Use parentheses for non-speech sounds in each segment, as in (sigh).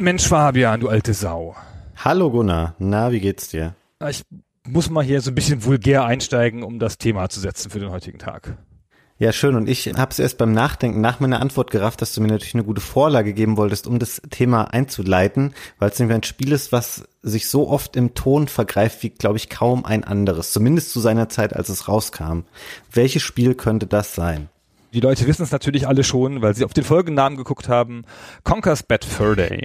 Mensch Fabian, du alte Sau. Hallo Gunnar, na, wie geht's dir? Ich muss mal hier so ein bisschen vulgär einsteigen, um das Thema zu setzen für den heutigen Tag. Ja, schön. Und ich habe es erst beim Nachdenken nach meiner Antwort gerafft, dass du mir natürlich eine gute Vorlage geben wolltest, um das Thema einzuleiten, weil es nämlich ein Spiel ist, was sich so oft im Ton vergreift wie, glaube ich, kaum ein anderes. Zumindest zu seiner Zeit, als es rauskam. Welches Spiel könnte das sein? Die Leute wissen es natürlich alle schon, weil sie auf den Folgennamen geguckt haben. Conker's Bad Fur Day.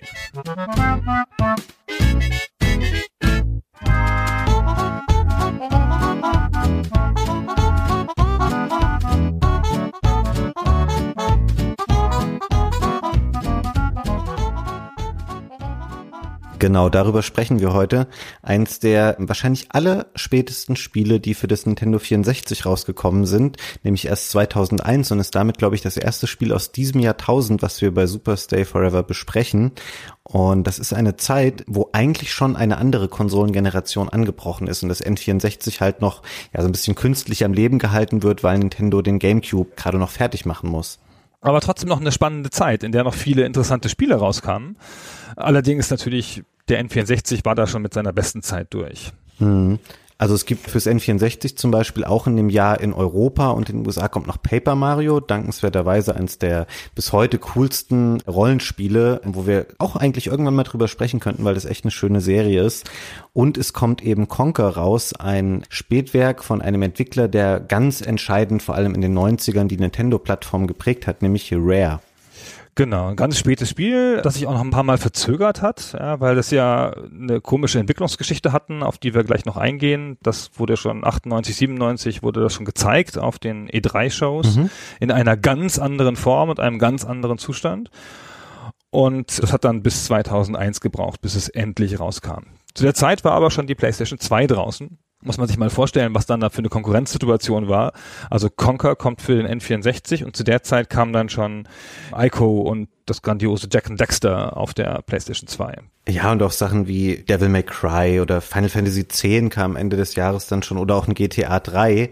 Genau, darüber sprechen wir heute. Eins der wahrscheinlich aller spätesten Spiele, die für das Nintendo 64 rausgekommen sind, nämlich erst 2001 und ist damit, glaube ich, das erste Spiel aus diesem Jahrtausend, was wir bei Super Stay Forever besprechen. Und das ist eine Zeit, wo eigentlich schon eine andere Konsolengeneration angebrochen ist und das N64 halt noch ja so ein bisschen künstlich am Leben gehalten wird, weil Nintendo den GameCube gerade noch fertig machen muss aber trotzdem noch eine spannende Zeit, in der noch viele interessante Spiele rauskamen. Allerdings natürlich der N64 war da schon mit seiner besten Zeit durch. Mhm. Also es gibt fürs N64 zum Beispiel auch in dem Jahr in Europa und in den USA kommt noch Paper Mario, dankenswerterweise eines der bis heute coolsten Rollenspiele, wo wir auch eigentlich irgendwann mal drüber sprechen könnten, weil das echt eine schöne Serie ist. Und es kommt eben Conker raus, ein Spätwerk von einem Entwickler, der ganz entscheidend vor allem in den 90ern die Nintendo-Plattform geprägt hat, nämlich Rare. Genau, ein ganz spätes Spiel, das sich auch noch ein paar Mal verzögert hat, ja, weil das ja eine komische Entwicklungsgeschichte hatten, auf die wir gleich noch eingehen. Das wurde schon 98, 97 wurde das schon gezeigt auf den E3-Shows mhm. in einer ganz anderen Form und einem ganz anderen Zustand. Und das hat dann bis 2001 gebraucht, bis es endlich rauskam. Zu der Zeit war aber schon die PlayStation 2 draußen muss man sich mal vorstellen, was dann da für eine Konkurrenzsituation war. Also Conker kommt für den N64 und zu der Zeit kam dann schon Ico und das grandiose Jack and Dexter auf der PlayStation 2. Ja, und auch Sachen wie Devil May Cry oder Final Fantasy X kam Ende des Jahres dann schon oder auch ein GTA 3.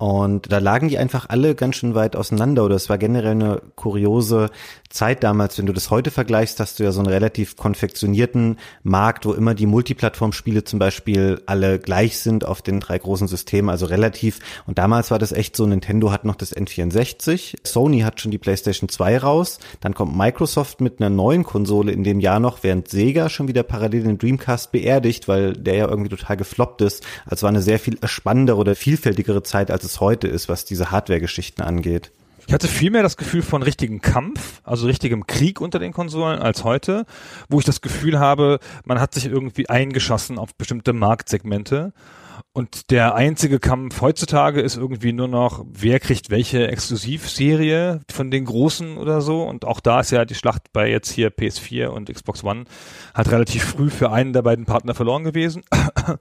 Und da lagen die einfach alle ganz schön weit auseinander oder es war generell eine kuriose Zeit damals, wenn du das heute vergleichst, hast du ja so einen relativ konfektionierten Markt, wo immer die Multiplattform-Spiele zum Beispiel alle gleich sind auf den drei großen Systemen, also relativ. Und damals war das echt so, Nintendo hat noch das N64, Sony hat schon die PlayStation 2 raus, dann kommt Microsoft mit einer neuen Konsole in dem Jahr noch, während Sega schon wieder parallel den Dreamcast beerdigt, weil der ja irgendwie total gefloppt ist. Also war eine sehr viel spannendere oder vielfältigere Zeit, als es heute ist, was diese Hardware-Geschichten angeht. Ich hatte viel mehr das Gefühl von richtigem Kampf, also richtigem Krieg unter den Konsolen als heute, wo ich das Gefühl habe, man hat sich irgendwie eingeschossen auf bestimmte Marktsegmente und der einzige Kampf heutzutage ist irgendwie nur noch, wer kriegt welche Exklusivserie von den Großen oder so. Und auch da ist ja die Schlacht bei jetzt hier PS4 und Xbox One hat relativ früh für einen der beiden Partner verloren gewesen.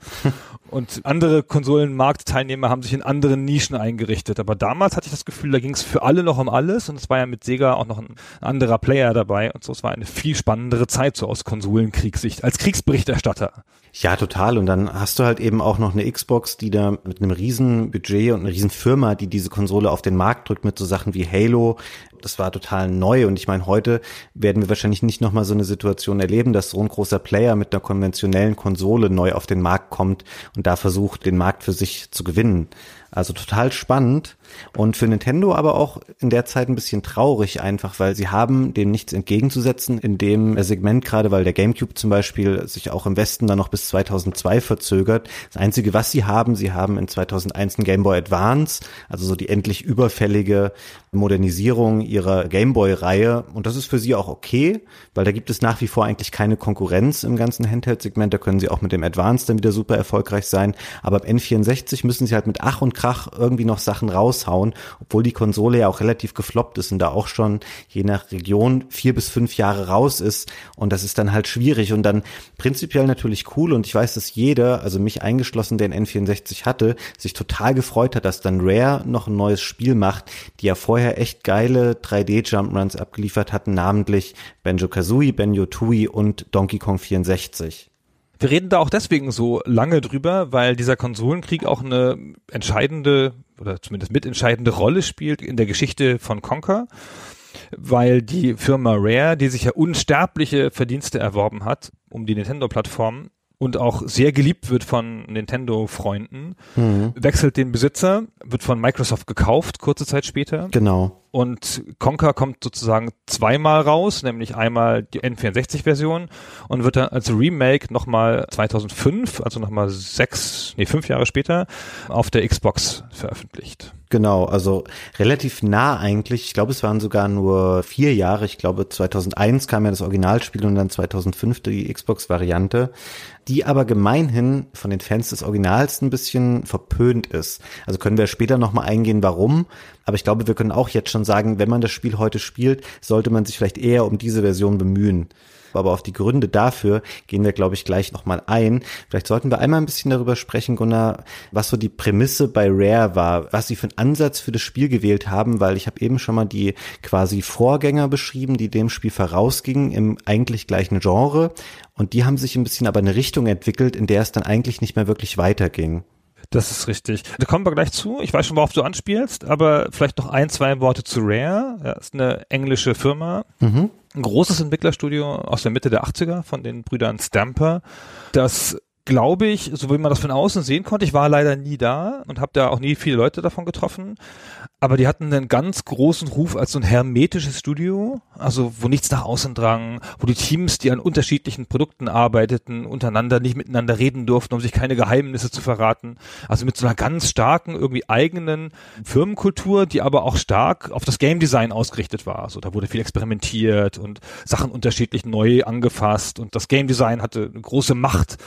(laughs) und andere Konsolenmarktteilnehmer haben sich in anderen Nischen eingerichtet. Aber damals hatte ich das Gefühl, da ging es für alle noch um alles. Und es war ja mit Sega auch noch ein anderer Player dabei. Und so, es war eine viel spannendere Zeit so aus Konsolenkriegssicht, als Kriegsberichterstatter. Ja, total. Und dann hast du halt eben auch noch eine Xbox, die da mit einem riesen Budget und einer riesen Firma, die diese Konsole auf den Markt drückt mit so Sachen wie Halo. Das war total neu und ich meine, heute werden wir wahrscheinlich nicht nochmal so eine Situation erleben, dass so ein großer Player mit einer konventionellen Konsole neu auf den Markt kommt und da versucht, den Markt für sich zu gewinnen. Also total spannend und für Nintendo aber auch in der Zeit ein bisschen traurig einfach, weil sie haben dem nichts entgegenzusetzen in dem Segment, gerade weil der GameCube zum Beispiel sich auch im Westen dann noch bis 2002 verzögert. Das Einzige, was sie haben, sie haben in 2001 ein Game Boy Advance, also so die endlich überfällige Modernisierung ihrer Gameboy-Reihe und das ist für sie auch okay, weil da gibt es nach wie vor eigentlich keine Konkurrenz im ganzen Handheld-Segment. Da können sie auch mit dem Advance dann wieder super erfolgreich sein. Aber beim N64 müssen sie halt mit Ach und Krach irgendwie noch Sachen raushauen, obwohl die Konsole ja auch relativ gefloppt ist und da auch schon je nach Region vier bis fünf Jahre raus ist. Und das ist dann halt schwierig und dann prinzipiell natürlich cool und ich weiß, dass jeder, also mich eingeschlossen, der ein N64 hatte, sich total gefreut hat, dass dann Rare noch ein neues Spiel macht, die ja vorher echt geile 3D-Jumpruns abgeliefert hatten, namentlich Banjo-Kazooie, Banjo-Tooie und Donkey Kong 64. Wir reden da auch deswegen so lange drüber, weil dieser Konsolenkrieg auch eine entscheidende oder zumindest mitentscheidende Rolle spielt in der Geschichte von Conker, weil die Firma Rare, die sich ja unsterbliche Verdienste erworben hat um die Nintendo-Plattform, und auch sehr geliebt wird von Nintendo-Freunden, mhm. wechselt den Besitzer, wird von Microsoft gekauft, kurze Zeit später. Genau. Und Conker kommt sozusagen zweimal raus, nämlich einmal die N64-Version und wird dann als Remake nochmal 2005, also nochmal sechs, nee, fünf Jahre später, auf der Xbox veröffentlicht. Genau, also relativ nah eigentlich. Ich glaube, es waren sogar nur vier Jahre. Ich glaube, 2001 kam ja das Originalspiel und dann 2005 die Xbox-Variante, die aber gemeinhin von den Fans des Originals ein bisschen verpönt ist. Also können wir später nochmal eingehen, warum. Aber ich glaube, wir können auch jetzt schon sagen, wenn man das Spiel heute spielt, sollte man sich vielleicht eher um diese Version bemühen aber auf die Gründe dafür gehen wir, glaube ich, gleich nochmal ein. Vielleicht sollten wir einmal ein bisschen darüber sprechen, Gunnar, was so die Prämisse bei Rare war, was sie für einen Ansatz für das Spiel gewählt haben, weil ich habe eben schon mal die quasi Vorgänger beschrieben, die dem Spiel vorausgingen im eigentlich gleichen Genre und die haben sich ein bisschen aber eine Richtung entwickelt, in der es dann eigentlich nicht mehr wirklich weiterging. Das ist richtig. Da kommen wir gleich zu. Ich weiß schon, worauf du anspielst, aber vielleicht noch ein, zwei Worte zu Rare. Ja, ist eine englische Firma. Mhm ein großes Entwicklerstudio aus der Mitte der 80er von den Brüdern Stamper, das glaube ich, so wie man das von außen sehen konnte, ich war leider nie da und habe da auch nie viele Leute davon getroffen, aber die hatten einen ganz großen Ruf als so ein hermetisches Studio, also wo nichts nach außen drang, wo die Teams, die an unterschiedlichen Produkten arbeiteten, untereinander nicht miteinander reden durften, um sich keine Geheimnisse zu verraten. Also mit so einer ganz starken, irgendwie eigenen Firmenkultur, die aber auch stark auf das Game Design ausgerichtet war. Also da wurde viel experimentiert und Sachen unterschiedlich neu angefasst und das Game Design hatte eine große Macht,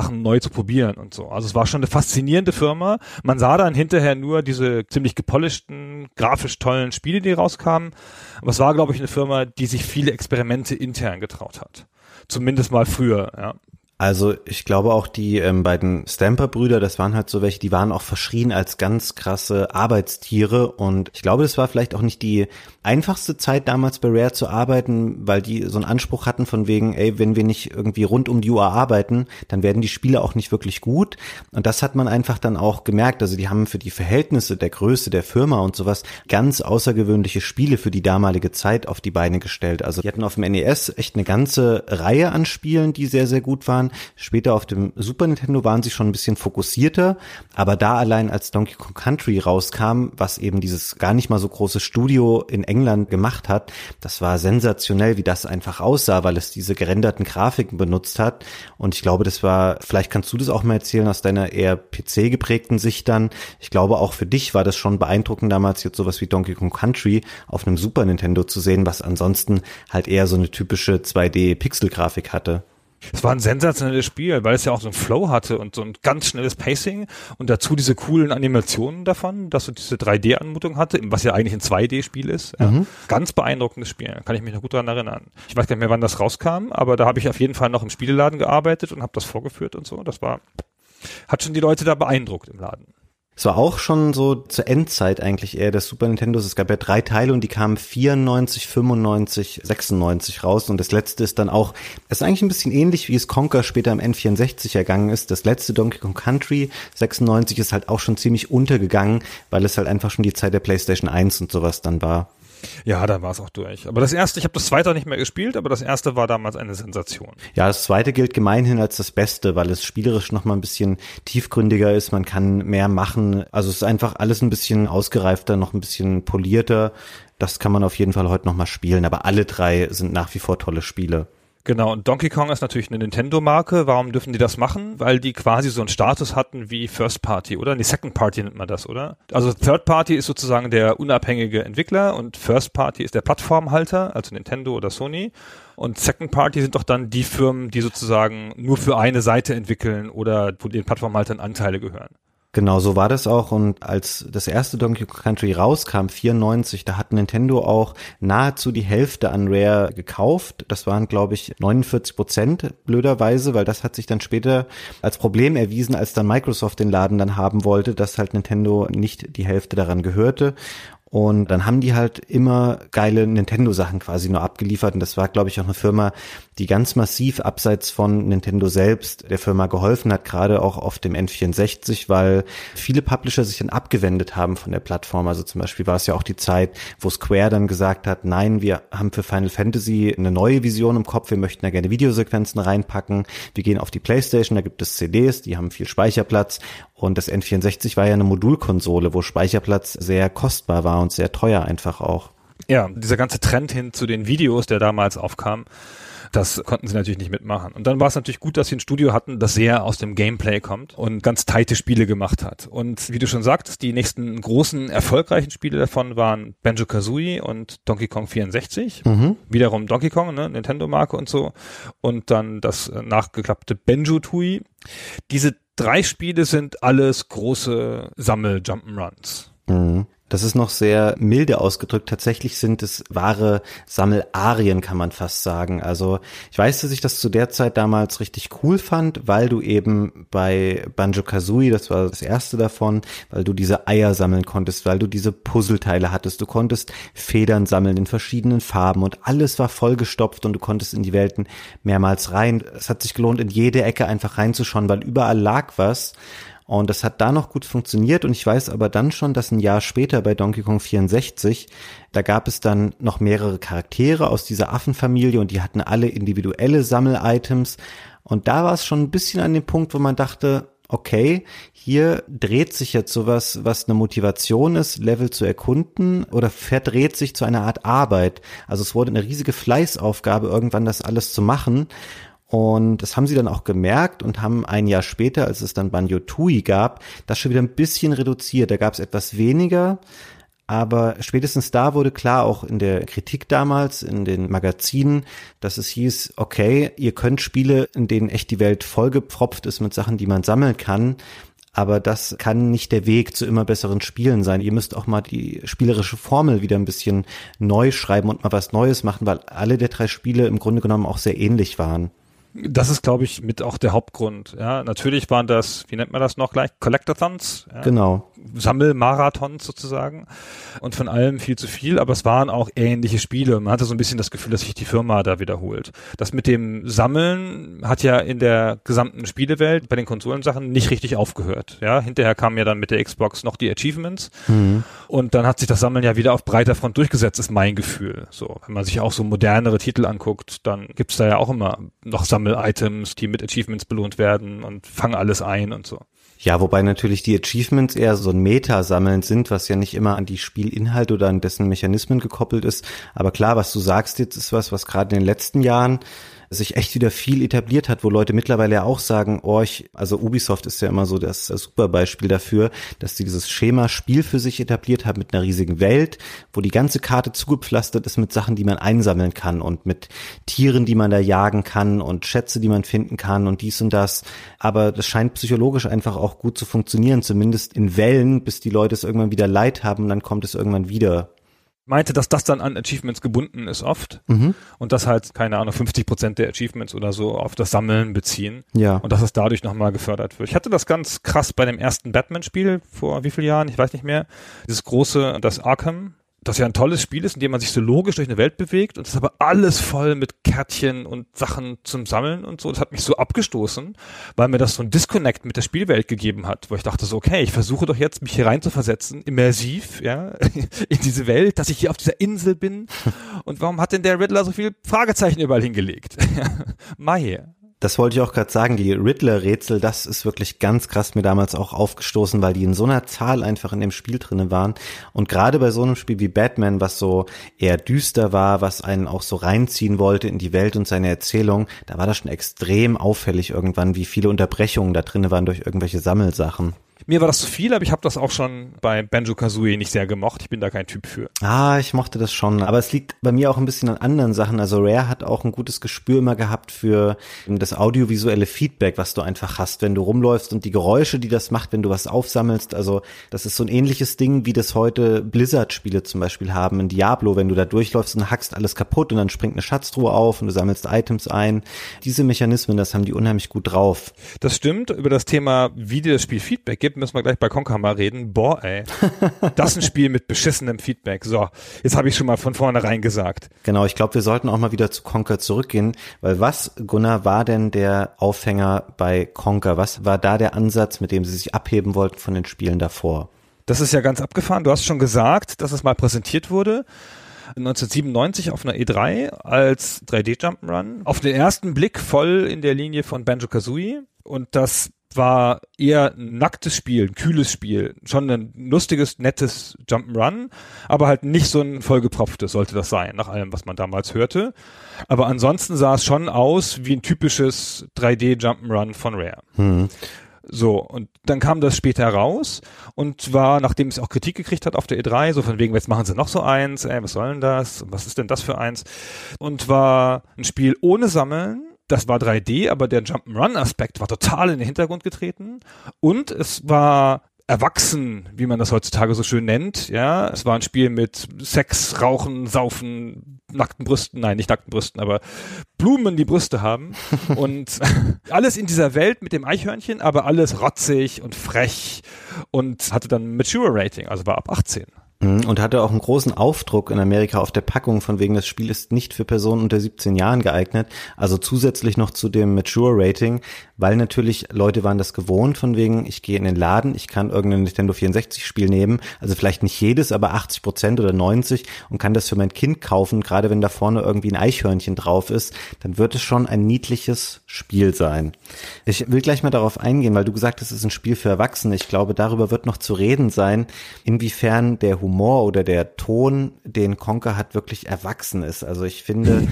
Sachen neu zu probieren und so. Also es war schon eine faszinierende Firma. Man sah dann hinterher nur diese ziemlich gepolischten grafisch tollen Spiele, die rauskamen. Aber es war, glaube ich, eine Firma, die sich viele Experimente intern getraut hat. Zumindest mal früher, ja. Also ich glaube auch die ähm, beiden Stamper-Brüder, das waren halt so welche, die waren auch verschrien als ganz krasse Arbeitstiere und ich glaube, das war vielleicht auch nicht die einfachste Zeit damals bei Rare zu arbeiten, weil die so einen Anspruch hatten von wegen, ey, wenn wir nicht irgendwie rund um die Uhr arbeiten, dann werden die Spiele auch nicht wirklich gut. Und das hat man einfach dann auch gemerkt, also die haben für die Verhältnisse der Größe der Firma und sowas ganz außergewöhnliche Spiele für die damalige Zeit auf die Beine gestellt. Also die hatten auf dem NES echt eine ganze Reihe an Spielen, die sehr, sehr gut waren. Später auf dem Super Nintendo waren sie schon ein bisschen fokussierter, aber da allein als Donkey Kong Country rauskam, was eben dieses gar nicht mal so große Studio in England gemacht hat, das war sensationell, wie das einfach aussah, weil es diese gerenderten Grafiken benutzt hat. Und ich glaube, das war, vielleicht kannst du das auch mal erzählen aus deiner eher PC geprägten Sicht dann. Ich glaube, auch für dich war das schon beeindruckend damals jetzt sowas wie Donkey Kong Country auf einem Super Nintendo zu sehen, was ansonsten halt eher so eine typische 2D-Pixel-Grafik hatte. Es war ein sensationelles Spiel, weil es ja auch so ein Flow hatte und so ein ganz schnelles Pacing und dazu diese coolen Animationen davon, dass du diese 3D-Anmutung hatte, was ja eigentlich ein 2D-Spiel ist. Ja. Mhm. Ganz beeindruckendes Spiel, kann ich mich noch gut daran erinnern. Ich weiß gar nicht mehr, wann das rauskam, aber da habe ich auf jeden Fall noch im Spieleladen gearbeitet und habe das vorgeführt und so. Das war, hat schon die Leute da beeindruckt im Laden. Es war auch schon so zur Endzeit eigentlich eher des Super Nintendos. Es gab ja drei Teile und die kamen 94, 95, 96 raus. Und das letzte ist dann auch, es ist eigentlich ein bisschen ähnlich, wie es Conker später im N64 ergangen ist. Das letzte Donkey Kong Country 96 ist halt auch schon ziemlich untergegangen, weil es halt einfach schon die Zeit der PlayStation 1 und sowas dann war. Ja, dann war es auch durch. Aber das erste, ich habe das zweite nicht mehr gespielt, aber das erste war damals eine Sensation. Ja, das zweite gilt gemeinhin als das Beste, weil es spielerisch noch mal ein bisschen tiefgründiger ist. Man kann mehr machen. Also es ist einfach alles ein bisschen ausgereifter, noch ein bisschen polierter. Das kann man auf jeden Fall heute noch mal spielen. Aber alle drei sind nach wie vor tolle Spiele. Genau, und Donkey Kong ist natürlich eine Nintendo-Marke. Warum dürfen die das machen? Weil die quasi so einen Status hatten wie First Party, oder? Die Second Party nennt man das, oder? Also Third Party ist sozusagen der unabhängige Entwickler und First Party ist der Plattformhalter, also Nintendo oder Sony. Und Second Party sind doch dann die Firmen, die sozusagen nur für eine Seite entwickeln oder wo den Plattformhaltern Anteile gehören. Genau, so war das auch. Und als das erste Donkey Kong Country rauskam, 94, da hat Nintendo auch nahezu die Hälfte an Rare gekauft. Das waren, glaube ich, 49 Prozent, blöderweise, weil das hat sich dann später als Problem erwiesen, als dann Microsoft den Laden dann haben wollte, dass halt Nintendo nicht die Hälfte daran gehörte. Und dann haben die halt immer geile Nintendo-Sachen quasi nur abgeliefert. Und das war, glaube ich, auch eine Firma, die ganz massiv abseits von Nintendo selbst der Firma geholfen hat, gerade auch auf dem N64, weil viele Publisher sich dann abgewendet haben von der Plattform. Also zum Beispiel war es ja auch die Zeit, wo Square dann gesagt hat, nein, wir haben für Final Fantasy eine neue Vision im Kopf, wir möchten da gerne Videosequenzen reinpacken. Wir gehen auf die Playstation, da gibt es CDs, die haben viel Speicherplatz. Und das N64 war ja eine Modulkonsole, wo Speicherplatz sehr kostbar war und sehr teuer einfach auch. Ja, dieser ganze Trend hin zu den Videos, der damals aufkam, das konnten sie natürlich nicht mitmachen. Und dann war es natürlich gut, dass sie ein Studio hatten, das sehr aus dem Gameplay kommt und ganz teite Spiele gemacht hat. Und wie du schon sagtest, die nächsten großen erfolgreichen Spiele davon waren Banjo-Kazooie und Donkey Kong 64. Mhm. Wiederum Donkey Kong, ne, Nintendo-Marke und so. Und dann das nachgeklappte Banjo-Tooie. Diese drei Spiele sind alles große Sammel-Jump'n'Runs. Mhm. Das ist noch sehr milde ausgedrückt. Tatsächlich sind es wahre Sammelarien, kann man fast sagen. Also ich weiß, dass ich das zu der Zeit damals richtig cool fand, weil du eben bei Banjo Kazooie, das war das erste davon, weil du diese Eier sammeln konntest, weil du diese Puzzleteile hattest. Du konntest Federn sammeln in verschiedenen Farben und alles war vollgestopft und du konntest in die Welten mehrmals rein. Es hat sich gelohnt, in jede Ecke einfach reinzuschauen, weil überall lag was. Und das hat da noch gut funktioniert und ich weiß aber dann schon, dass ein Jahr später bei Donkey Kong 64, da gab es dann noch mehrere Charaktere aus dieser Affenfamilie und die hatten alle individuelle Sammel-Items. Und da war es schon ein bisschen an dem Punkt, wo man dachte, okay, hier dreht sich jetzt sowas, was eine Motivation ist, Level zu erkunden oder verdreht sich zu einer Art Arbeit. Also es wurde eine riesige Fleißaufgabe, irgendwann das alles zu machen. Und das haben sie dann auch gemerkt und haben ein Jahr später, als es dann Banjo Tui gab, das schon wieder ein bisschen reduziert. Da gab es etwas weniger, aber spätestens da wurde klar, auch in der Kritik damals, in den Magazinen, dass es hieß, okay, ihr könnt Spiele, in denen echt die Welt vollgepfropft ist mit Sachen, die man sammeln kann, aber das kann nicht der Weg zu immer besseren Spielen sein. Ihr müsst auch mal die spielerische Formel wieder ein bisschen neu schreiben und mal was Neues machen, weil alle der drei Spiele im Grunde genommen auch sehr ähnlich waren. Das ist, glaube ich, mit auch der Hauptgrund. Ja, natürlich waren das, wie nennt man das noch gleich? Collectathons. Ja? Genau. Sammelmarathons sozusagen. Und von allem viel zu viel, aber es waren auch ähnliche Spiele. Man hatte so ein bisschen das Gefühl, dass sich die Firma da wiederholt. Das mit dem Sammeln hat ja in der gesamten Spielewelt bei den Konsolensachen nicht richtig aufgehört. Ja, hinterher kamen ja dann mit der Xbox noch die Achievements. Mhm. Und dann hat sich das Sammeln ja wieder auf breiter Front durchgesetzt, ist mein Gefühl. So, wenn man sich auch so modernere Titel anguckt, dann gibt's da ja auch immer noch Sammel-Items, die mit Achievements belohnt werden und fang alles ein und so. Ja, wobei natürlich die Achievements eher so ein Meta-Sammeln sind, was ja nicht immer an die Spielinhalt oder an dessen Mechanismen gekoppelt ist. Aber klar, was du sagst jetzt, ist was, was gerade in den letzten Jahren sich echt wieder viel etabliert hat, wo Leute mittlerweile ja auch sagen, oh, ich, also Ubisoft ist ja immer so das, das super Beispiel dafür, dass sie dieses Schema Spiel für sich etabliert haben mit einer riesigen Welt, wo die ganze Karte zugepflastert ist mit Sachen, die man einsammeln kann und mit Tieren, die man da jagen kann und Schätze, die man finden kann und dies und das. Aber das scheint psychologisch einfach auch gut zu funktionieren, zumindest in Wellen, bis die Leute es irgendwann wieder leid haben, dann kommt es irgendwann wieder meinte, dass das dann an Achievements gebunden ist oft mhm. und dass halt, keine Ahnung, 50 Prozent der Achievements oder so auf das Sammeln beziehen ja. und dass es dadurch nochmal gefördert wird. Ich hatte das ganz krass bei dem ersten Batman-Spiel vor wie vielen Jahren, ich weiß nicht mehr, dieses große, das Arkham, das ja ein tolles Spiel ist, in dem man sich so logisch durch eine Welt bewegt und das ist aber alles voll mit Kärtchen und Sachen zum Sammeln und so. Das hat mich so abgestoßen, weil mir das so ein Disconnect mit der Spielwelt gegeben hat, wo ich dachte so, okay, ich versuche doch jetzt mich hier rein zu versetzen, immersiv, ja, (laughs) in diese Welt, dass ich hier auf dieser Insel bin. (laughs) Und warum hat denn der Riddler so viele Fragezeichen überall hingelegt? (laughs) Mai. Das wollte ich auch gerade sagen, die Riddler-Rätsel, das ist wirklich ganz krass mir damals auch aufgestoßen, weil die in so einer Zahl einfach in dem Spiel drinne waren. Und gerade bei so einem Spiel wie Batman, was so eher düster war, was einen auch so reinziehen wollte in die Welt und seine Erzählung, da war das schon extrem auffällig irgendwann, wie viele Unterbrechungen da drinne waren durch irgendwelche Sammelsachen. Mir war das zu viel, aber ich habe das auch schon bei Banjo Kazooie nicht sehr gemocht. Ich bin da kein Typ für. Ah, ich mochte das schon. Aber es liegt bei mir auch ein bisschen an anderen Sachen. Also Rare hat auch ein gutes Gespür immer gehabt für das audiovisuelle Feedback, was du einfach hast, wenn du rumläufst und die Geräusche, die das macht, wenn du was aufsammelst. Also das ist so ein ähnliches Ding, wie das heute Blizzard-Spiele zum Beispiel haben. In Diablo, wenn du da durchläufst und hackst alles kaputt und dann springt eine Schatztruhe auf und du sammelst Items ein. Diese Mechanismen, das haben die unheimlich gut drauf. Das stimmt. Über das Thema, wie dir das Spiel Feedback gibt, müssen wir gleich bei Conker mal reden. Boah, ey. Das ist ein Spiel mit beschissenem Feedback. So, jetzt habe ich schon mal von vornherein gesagt. Genau, ich glaube, wir sollten auch mal wieder zu Conker zurückgehen, weil was, Gunnar, war denn der Aufhänger bei Conker? Was war da der Ansatz, mit dem sie sich abheben wollten von den Spielen davor? Das ist ja ganz abgefahren. Du hast schon gesagt, dass es mal präsentiert wurde. 1997 auf einer E3 als 3D Jump'n'Run. Auf den ersten Blick voll in der Linie von Banjo-Kazooie. Und das war eher ein nacktes Spiel, ein kühles Spiel, schon ein lustiges, nettes Jump'n'Run, aber halt nicht so ein vollgepropftes sollte das sein, nach allem, was man damals hörte. Aber ansonsten sah es schon aus wie ein typisches 3D Jump'n'Run von Rare. Hm. So, und dann kam das später raus und war, nachdem es auch Kritik gekriegt hat auf der E3, so von wegen, jetzt machen sie noch so eins, ey, was soll denn das? Was ist denn das für eins? Und war ein Spiel ohne Sammeln, das war 3D, aber der Jump'n'Run-Aspekt war total in den Hintergrund getreten und es war erwachsen, wie man das heutzutage so schön nennt. Ja, es war ein Spiel mit Sex, Rauchen, Saufen, nackten Brüsten, nein, nicht nackten Brüsten, aber Blumen, die Brüste haben (laughs) und (laughs) alles in dieser Welt mit dem Eichhörnchen, aber alles rotzig und frech und hatte dann Mature Rating, also war ab 18. Mhm, und hatte auch einen großen Aufdruck in Amerika auf der Packung, von wegen das Spiel ist nicht für Personen unter 17 Jahren geeignet. Also zusätzlich noch zu dem Mature Rating, weil natürlich Leute waren das gewohnt, von wegen, ich gehe in den Laden, ich kann irgendein Nintendo 64 Spiel nehmen, also vielleicht nicht jedes, aber 80 Prozent oder 90 und kann das für mein Kind kaufen, gerade wenn da vorne irgendwie ein Eichhörnchen drauf ist, dann wird es schon ein niedliches Spiel sein. Ich will gleich mal darauf eingehen, weil du gesagt hast, es ist ein Spiel für Erwachsene. Ich glaube, darüber wird noch zu reden sein, inwiefern der Humor Humor oder der Ton, den Conker hat, wirklich erwachsen ist. Also ich finde.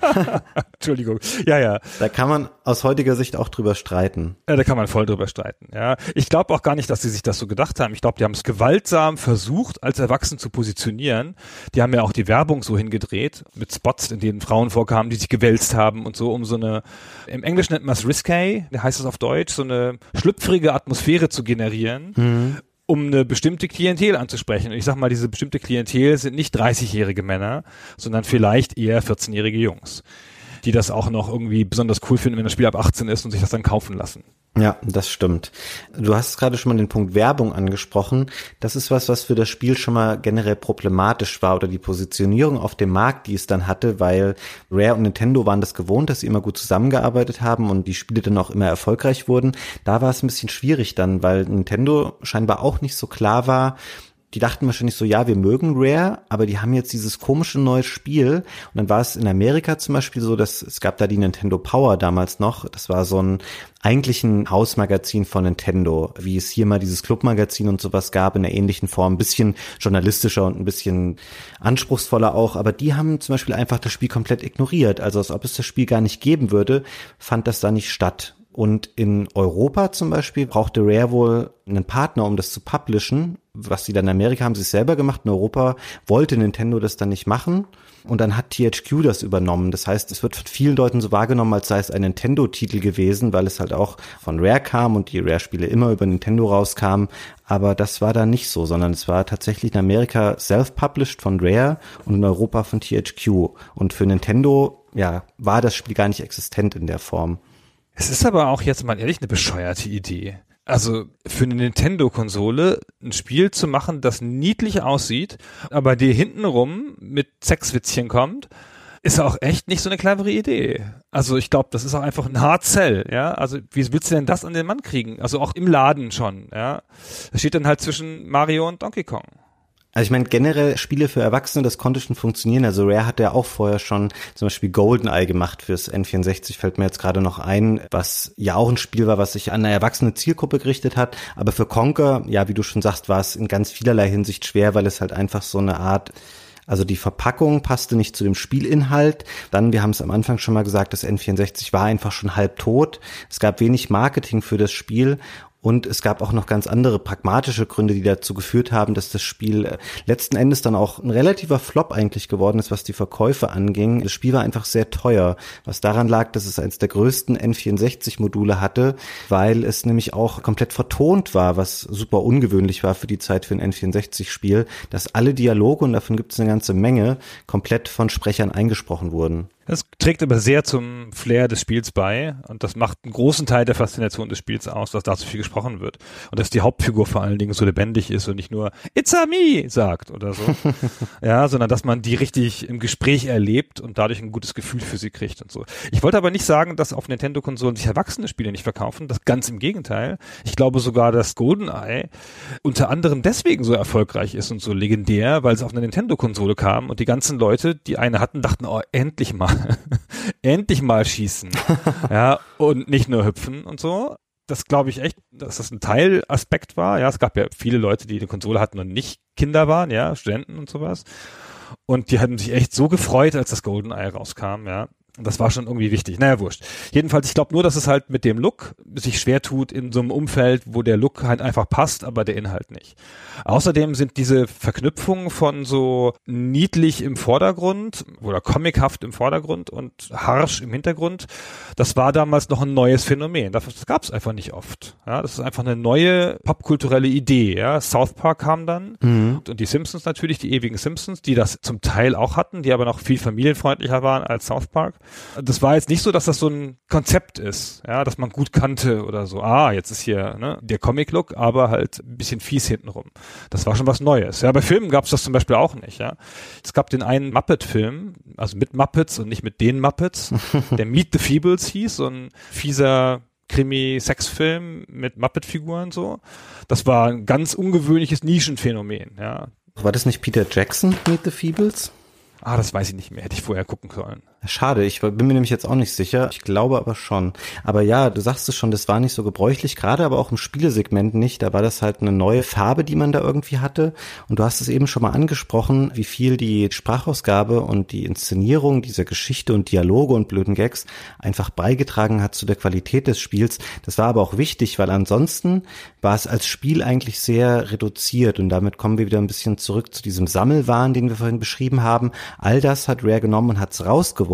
(laughs) Entschuldigung. Ja, ja. Da kann man aus heutiger Sicht auch drüber streiten. Ja, da kann man voll drüber streiten. Ja, ich glaube auch gar nicht, dass sie sich das so gedacht haben. Ich glaube, die haben es gewaltsam versucht, als erwachsen zu positionieren. Die haben ja auch die Werbung so hingedreht mit Spots, in denen Frauen vorkamen, die sich gewälzt haben und so, um so eine, im Englischen nennt man es risque, heißt es auf Deutsch, so eine schlüpfrige Atmosphäre zu generieren. Mhm um eine bestimmte Klientel anzusprechen. Und ich sag mal, diese bestimmte Klientel sind nicht 30-jährige Männer, sondern vielleicht eher 14-jährige Jungs, die das auch noch irgendwie besonders cool finden, wenn das Spiel ab 18 ist und sich das dann kaufen lassen. Ja, das stimmt. Du hast gerade schon mal den Punkt Werbung angesprochen. Das ist was, was für das Spiel schon mal generell problematisch war oder die Positionierung auf dem Markt, die es dann hatte, weil Rare und Nintendo waren das gewohnt, dass sie immer gut zusammengearbeitet haben und die Spiele dann auch immer erfolgreich wurden. Da war es ein bisschen schwierig dann, weil Nintendo scheinbar auch nicht so klar war, die dachten wahrscheinlich so, ja, wir mögen Rare, aber die haben jetzt dieses komische neue Spiel. Und dann war es in Amerika zum Beispiel so, dass es gab da die Nintendo Power damals noch. Das war so ein eigentlich ein Hausmagazin von Nintendo, wie es hier mal dieses Clubmagazin und sowas gab in einer ähnlichen Form, ein bisschen journalistischer und ein bisschen anspruchsvoller auch, aber die haben zum Beispiel einfach das Spiel komplett ignoriert, also als ob es das Spiel gar nicht geben würde, fand das da nicht statt. Und in Europa zum Beispiel brauchte Rare wohl einen Partner, um das zu publishen. Was sie dann in Amerika haben sie es selber gemacht. In Europa wollte Nintendo das dann nicht machen. Und dann hat THQ das übernommen. Das heißt, es wird von vielen Leuten so wahrgenommen, als sei es ein Nintendo-Titel gewesen, weil es halt auch von Rare kam und die Rare-Spiele immer über Nintendo rauskamen. Aber das war da nicht so, sondern es war tatsächlich in Amerika self-published von Rare und in Europa von THQ. Und für Nintendo, ja, war das Spiel gar nicht existent in der Form. Es ist aber auch jetzt mal ehrlich eine bescheuerte Idee. Also für eine Nintendo-Konsole ein Spiel zu machen, das niedlich aussieht, aber dir hintenrum mit Sexwitzchen kommt, ist auch echt nicht so eine clevere Idee. Also ich glaube, das ist auch einfach ein Hard Sell, ja. Also wie willst du denn das an den Mann kriegen? Also auch im Laden schon, ja. Das steht dann halt zwischen Mario und Donkey Kong. Also ich meine, generell Spiele für Erwachsene, das konnte schon funktionieren. Also Rare hat ja auch vorher schon zum Beispiel GoldenEye gemacht fürs N64, fällt mir jetzt gerade noch ein, was ja auch ein Spiel war, was sich an eine erwachsene Zielgruppe gerichtet hat. Aber für Conker, ja, wie du schon sagst, war es in ganz vielerlei Hinsicht schwer, weil es halt einfach so eine Art also die Verpackung passte nicht zu dem Spielinhalt. Dann, wir haben es am Anfang schon mal gesagt, das N64 war einfach schon halb tot. Es gab wenig Marketing für das Spiel und es gab auch noch ganz andere pragmatische Gründe, die dazu geführt haben, dass das Spiel äh, letzten Endes dann auch ein relativer Flop eigentlich geworden ist, was die Verkäufe anging. Das Spiel war einfach sehr teuer, was daran lag, dass es eines der größten N64-Module hatte, weil es nämlich auch komplett vertont war, was super ungewöhnlich war für die Zeit für ein N64-Spiel, dass alle Dialoge, und davon gibt es eine ganze Menge, komplett von Sprechern eingesprochen wurden. Das trägt aber sehr zum Flair des Spiels bei und das macht einen großen Teil der Faszination des Spiels aus, dass da so viel gesprochen wird und dass die Hauptfigur vor allen Dingen so lebendig ist und nicht nur It's a me sagt oder so, (laughs) ja, sondern dass man die richtig im Gespräch erlebt und dadurch ein gutes Gefühl für sie kriegt und so. Ich wollte aber nicht sagen, dass auf Nintendo-Konsolen sich erwachsene Spiele nicht verkaufen, das ganz im Gegenteil. Ich glaube sogar, dass GoldenEye unter anderem deswegen so erfolgreich ist und so legendär, weil es auf eine Nintendo-Konsole kam und die ganzen Leute, die eine hatten, dachten, oh, endlich mal (laughs) endlich mal schießen. ja, und nicht nur hüpfen und so. Das glaube ich echt, dass das ein Teilaspekt war. Ja, es gab ja viele Leute, die eine Konsole hatten und nicht Kinder waren, ja, Studenten und sowas. Und die hatten sich echt so gefreut, als das GoldenEye rauskam, ja. Das war schon irgendwie wichtig. Naja, wurscht. Jedenfalls, ich glaube nur, dass es halt mit dem Look sich schwer tut in so einem Umfeld, wo der Look halt einfach passt, aber der Inhalt nicht. Außerdem sind diese Verknüpfungen von so niedlich im Vordergrund oder comichaft im Vordergrund und harsch im Hintergrund, das war damals noch ein neues Phänomen. Das, das gab es einfach nicht oft. Ja, das ist einfach eine neue popkulturelle Idee. Ja, South Park kam dann mhm. und die Simpsons natürlich, die ewigen Simpsons, die das zum Teil auch hatten, die aber noch viel familienfreundlicher waren als South Park das war jetzt nicht so, dass das so ein Konzept ist, ja, dass man gut kannte oder so. Ah, jetzt ist hier ne, der Comic-Look, aber halt ein bisschen fies hintenrum. Das war schon was Neues. Ja, bei Filmen gab es das zum Beispiel auch nicht. Ja, es gab den einen Muppet-Film, also mit Muppets und nicht mit den Muppets, (laughs) der Meet the Feebles hieß, so ein fieser Krimi-Sexfilm mit Muppet-Figuren so. Das war ein ganz ungewöhnliches Nischenphänomen. Ja. War das nicht Peter Jackson, Meet the Feebles? Ah, das weiß ich nicht mehr. Hätte ich vorher gucken sollen. Schade, ich bin mir nämlich jetzt auch nicht sicher. Ich glaube aber schon. Aber ja, du sagst es schon, das war nicht so gebräuchlich, gerade aber auch im Spielesegment nicht. Da war das halt eine neue Farbe, die man da irgendwie hatte. Und du hast es eben schon mal angesprochen, wie viel die Sprachausgabe und die Inszenierung dieser Geschichte und Dialoge und blöden Gags einfach beigetragen hat zu der Qualität des Spiels. Das war aber auch wichtig, weil ansonsten war es als Spiel eigentlich sehr reduziert. Und damit kommen wir wieder ein bisschen zurück zu diesem Sammelwahn, den wir vorhin beschrieben haben. All das hat Rare genommen und hat es rausgeworfen.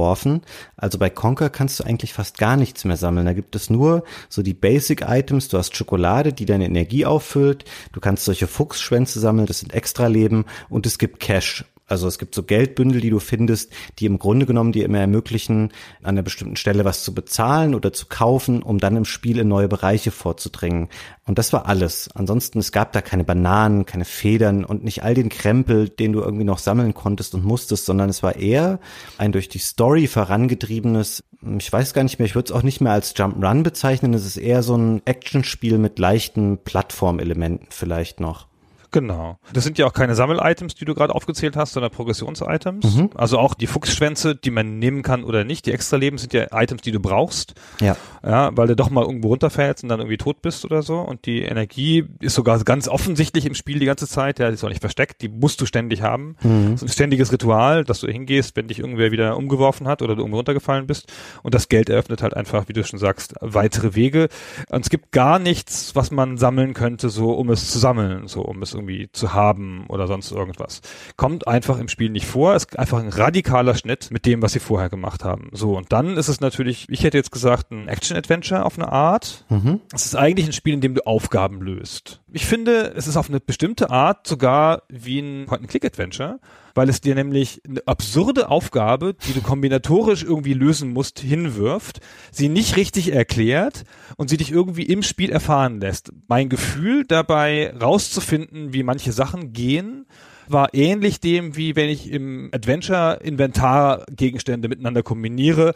Also bei Conker kannst du eigentlich fast gar nichts mehr sammeln. Da gibt es nur so die Basic Items. Du hast Schokolade, die deine Energie auffüllt. Du kannst solche Fuchsschwänze sammeln, das sind Extra-Leben. Und es gibt Cash. Also es gibt so Geldbündel, die du findest, die im Grunde genommen dir immer ermöglichen, an einer bestimmten Stelle was zu bezahlen oder zu kaufen, um dann im Spiel in neue Bereiche vorzudringen. Und das war alles. Ansonsten, es gab da keine Bananen, keine Federn und nicht all den Krempel, den du irgendwie noch sammeln konntest und musstest, sondern es war eher ein durch die Story vorangetriebenes, ich weiß gar nicht mehr, ich würde es auch nicht mehr als Jump-Run bezeichnen, es ist eher so ein Actionspiel mit leichten Plattformelementen vielleicht noch. Genau. Das sind ja auch keine Sammel-Items, die du gerade aufgezählt hast, sondern Progressions-Items. Mhm. Also auch die Fuchsschwänze, die man nehmen kann oder nicht. Die Extra-Leben sind ja Items, die du brauchst. Ja. Ja, weil du doch mal irgendwo runterfällst und dann irgendwie tot bist oder so. Und die Energie ist sogar ganz offensichtlich im Spiel die ganze Zeit. Ja, die ist auch nicht versteckt. Die musst du ständig haben. Mhm. Das ist ein ständiges Ritual, dass du hingehst, wenn dich irgendwer wieder umgeworfen hat oder du irgendwo runtergefallen bist. Und das Geld eröffnet halt einfach, wie du schon sagst, weitere Wege. Und es gibt gar nichts, was man sammeln könnte, so um es zu sammeln, so um es irgendwie zu haben oder sonst irgendwas. Kommt einfach im Spiel nicht vor. Es ist einfach ein radikaler Schnitt mit dem, was sie vorher gemacht haben. So, und dann ist es natürlich, ich hätte jetzt gesagt, ein Action-Adventure auf eine Art. Mhm. Es ist eigentlich ein Spiel, in dem du Aufgaben löst. Ich finde, es ist auf eine bestimmte Art sogar wie ein Point-and-Click-Adventure, weil es dir nämlich eine absurde Aufgabe, die du kombinatorisch irgendwie lösen musst, hinwirft, sie nicht richtig erklärt und sie dich irgendwie im Spiel erfahren lässt. Mein Gefühl dabei rauszufinden, wie manche Sachen gehen, war ähnlich dem, wie wenn ich im Adventure Inventargegenstände miteinander kombiniere,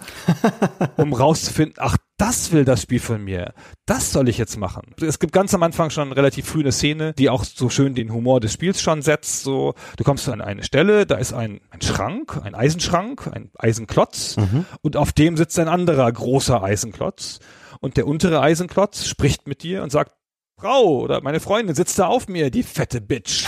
(laughs) um rauszufinden, ach, das will das Spiel von mir. Das soll ich jetzt machen. Es gibt ganz am Anfang schon relativ früh eine Szene, die auch so schön den Humor des Spiels schon setzt. So, du kommst an eine Stelle, da ist ein, ein Schrank, ein Eisenschrank, ein Eisenklotz mhm. und auf dem sitzt ein anderer großer Eisenklotz. Und der untere Eisenklotz spricht mit dir und sagt, Frau oder meine Freundin sitzt da auf mir, die fette Bitch.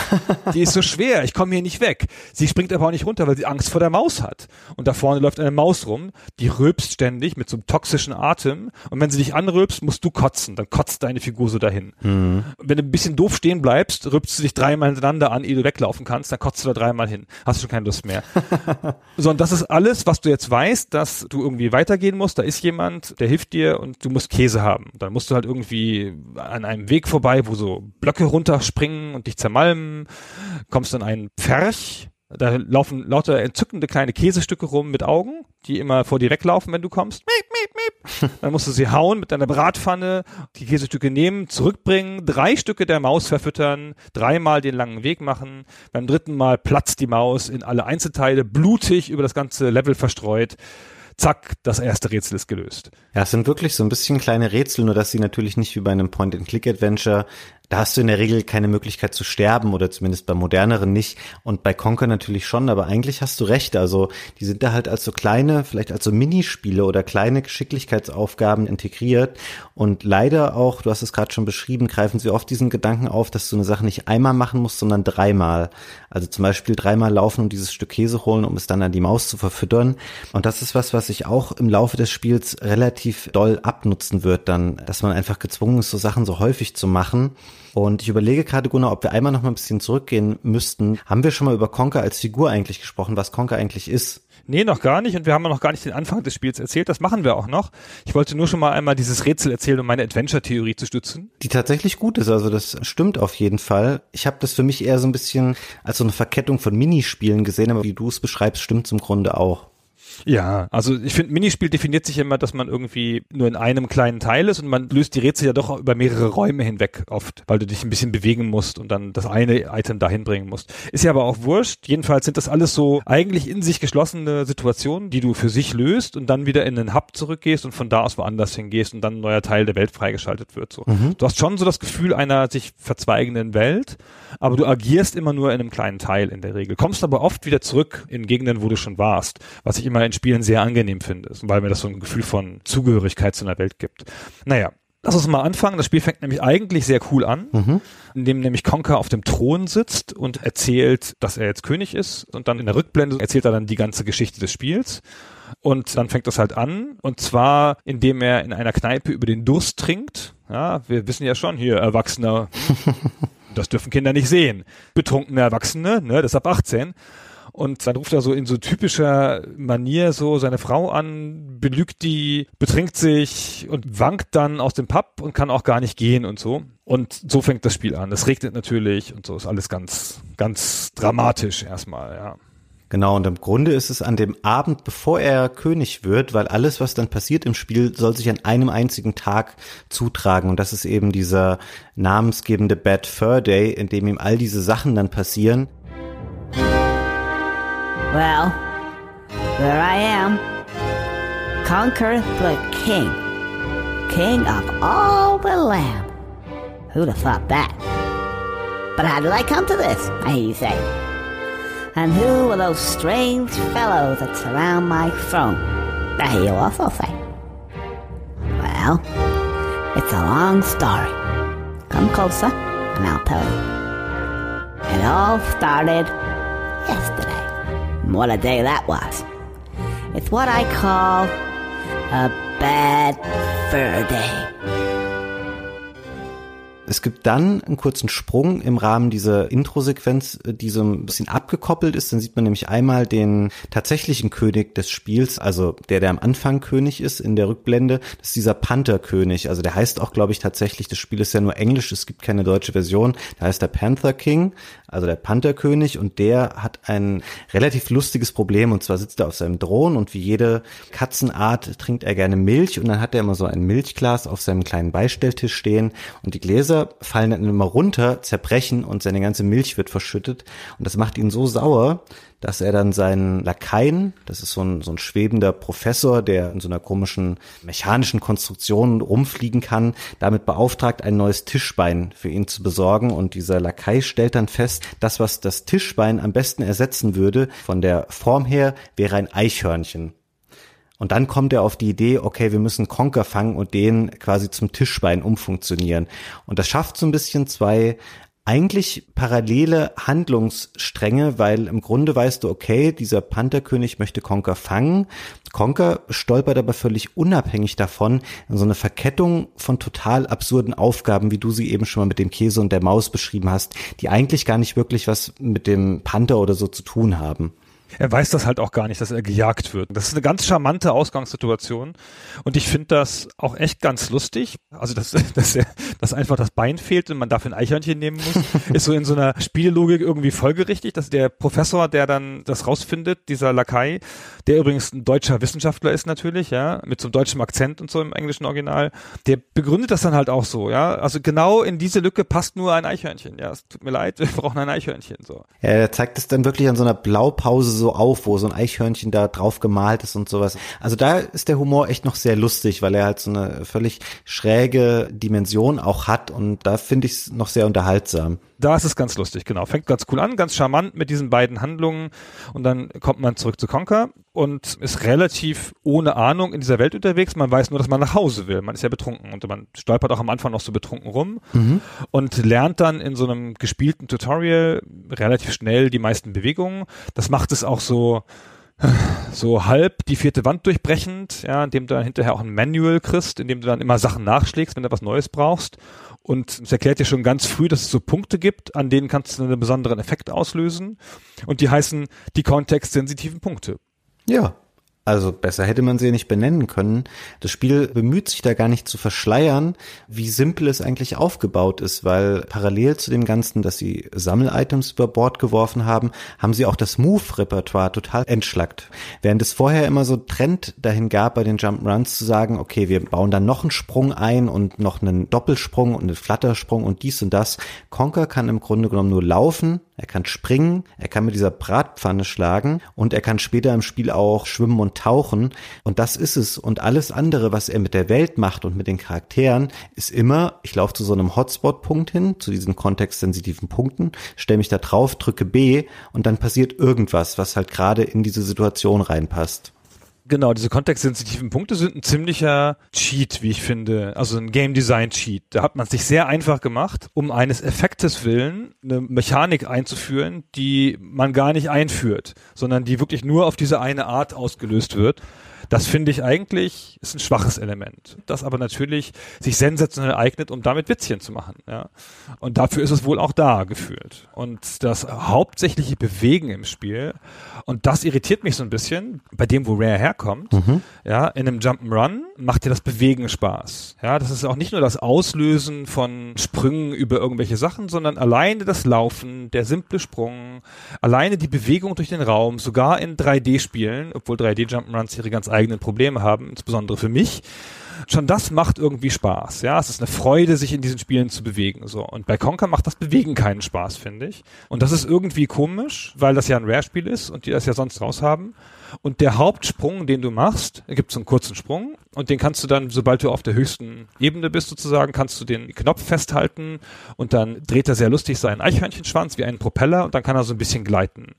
Die ist so schwer, ich komme hier nicht weg. Sie springt aber auch nicht runter, weil sie Angst vor der Maus hat. Und da vorne läuft eine Maus rum, die rülpst ständig mit so einem toxischen Atem. Und wenn sie dich anrülpst, musst du kotzen. Dann kotzt deine Figur so dahin. Mhm. Wenn du ein bisschen doof stehen bleibst, rülpst du dich dreimal hintereinander an, ehe du weglaufen kannst, dann kotzt du da dreimal hin. Hast du schon keine Lust mehr. (laughs) so, und das ist alles, was du jetzt weißt, dass du irgendwie weitergehen musst. Da ist jemand, der hilft dir und du musst Käse haben. Dann musst du halt irgendwie an einem Weg vorbei, wo so Blöcke runterspringen und dich zermalmen, kommst an einen Pferch, da laufen lauter entzückende kleine Käsestücke rum mit Augen, die immer vor dir weglaufen, wenn du kommst. Miep, miep, miep. (laughs) Dann musst du sie hauen mit deiner Bratpfanne, die Käsestücke nehmen, zurückbringen, drei Stücke der Maus verfüttern, dreimal den langen Weg machen. Beim dritten Mal platzt die Maus in alle Einzelteile, blutig über das ganze Level verstreut zack, das erste Rätsel ist gelöst. Ja, es sind wirklich so ein bisschen kleine Rätsel, nur dass sie natürlich nicht wie bei einem Point-and-Click-Adventure da hast du in der Regel keine Möglichkeit zu sterben oder zumindest bei moderneren nicht. Und bei Conker natürlich schon, aber eigentlich hast du recht, also die sind da halt als so kleine, vielleicht als so Minispiele oder kleine Geschicklichkeitsaufgaben integriert. Und leider auch, du hast es gerade schon beschrieben, greifen sie oft diesen Gedanken auf, dass du eine Sache nicht einmal machen musst, sondern dreimal. Also zum Beispiel dreimal laufen und dieses Stück Käse holen, um es dann an die Maus zu verfüttern. Und das ist was, was sich auch im Laufe des Spiels relativ doll abnutzen wird dann, dass man einfach gezwungen ist, so Sachen so häufig zu machen und ich überlege gerade, Gunnar, ob wir einmal noch mal ein bisschen zurückgehen müssten. Haben wir schon mal über Conker als Figur eigentlich gesprochen, was Conker eigentlich ist? Nee, noch gar nicht. Und wir haben noch gar nicht den Anfang des Spiels erzählt. Das machen wir auch noch. Ich wollte nur schon mal einmal dieses Rätsel erzählen, um meine Adventure-Theorie zu stützen. Die tatsächlich gut ist. Also das stimmt auf jeden Fall. Ich habe das für mich eher so ein bisschen als so eine Verkettung von Minispielen gesehen, aber wie du es beschreibst, stimmt zum Grunde auch. Ja, also ich finde, Minispiel definiert sich immer, dass man irgendwie nur in einem kleinen Teil ist und man löst die Rätsel ja doch über mehrere Räume hinweg oft, weil du dich ein bisschen bewegen musst und dann das eine Item dahin bringen musst. Ist ja aber auch wurscht. Jedenfalls sind das alles so eigentlich in sich geschlossene Situationen, die du für sich löst und dann wieder in den Hub zurückgehst und von da aus woanders hingehst und dann ein neuer Teil der Welt freigeschaltet wird. So. Mhm. Du hast schon so das Gefühl einer sich verzweigenden Welt, aber du agierst immer nur in einem kleinen Teil in der Regel. Kommst aber oft wieder zurück in Gegenden, wo du schon warst, was ich immer in Spielen sehr angenehm finde, weil mir das so ein Gefühl von Zugehörigkeit zu einer Welt gibt. Naja, Lass uns mal anfangen. Das Spiel fängt nämlich eigentlich sehr cool an, mhm. indem nämlich Conker auf dem Thron sitzt und erzählt, dass er jetzt König ist. Und dann in der Rückblende erzählt er dann die ganze Geschichte des Spiels. Und dann fängt das halt an. Und zwar, indem er in einer Kneipe über den Durst trinkt. Ja, wir wissen ja schon hier, Erwachsener, (laughs) das dürfen Kinder nicht sehen. Betrunkene Erwachsene, ne, das ist ab 18. Und dann ruft er so in so typischer Manier so seine Frau an, belügt die, betrinkt sich und wankt dann aus dem Pub und kann auch gar nicht gehen und so. Und so fängt das Spiel an. Es regnet natürlich und so ist alles ganz, ganz dramatisch erstmal, ja. Genau, und im Grunde ist es an dem Abend, bevor er König wird, weil alles, was dann passiert im Spiel, soll sich an einem einzigen Tag zutragen. Und das ist eben dieser namensgebende Bad Fur Day, in dem ihm all diese Sachen dann passieren. Well, there I am. Conquer the king. King of all the land. Who'd have thought that? But how did I come to this, I hear you say? And who are those strange fellows that surround my throne? I hear you also say. Well, it's a long story. Come closer, and I'll tell you. It all started yesterday. What a day that was. It's what I call a bad fur day. Es gibt dann einen kurzen Sprung im Rahmen dieser Intro-Sequenz, äh, die so ein bisschen abgekoppelt ist. Dann sieht man nämlich einmal den tatsächlichen König des Spiels, also der, der am Anfang König ist in der Rückblende. Das ist dieser Panther-König. Also der heißt auch, glaube ich, tatsächlich, das Spiel ist ja nur Englisch, es gibt keine deutsche Version. Da heißt der Panther King, also der Panther-König. Und der hat ein relativ lustiges Problem. Und zwar sitzt er auf seinem Thron und wie jede Katzenart trinkt er gerne Milch. Und dann hat er immer so ein Milchglas auf seinem kleinen Beistelltisch stehen. Und die Gläser fallen dann immer runter, zerbrechen und seine ganze Milch wird verschüttet. Und das macht ihn so sauer, dass er dann seinen Lakaien, das ist so ein, so ein schwebender Professor, der in so einer komischen mechanischen Konstruktion rumfliegen kann, damit beauftragt, ein neues Tischbein für ihn zu besorgen. Und dieser Lakai stellt dann fest, das, was das Tischbein am besten ersetzen würde, von der Form her, wäre ein Eichhörnchen. Und dann kommt er auf die Idee, okay, wir müssen Conker fangen und den quasi zum Tischbein umfunktionieren. Und das schafft so ein bisschen zwei eigentlich parallele Handlungsstränge, weil im Grunde weißt du, okay, dieser Pantherkönig möchte Conker fangen. Conker stolpert aber völlig unabhängig davon in so eine Verkettung von total absurden Aufgaben, wie du sie eben schon mal mit dem Käse und der Maus beschrieben hast, die eigentlich gar nicht wirklich was mit dem Panther oder so zu tun haben. Er weiß das halt auch gar nicht, dass er gejagt wird. Das ist eine ganz charmante Ausgangssituation. Und ich finde das auch echt ganz lustig. Also, dass, (laughs) dass, er, dass einfach das Bein fehlt und man dafür ein Eichhörnchen nehmen muss, (laughs) ist so in so einer Spielelogik irgendwie folgerichtig, dass der Professor, der dann das rausfindet, dieser Lakai, der übrigens ein deutscher Wissenschaftler ist natürlich, ja, mit so einem deutschen Akzent und so im englischen Original, der begründet das dann halt auch so, ja. Also genau in diese Lücke passt nur ein Eichhörnchen. Ja, es tut mir leid, (laughs) wir brauchen ein Eichhörnchen, so. Ja, er zeigt es dann wirklich an so einer Blaupause so auf, wo so ein Eichhörnchen da drauf gemalt ist und sowas. Also da ist der Humor echt noch sehr lustig, weil er halt so eine völlig schräge Dimension auch hat und da finde ich es noch sehr unterhaltsam. Da ist es ganz lustig, genau. Fängt ganz cool an, ganz charmant mit diesen beiden Handlungen und dann kommt man zurück zu Conker und ist relativ ohne Ahnung in dieser Welt unterwegs. Man weiß nur, dass man nach Hause will. Man ist ja betrunken und man stolpert auch am Anfang noch so betrunken rum mhm. und lernt dann in so einem gespielten Tutorial relativ schnell die meisten Bewegungen. Das macht es auch so so halb die vierte Wand durchbrechend, ja, indem du dann hinterher auch ein Manual kriegst, indem du dann immer Sachen nachschlägst, wenn du was Neues brauchst. Und es erklärt dir schon ganz früh, dass es so Punkte gibt, an denen kannst du einen besonderen Effekt auslösen. Und die heißen die kontextsensitiven Punkte. Ja, also besser hätte man sie nicht benennen können. Das Spiel bemüht sich da gar nicht zu verschleiern, wie simpel es eigentlich aufgebaut ist, weil parallel zu dem Ganzen, dass sie Sammel-Items über Bord geworfen haben, haben sie auch das Move-Repertoire total entschlackt. Während es vorher immer so Trend dahin gab, bei den Jump-Runs zu sagen, okay, wir bauen dann noch einen Sprung ein und noch einen Doppelsprung und einen Flattersprung und dies und das. Conker kann im Grunde genommen nur laufen, er kann springen, er kann mit dieser Bratpfanne schlagen und er kann später im Spiel auch schwimmen und tauchen. Und das ist es. Und alles andere, was er mit der Welt macht und mit den Charakteren, ist immer, ich laufe zu so einem Hotspot-Punkt hin, zu diesen kontextsensitiven Punkten, stelle mich da drauf, drücke B und dann passiert irgendwas, was halt gerade in diese Situation reinpasst. Genau, diese kontextsensitiven Punkte sind ein ziemlicher Cheat, wie ich finde. Also ein Game Design Cheat. Da hat man sich sehr einfach gemacht, um eines Effektes willen eine Mechanik einzuführen, die man gar nicht einführt, sondern die wirklich nur auf diese eine Art ausgelöst wird. Das finde ich eigentlich ist ein schwaches Element, das aber natürlich sich sensationell eignet, um damit Witzchen zu machen. Ja. Und dafür ist es wohl auch da gefühlt. Und das hauptsächliche Bewegen im Spiel, und das irritiert mich so ein bisschen, bei dem, wo Rare herkommt, mhm. ja, in einem Jump'n'Run macht dir das Bewegen Spaß. Ja, das ist auch nicht nur das Auslösen von Sprüngen über irgendwelche Sachen, sondern alleine das Laufen, der simple Sprung, alleine die Bewegung durch den Raum, sogar in 3D-Spielen, obwohl 3D-Jump'n'Runs ihre ganz eigenen Probleme haben, insbesondere für mich. Schon das macht irgendwie Spaß. Ja, es ist eine Freude, sich in diesen Spielen zu bewegen. So und bei Conker macht das Bewegen keinen Spaß, finde ich. Und das ist irgendwie komisch, weil das ja ein Rare-Spiel ist und die das ja sonst raus haben. Und der Hauptsprung, den du machst, gibt so einen kurzen Sprung und den kannst du dann, sobald du auf der höchsten Ebene bist sozusagen, kannst du den Knopf festhalten und dann dreht er sehr lustig seinen Eichhörnchenschwanz wie einen Propeller und dann kann er so ein bisschen gleiten.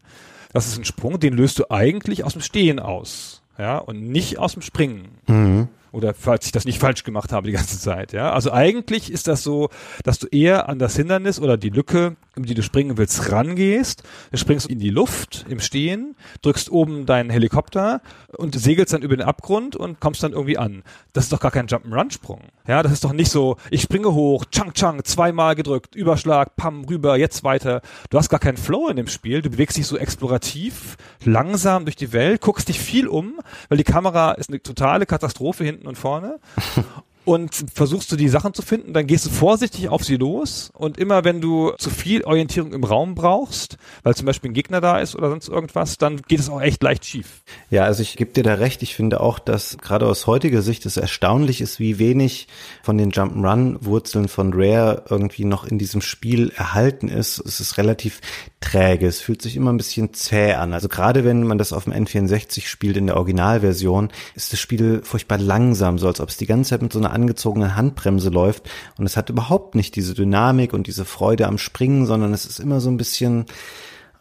Das ist ein Sprung, den löst du eigentlich aus dem Stehen aus ja, und nicht aus dem Springen. Mhm. Oder falls ich das nicht falsch gemacht habe die ganze Zeit, ja. Also eigentlich ist das so, dass du eher an das Hindernis oder die Lücke, die du springen willst, rangehst. Springst in die Luft im Stehen, drückst oben deinen Helikopter und segelst dann über den Abgrund und kommst dann irgendwie an. Das ist doch gar kein Jump'n'Run-Sprung. Ja, das ist doch nicht so, ich springe hoch, chang chang, zweimal gedrückt, Überschlag, pam, rüber, jetzt weiter. Du hast gar keinen Flow in dem Spiel. Du bewegst dich so explorativ, langsam durch die Welt, guckst dich viel um, weil die Kamera ist eine totale Katastrophe hinten und vorne. Und versuchst du die Sachen zu finden, dann gehst du vorsichtig auf sie los und immer wenn du zu viel Orientierung im Raum brauchst, weil zum Beispiel ein Gegner da ist oder sonst irgendwas, dann geht es auch echt leicht schief. Ja, also ich gebe dir da recht. Ich finde auch, dass gerade aus heutiger Sicht es erstaunlich ist, wie wenig von den Jump'n'Run-Wurzeln von Rare irgendwie noch in diesem Spiel erhalten ist. Es ist relativ träge. Es fühlt sich immer ein bisschen zäh an. Also gerade wenn man das auf dem N64 spielt in der Originalversion, ist das Spiel furchtbar langsam, so als ob es die ganze Zeit mit so einer angezogenen Handbremse läuft. Und es hat überhaupt nicht diese Dynamik und diese Freude am Springen, sondern es ist immer so ein bisschen,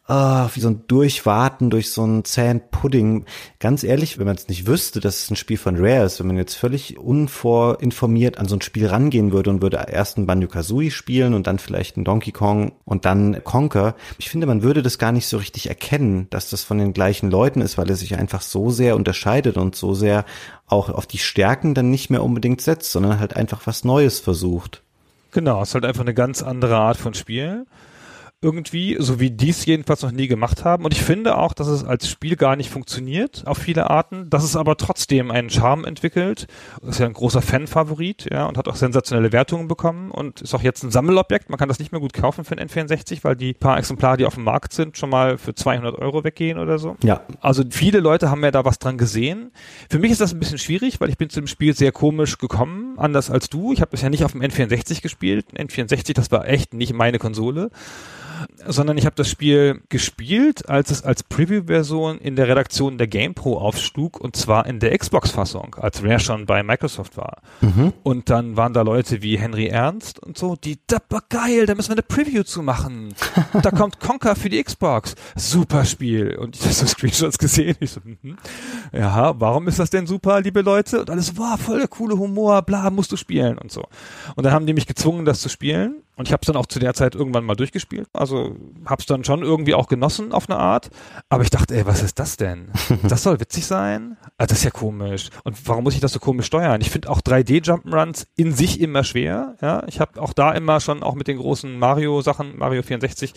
ah, wie so ein Durchwarten durch so einen zähen Pudding. Ganz ehrlich, wenn man es nicht wüsste, dass es ein Spiel von Rare ist, wenn man jetzt völlig unvorinformiert an so ein Spiel rangehen würde und würde erst ein Banjo-Kazooie spielen und dann vielleicht ein Donkey Kong und dann Conker. Ich finde, man würde das gar nicht so richtig erkennen, dass das von den gleichen Leuten ist, weil er sich einfach so sehr unterscheidet und so sehr auch auf die Stärken dann nicht mehr unbedingt setzt, sondern halt einfach was Neues versucht. Genau, es ist halt einfach eine ganz andere Art von Spiel irgendwie, so wie dies jedenfalls noch nie gemacht haben. Und ich finde auch, dass es als Spiel gar nicht funktioniert auf viele Arten, dass es aber trotzdem einen Charme entwickelt. Das ist ja ein großer Fanfavorit, ja, und hat auch sensationelle Wertungen bekommen und ist auch jetzt ein Sammelobjekt. Man kann das nicht mehr gut kaufen für ein N64, weil die paar Exemplare, die auf dem Markt sind, schon mal für 200 Euro weggehen oder so. Ja. Also viele Leute haben ja da was dran gesehen. Für mich ist das ein bisschen schwierig, weil ich bin zu dem Spiel sehr komisch gekommen, anders als du. Ich habe das ja nicht auf dem N64 gespielt. N64, das war echt nicht meine Konsole sondern ich habe das Spiel gespielt, als es als Preview-Version in der Redaktion der GamePro aufschlug und zwar in der Xbox-Fassung, als Rare schon bei Microsoft war. Mhm. Und dann waren da Leute wie Henry Ernst und so, die, das war geil, da müssen wir eine Preview zu machen. (laughs) da kommt Conker für die Xbox. Super Spiel. Und ich habe so Screenshots gesehen. Ich so, mhm. ja, warum ist das denn super, liebe Leute? Und alles, wow, voll der coole Humor, bla, musst du spielen und so. Und dann haben die mich gezwungen, das zu spielen. Und ich habe es dann auch zu der Zeit irgendwann mal durchgespielt. Also hab's dann schon irgendwie auch genossen auf eine Art. Aber ich dachte, ey, was ist das denn? (laughs) Das soll witzig sein? Ah, das ist ja komisch. Und warum muss ich das so komisch steuern? Ich finde auch 3D-Jump'n'Runs in sich immer schwer. Ja, ich habe auch da immer schon auch mit den großen Mario-Sachen, Mario 64,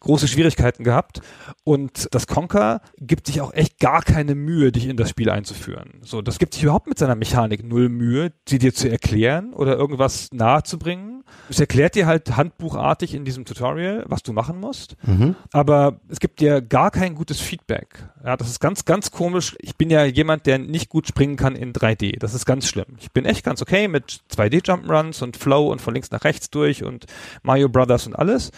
große Schwierigkeiten gehabt. Und das Conker gibt sich auch echt gar keine Mühe, dich in das Spiel einzuführen. So, das gibt sich überhaupt mit seiner Mechanik null Mühe, sie dir zu erklären oder irgendwas nahezubringen. Es erklärt dir halt handbuchartig in diesem Tutorial, was du machen musst. Mhm. Aber es gibt dir gar kein gutes Feedback. Ja, das ist ganz, ganz komisch. Ich bin ja jemand, der nicht gut springen kann in 3D. Das ist ganz schlimm. Ich bin echt ganz okay mit 2D Jump'n'Runs und Flow und von links nach rechts durch und Mario Brothers und alles.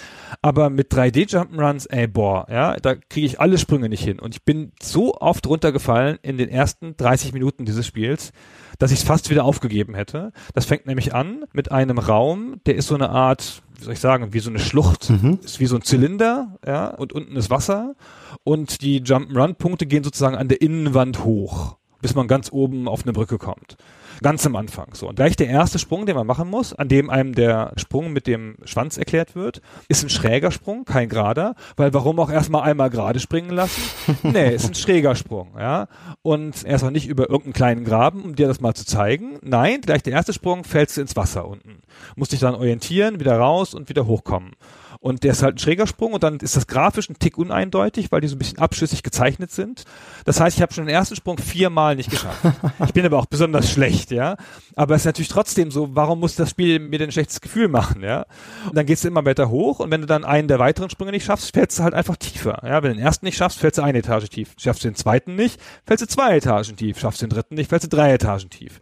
Aber mit 3D Jump'n'Runs, ey, boah, ja, da kriege ich alle Sprünge nicht hin. Und ich bin so oft runtergefallen in den ersten 30 Minuten dieses Spiels, dass ich es fast wieder aufgegeben hätte. Das fängt nämlich an mit einem Raum, der ist so eine Art, wie soll ich sagen, wie so eine Schlucht, mhm. ist wie so ein Zylinder, ja, und unten ist Wasser und die Jump'n'Run-Punkte gehen sozusagen an der Innenwand hoch, bis man ganz oben auf eine Brücke kommt. Ganz am Anfang. So. Und gleich der erste Sprung, den man machen muss, an dem einem der Sprung mit dem Schwanz erklärt wird, ist ein schräger Sprung, kein gerader, weil warum auch erstmal einmal gerade springen lassen? (laughs) nee, ist ein schräger Sprung, ja. Und erstmal nicht über irgendeinen kleinen Graben, um dir das mal zu zeigen. Nein, gleich der erste Sprung fällst du ins Wasser unten. Musst dich dann orientieren, wieder raus und wieder hochkommen. Und der ist halt ein schräger Sprung und dann ist das grafisch ein Tick uneindeutig, weil die so ein bisschen abschüssig gezeichnet sind. Das heißt, ich habe schon den ersten Sprung viermal nicht geschafft. ich bin aber auch besonders schlecht, ja. Aber es ist natürlich trotzdem so, warum muss das Spiel mir denn ein schlechtes Gefühl machen, ja? Und dann gehst du immer weiter hoch und wenn du dann einen der weiteren Sprünge nicht schaffst, fällst du halt einfach tiefer. Ja, wenn du den ersten nicht schaffst, fällst du eine Etage tief. Schaffst du den zweiten nicht, fällst du zwei Etagen tief. Schaffst du den dritten nicht, fällst du drei Etagen tief.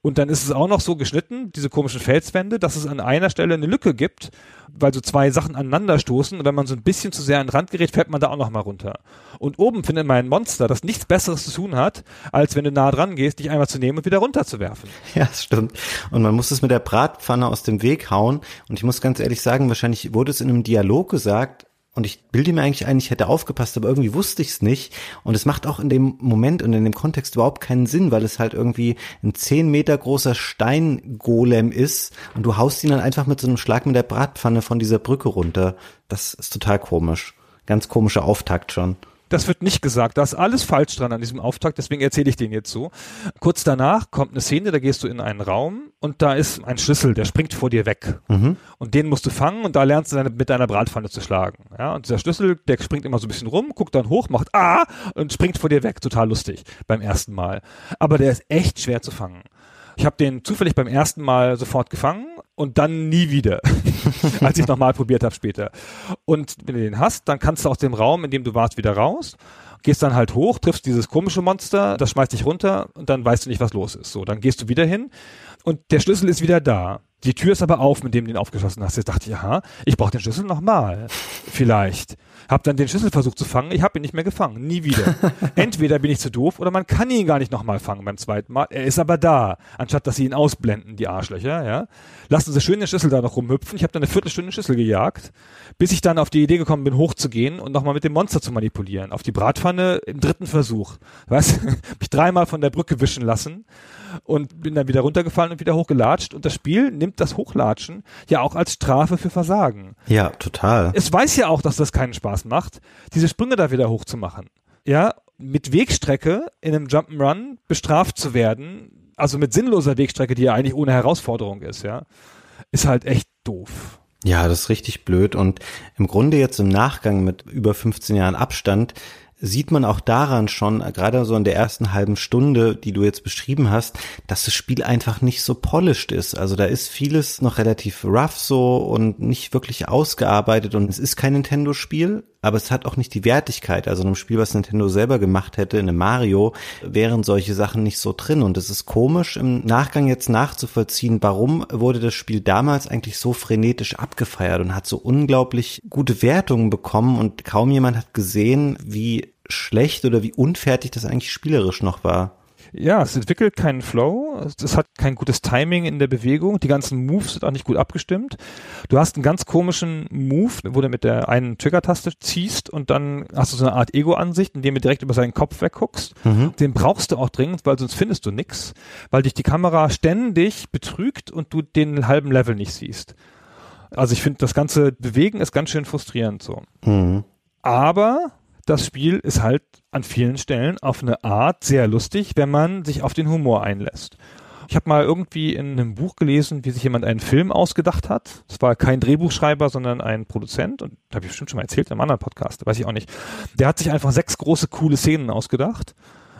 Und dann ist es auch noch so geschnitten, diese komischen Felswände, dass es an einer Stelle eine Lücke gibt, weil so zwei Sachen aneinander stoßen und wenn man so ein bisschen zu sehr an den Rand gerät, fällt man da auch noch mal runter. Und oben findet man ein Monster, das nichts Besseres zu tun hat, als wenn du nah dran gehst, dich einmal zu nehmen und wieder runterzuwerfen. Ja, das stimmt. Und man muss es mit der Bratpfanne aus dem Weg hauen. Und ich muss ganz ehrlich sagen, wahrscheinlich wurde es in einem Dialog gesagt, und ich bilde mir eigentlich ein, ich hätte aufgepasst, aber irgendwie wusste ich es nicht. Und es macht auch in dem Moment und in dem Kontext überhaupt keinen Sinn, weil es halt irgendwie ein zehn Meter großer Steingolem ist und du haust ihn dann einfach mit so einem Schlag mit der Bratpfanne von dieser Brücke runter. Das ist total komisch. Ganz komischer Auftakt schon. Das wird nicht gesagt. Da ist alles falsch dran an diesem Auftakt, deswegen erzähle ich den jetzt so. Kurz danach kommt eine Szene, da gehst du in einen Raum und da ist ein Schlüssel, der springt vor dir weg. Mhm. Und den musst du fangen und da lernst du dann mit deiner Bratpfanne zu schlagen. Ja, und dieser Schlüssel, der springt immer so ein bisschen rum, guckt dann hoch, macht Ah und springt vor dir weg. Total lustig beim ersten Mal. Aber der ist echt schwer zu fangen. Ich habe den zufällig beim ersten Mal sofort gefangen und dann nie wieder, (laughs) (laughs) als ich nochmal probiert habe später. Und wenn du den hast, dann kannst du aus dem Raum, in dem du warst, wieder raus gehst dann halt hoch, triffst dieses komische Monster, das schmeißt dich runter und dann weißt du nicht, was los ist. So, dann gehst du wieder hin und der Schlüssel ist wieder da. Die Tür ist aber auf, mit dem du ihn aufgeschlossen hast. Jetzt dachte ich, aha, ich brauche den Schlüssel nochmal. Vielleicht. Hab dann den Schlüssel versucht zu fangen, ich habe ihn nicht mehr gefangen, nie wieder. (laughs) Entweder bin ich zu doof oder man kann ihn gar nicht nochmal fangen beim zweiten Mal. Er ist aber da, anstatt dass sie ihn ausblenden, die Arschlöcher, ja. Lassen sie schön den Schlüssel da noch rumhüpfen. Ich habe dann eine Viertelstunde Schlüssel gejagt, bis ich dann auf die Idee gekommen bin, hochzugehen und nochmal mit dem Monster zu manipulieren. Auf die Bratpfanne im dritten Versuch. Weißt (laughs) mich dreimal von der Brücke wischen lassen und bin dann wieder runtergefallen und wieder hochgelatscht. Und das Spiel nimmt das Hochlatschen ja auch als Strafe für Versagen. Ja, total. Es weiß ja auch, dass das keinen Spaß macht, diese Sprünge da wieder hochzumachen. Ja, mit Wegstrecke in einem Jump'n'Run bestraft zu werden, also mit sinnloser Wegstrecke, die ja eigentlich ohne Herausforderung ist, ja, ist halt echt doof. Ja, das ist richtig blöd. Und im Grunde jetzt im Nachgang mit über 15 Jahren Abstand sieht man auch daran schon, gerade so in der ersten halben Stunde, die du jetzt beschrieben hast, dass das Spiel einfach nicht so polished ist. Also da ist vieles noch relativ rough so und nicht wirklich ausgearbeitet und es ist kein Nintendo-Spiel, aber es hat auch nicht die Wertigkeit. Also in einem Spiel, was Nintendo selber gemacht hätte, in einem Mario, wären solche Sachen nicht so drin. Und es ist komisch, im Nachgang jetzt nachzuvollziehen, warum wurde das Spiel damals eigentlich so frenetisch abgefeiert und hat so unglaublich gute Wertungen bekommen und kaum jemand hat gesehen, wie schlecht oder wie unfertig das eigentlich spielerisch noch war. Ja, es entwickelt keinen Flow, es hat kein gutes Timing in der Bewegung, die ganzen Moves sind auch nicht gut abgestimmt. Du hast einen ganz komischen Move, wo du mit der einen Trigger-Taste ziehst und dann hast du so eine Art Ego-Ansicht, indem du direkt über seinen Kopf wegguckst. Mhm. Den brauchst du auch dringend, weil sonst findest du nix, weil dich die Kamera ständig betrügt und du den halben Level nicht siehst. Also ich finde, das ganze Bewegen ist ganz schön frustrierend so. Mhm. Aber das Spiel ist halt an vielen Stellen auf eine Art sehr lustig, wenn man sich auf den Humor einlässt. Ich habe mal irgendwie in einem Buch gelesen, wie sich jemand einen Film ausgedacht hat. Es war kein Drehbuchschreiber, sondern ein Produzent. Und habe ich bestimmt schon mal erzählt in einem anderen Podcast, weiß ich auch nicht. Der hat sich einfach sechs große, coole Szenen ausgedacht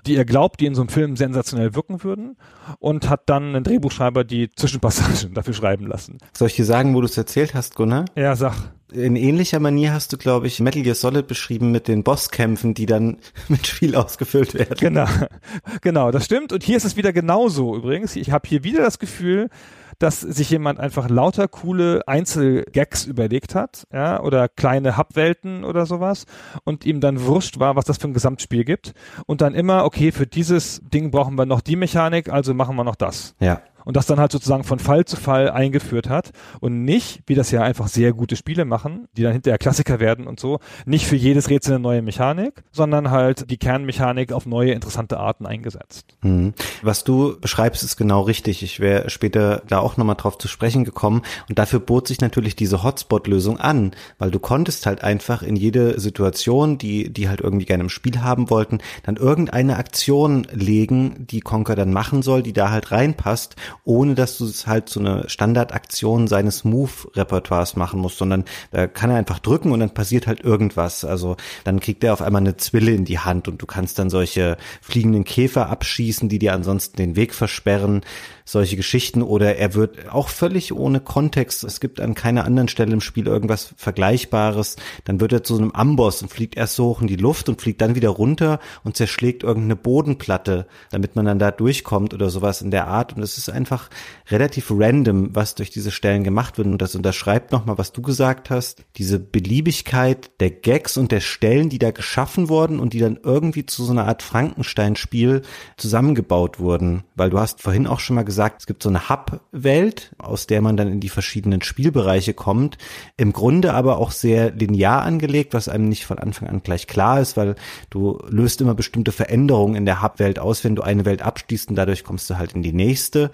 die er glaubt, die in so einem Film sensationell wirken würden und hat dann einen Drehbuchschreiber die Zwischenpassagen (laughs) dafür schreiben lassen. Soll ich dir sagen, wo du es erzählt hast, Gunnar? Ja, sag. In ähnlicher Manier hast du, glaube ich, Metal Gear Solid beschrieben mit den Bosskämpfen, die dann (laughs) mit Spiel ausgefüllt werden. Genau, (laughs) genau, das stimmt. Und hier ist es wieder genauso übrigens. Ich habe hier wieder das Gefühl, dass sich jemand einfach lauter coole Einzelgags überlegt hat, ja, oder kleine Hubwelten oder sowas und ihm dann wurscht war, was das für ein Gesamtspiel gibt und dann immer, okay, für dieses Ding brauchen wir noch die Mechanik, also machen wir noch das. Ja und das dann halt sozusagen von Fall zu Fall eingeführt hat und nicht, wie das ja einfach sehr gute Spiele machen, die dann hinterher Klassiker werden und so, nicht für jedes Rätsel eine neue Mechanik, sondern halt die Kernmechanik auf neue interessante Arten eingesetzt. Mhm. Was du beschreibst, ist genau richtig. Ich wäre später da auch nochmal drauf zu sprechen gekommen und dafür bot sich natürlich diese Hotspot-Lösung an, weil du konntest halt einfach in jede Situation, die, die halt irgendwie gerne im Spiel haben wollten, dann irgendeine Aktion legen, die Conker dann machen soll, die da halt reinpasst ohne dass du es halt so eine Standardaktion seines Move-Repertoires machen musst, sondern da kann er einfach drücken und dann passiert halt irgendwas. Also dann kriegt er auf einmal eine Zwille in die Hand und du kannst dann solche fliegenden Käfer abschießen, die dir ansonsten den Weg versperren solche Geschichten oder er wird auch völlig ohne Kontext, es gibt an keiner anderen Stelle im Spiel irgendwas Vergleichbares, dann wird er zu einem Amboss und fliegt erst so hoch in die Luft und fliegt dann wieder runter und zerschlägt irgendeine Bodenplatte, damit man dann da durchkommt oder sowas in der Art. Und es ist einfach relativ random, was durch diese Stellen gemacht wird und das unterschreibt nochmal, was du gesagt hast, diese Beliebigkeit der Gags und der Stellen, die da geschaffen wurden und die dann irgendwie zu so einer Art Frankenstein-Spiel zusammengebaut wurden, weil du hast vorhin auch schon mal gesagt, es gibt so eine Hub-Welt, aus der man dann in die verschiedenen Spielbereiche kommt. Im Grunde aber auch sehr linear angelegt, was einem nicht von Anfang an gleich klar ist, weil du löst immer bestimmte Veränderungen in der Hub-Welt aus, wenn du eine Welt abschließt und dadurch kommst du halt in die nächste.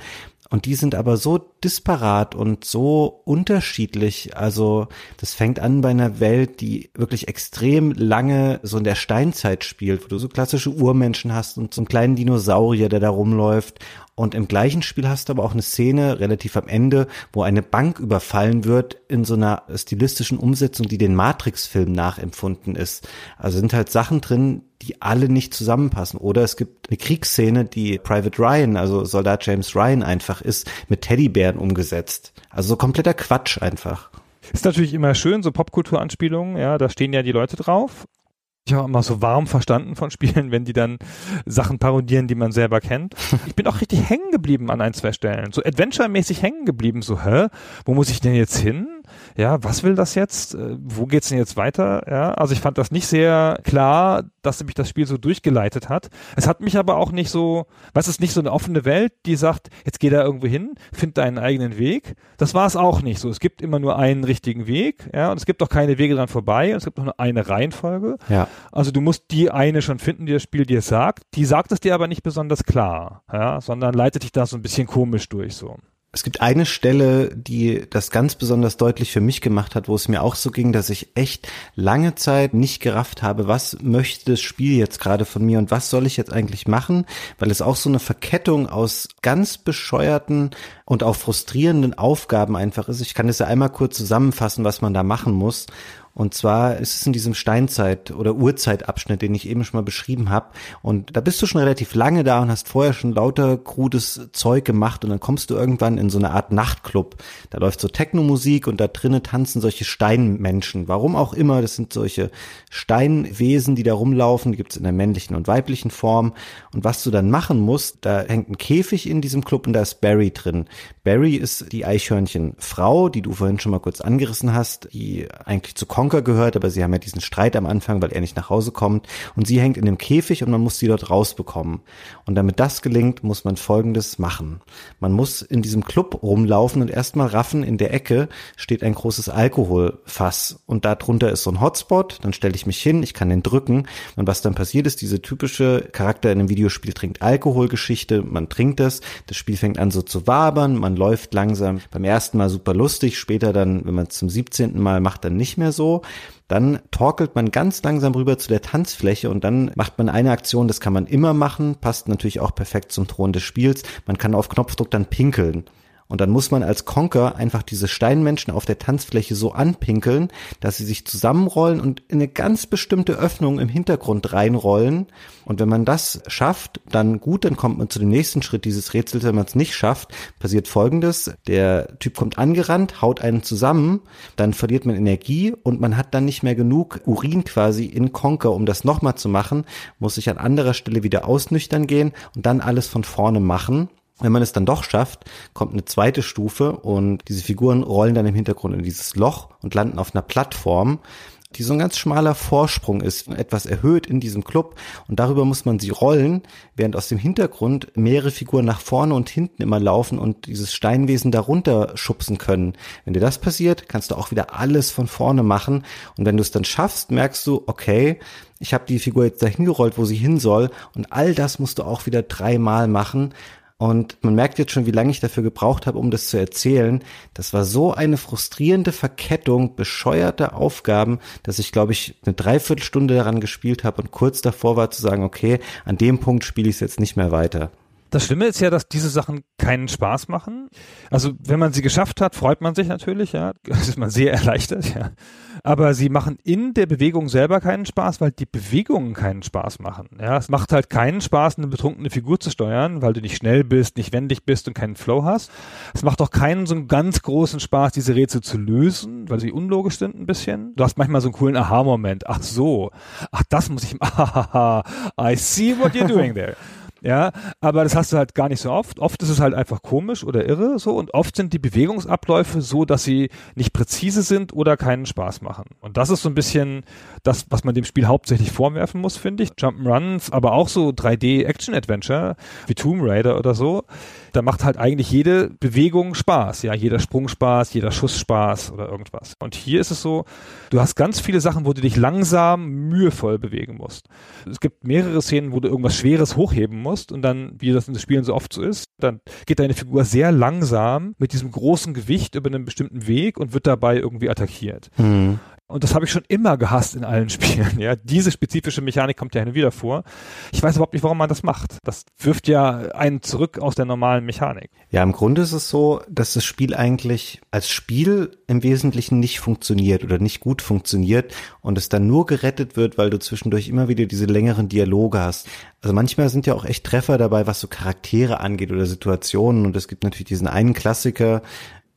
Und die sind aber so disparat und so unterschiedlich. Also das fängt an bei einer Welt, die wirklich extrem lange so in der Steinzeit spielt, wo du so klassische Urmenschen hast und so einen kleinen Dinosaurier, der da rumläuft. Und im gleichen Spiel hast du aber auch eine Szene relativ am Ende, wo eine Bank überfallen wird in so einer stilistischen Umsetzung, die den Matrix-Film nachempfunden ist. Also sind halt Sachen drin, die alle nicht zusammenpassen. Oder es gibt eine Kriegsszene, die Private Ryan, also Soldat James Ryan einfach ist, mit Teddybären umgesetzt. Also so kompletter Quatsch einfach. Ist natürlich immer schön, so Popkulturanspielungen, ja, da stehen ja die Leute drauf. Ich habe immer so warm verstanden von Spielen, wenn die dann Sachen parodieren, die man selber kennt. Ich bin auch richtig hängen geblieben an ein, zwei Stellen. So Adventure-mäßig hängen geblieben. So, hä? Wo muss ich denn jetzt hin? Ja, was will das jetzt? Äh, Wo geht's denn jetzt weiter? Ja, also ich fand das nicht sehr klar, dass mich das Spiel so durchgeleitet hat. Es hat mich aber auch nicht so, was ist nicht so eine offene Welt, die sagt, jetzt geh da irgendwo hin, find deinen eigenen Weg. Das war es auch nicht so. Es gibt immer nur einen richtigen Weg, ja, und es gibt auch keine Wege dran vorbei und es gibt auch nur eine Reihenfolge. Ja. Also du musst die eine schon finden, die das Spiel dir sagt. Die sagt es dir aber nicht besonders klar, ja, sondern leitet dich da so ein bisschen komisch durch so. Es gibt eine Stelle, die das ganz besonders deutlich für mich gemacht hat, wo es mir auch so ging, dass ich echt lange Zeit nicht gerafft habe, was möchte das Spiel jetzt gerade von mir und was soll ich jetzt eigentlich machen, weil es auch so eine Verkettung aus ganz bescheuerten und auch frustrierenden Aufgaben einfach ist. Ich kann das ja einmal kurz zusammenfassen, was man da machen muss. Und zwar ist es in diesem Steinzeit- oder Urzeitabschnitt, den ich eben schon mal beschrieben habe. Und da bist du schon relativ lange da und hast vorher schon lauter krudes Zeug gemacht und dann kommst du irgendwann in so eine Art Nachtclub. Da läuft so Technomusik und da drinnen tanzen solche Steinmenschen. Warum auch immer, das sind solche Steinwesen, die da rumlaufen. Die gibt es in der männlichen und weiblichen Form. Und was du dann machen musst, da hängt ein Käfig in diesem Club und da ist Barry drin. Barry ist die Eichhörnchenfrau, die du vorhin schon mal kurz angerissen hast, die eigentlich zu Conker gehört, aber sie haben ja diesen Streit am Anfang, weil er nicht nach Hause kommt. Und sie hängt in dem Käfig und man muss sie dort rausbekommen. Und damit das gelingt, muss man Folgendes machen. Man muss in diesem Club rumlaufen und erstmal raffen, in der Ecke steht ein großes Alkoholfass. Und darunter ist so ein Hotspot. Dann stelle ich mich hin, ich kann den drücken. Und was dann passiert ist, diese typische Charakter in einem Videospiel trinkt Alkoholgeschichte. Man trinkt das. Das Spiel fängt an so zu wabern. Man läuft langsam. Beim ersten Mal super lustig. Später dann, wenn man zum 17. Mal macht, dann nicht mehr so. Dann torkelt man ganz langsam rüber zu der Tanzfläche und dann macht man eine Aktion, das kann man immer machen, passt natürlich auch perfekt zum Thron des Spiels. Man kann auf Knopfdruck dann pinkeln. Und dann muss man als Conker einfach diese Steinmenschen auf der Tanzfläche so anpinkeln, dass sie sich zusammenrollen und in eine ganz bestimmte Öffnung im Hintergrund reinrollen. Und wenn man das schafft, dann gut, dann kommt man zu dem nächsten Schritt dieses Rätsels. Wenn man es nicht schafft, passiert folgendes. Der Typ kommt angerannt, haut einen zusammen, dann verliert man Energie und man hat dann nicht mehr genug Urin quasi in Conker, um das nochmal zu machen, muss sich an anderer Stelle wieder ausnüchtern gehen und dann alles von vorne machen. Wenn man es dann doch schafft, kommt eine zweite Stufe und diese Figuren rollen dann im Hintergrund in dieses Loch und landen auf einer Plattform, die so ein ganz schmaler Vorsprung ist, etwas erhöht in diesem Club. Und darüber muss man sie rollen, während aus dem Hintergrund mehrere Figuren nach vorne und hinten immer laufen und dieses Steinwesen darunter schubsen können. Wenn dir das passiert, kannst du auch wieder alles von vorne machen. Und wenn du es dann schaffst, merkst du, okay, ich habe die Figur jetzt dahin gerollt, wo sie hin soll. Und all das musst du auch wieder dreimal machen und man merkt jetzt schon, wie lange ich dafür gebraucht habe, um das zu erzählen. Das war so eine frustrierende Verkettung bescheuerter Aufgaben, dass ich, glaube ich, eine Dreiviertelstunde daran gespielt habe und kurz davor war zu sagen, okay, an dem Punkt spiele ich es jetzt nicht mehr weiter. Das Schlimme ist ja, dass diese Sachen keinen Spaß machen. Also wenn man sie geschafft hat, freut man sich natürlich, ja. (laughs) Das ist man sehr erleichtert, ja. Aber sie machen in der Bewegung selber keinen Spaß, weil die Bewegungen keinen Spaß machen. Ja, es macht halt keinen Spaß, eine betrunkene Figur zu steuern, weil du nicht schnell bist, nicht wendig bist und keinen Flow hast. Es macht auch keinen so einen ganz großen Spaß, diese Rätsel zu lösen, weil sie unlogisch sind ein bisschen. Du hast manchmal so einen coolen Aha-Moment. Ach so. Ach, das muss ich, (laughs) ah, I see what you're doing there. (laughs) Ja, aber das hast du halt gar nicht so oft. Oft ist es halt einfach komisch oder irre so und oft sind die Bewegungsabläufe so, dass sie nicht präzise sind oder keinen Spaß machen. Und das ist so ein bisschen das, was man dem Spiel hauptsächlich vorwerfen muss, finde ich. Jump'n'Runs, aber auch so 3D-Action-Adventure wie Tomb Raider oder so. Da macht halt eigentlich jede Bewegung Spaß. Ja, jeder Sprung Spaß, jeder Schuss Spaß oder irgendwas. Und hier ist es so, du hast ganz viele Sachen, wo du dich langsam, mühevoll bewegen musst. Es gibt mehrere Szenen, wo du irgendwas Schweres hochheben musst und dann, wie das in den Spielen so oft so ist, dann geht deine Figur sehr langsam mit diesem großen Gewicht über einen bestimmten Weg und wird dabei irgendwie attackiert. Mhm. Und das habe ich schon immer gehasst in allen (laughs) Spielen. Ja, diese spezifische Mechanik kommt ja hin und wieder vor. Ich weiß überhaupt nicht, warum man das macht. Das wirft ja einen zurück aus der normalen Mechanik. Ja, im Grunde ist es so, dass das Spiel eigentlich als Spiel im Wesentlichen nicht funktioniert oder nicht gut funktioniert und es dann nur gerettet wird, weil du zwischendurch immer wieder diese längeren Dialoge hast. Also manchmal sind ja auch echt Treffer dabei, was so Charaktere angeht oder Situationen und es gibt natürlich diesen einen Klassiker,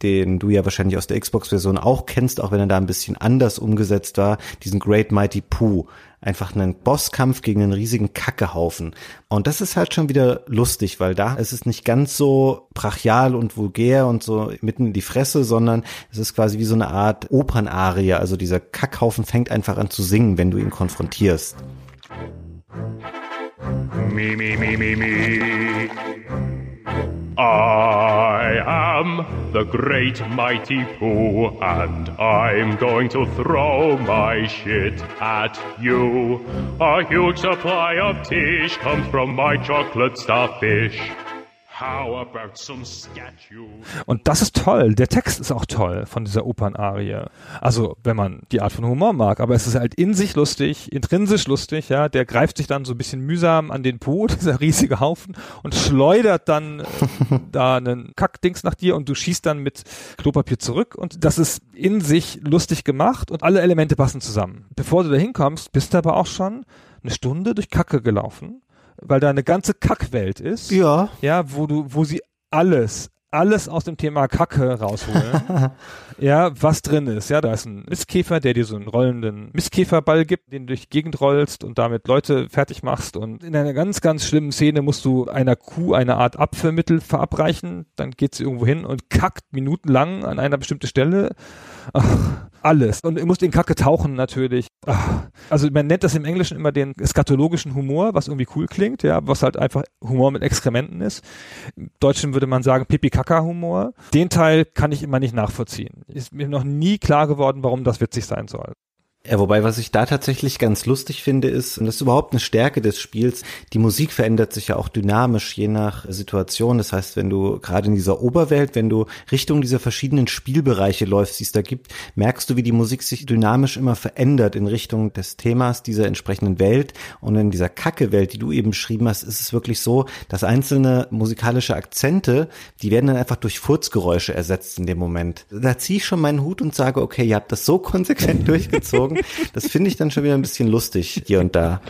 den du ja wahrscheinlich aus der Xbox-Version auch kennst, auch wenn er da ein bisschen anders umgesetzt war, diesen Great Mighty Pooh. Einfach einen Bosskampf gegen einen riesigen Kackehaufen. Und das ist halt schon wieder lustig, weil da ist es nicht ganz so brachial und vulgär und so mitten in die Fresse, sondern es ist quasi wie so eine Art Opernarie. Also dieser Kackhaufen fängt einfach an zu singen, wenn du ihn konfrontierst. Me, me, me, me, me. I am the great mighty Pooh, and I'm going to throw my shit at you. A huge supply of tish comes from my chocolate starfish. How about some statue? Und das ist toll. Der Text ist auch toll von dieser Opernarie. Also, wenn man die Art von Humor mag. Aber es ist halt in sich lustig, intrinsisch lustig, ja. Der greift sich dann so ein bisschen mühsam an den Po, (laughs) dieser riesige Haufen, und schleudert dann (laughs) da einen Kackdings nach dir und du schießt dann mit Klopapier zurück. Und das ist in sich lustig gemacht und alle Elemente passen zusammen. Bevor du da hinkommst, bist du aber auch schon eine Stunde durch Kacke gelaufen weil da eine ganze Kackwelt ist. Ja. Ja, wo du, wo sie alles, alles aus dem Thema Kacke rausholen. (laughs) ja, was drin ist. Ja, da ist ein Mistkäfer, der dir so einen rollenden Mistkäferball gibt, den du durch die Gegend rollst und damit Leute fertig machst. Und in einer ganz, ganz schlimmen Szene musst du einer Kuh eine Art Abführmittel verabreichen. Dann geht sie irgendwo hin und kackt minutenlang an einer bestimmten Stelle. Ach, (laughs) alles. Und du musst in Kacke tauchen natürlich. Ach. Also man nennt das im Englischen immer den eskatologischen Humor, was irgendwie cool klingt, ja, was halt einfach Humor mit Exkrementen ist. Im Deutschen würde man sagen Pipi-Kaka-Humor. Den Teil kann ich immer nicht nachvollziehen. Ist mir noch nie klar geworden, warum das witzig sein soll. Ja, wobei, was ich da tatsächlich ganz lustig finde, ist, und das ist überhaupt eine Stärke des Spiels, die Musik verändert sich ja auch dynamisch, je nach Situation. Das heißt, wenn du gerade in dieser Oberwelt, wenn du Richtung dieser verschiedenen Spielbereiche läufst, die es da gibt, merkst du, wie die Musik sich dynamisch immer verändert in Richtung des Themas dieser entsprechenden Welt. Und in dieser Kacke-Welt, die du eben beschrieben hast, ist es wirklich so, dass einzelne musikalische Akzente, die werden dann einfach durch Furzgeräusche ersetzt in dem Moment. Da ziehe ich schon meinen Hut und sage, okay, ihr habt das so konsequent (laughs) durchgezogen. Das finde ich dann schon wieder ein bisschen lustig hier und da.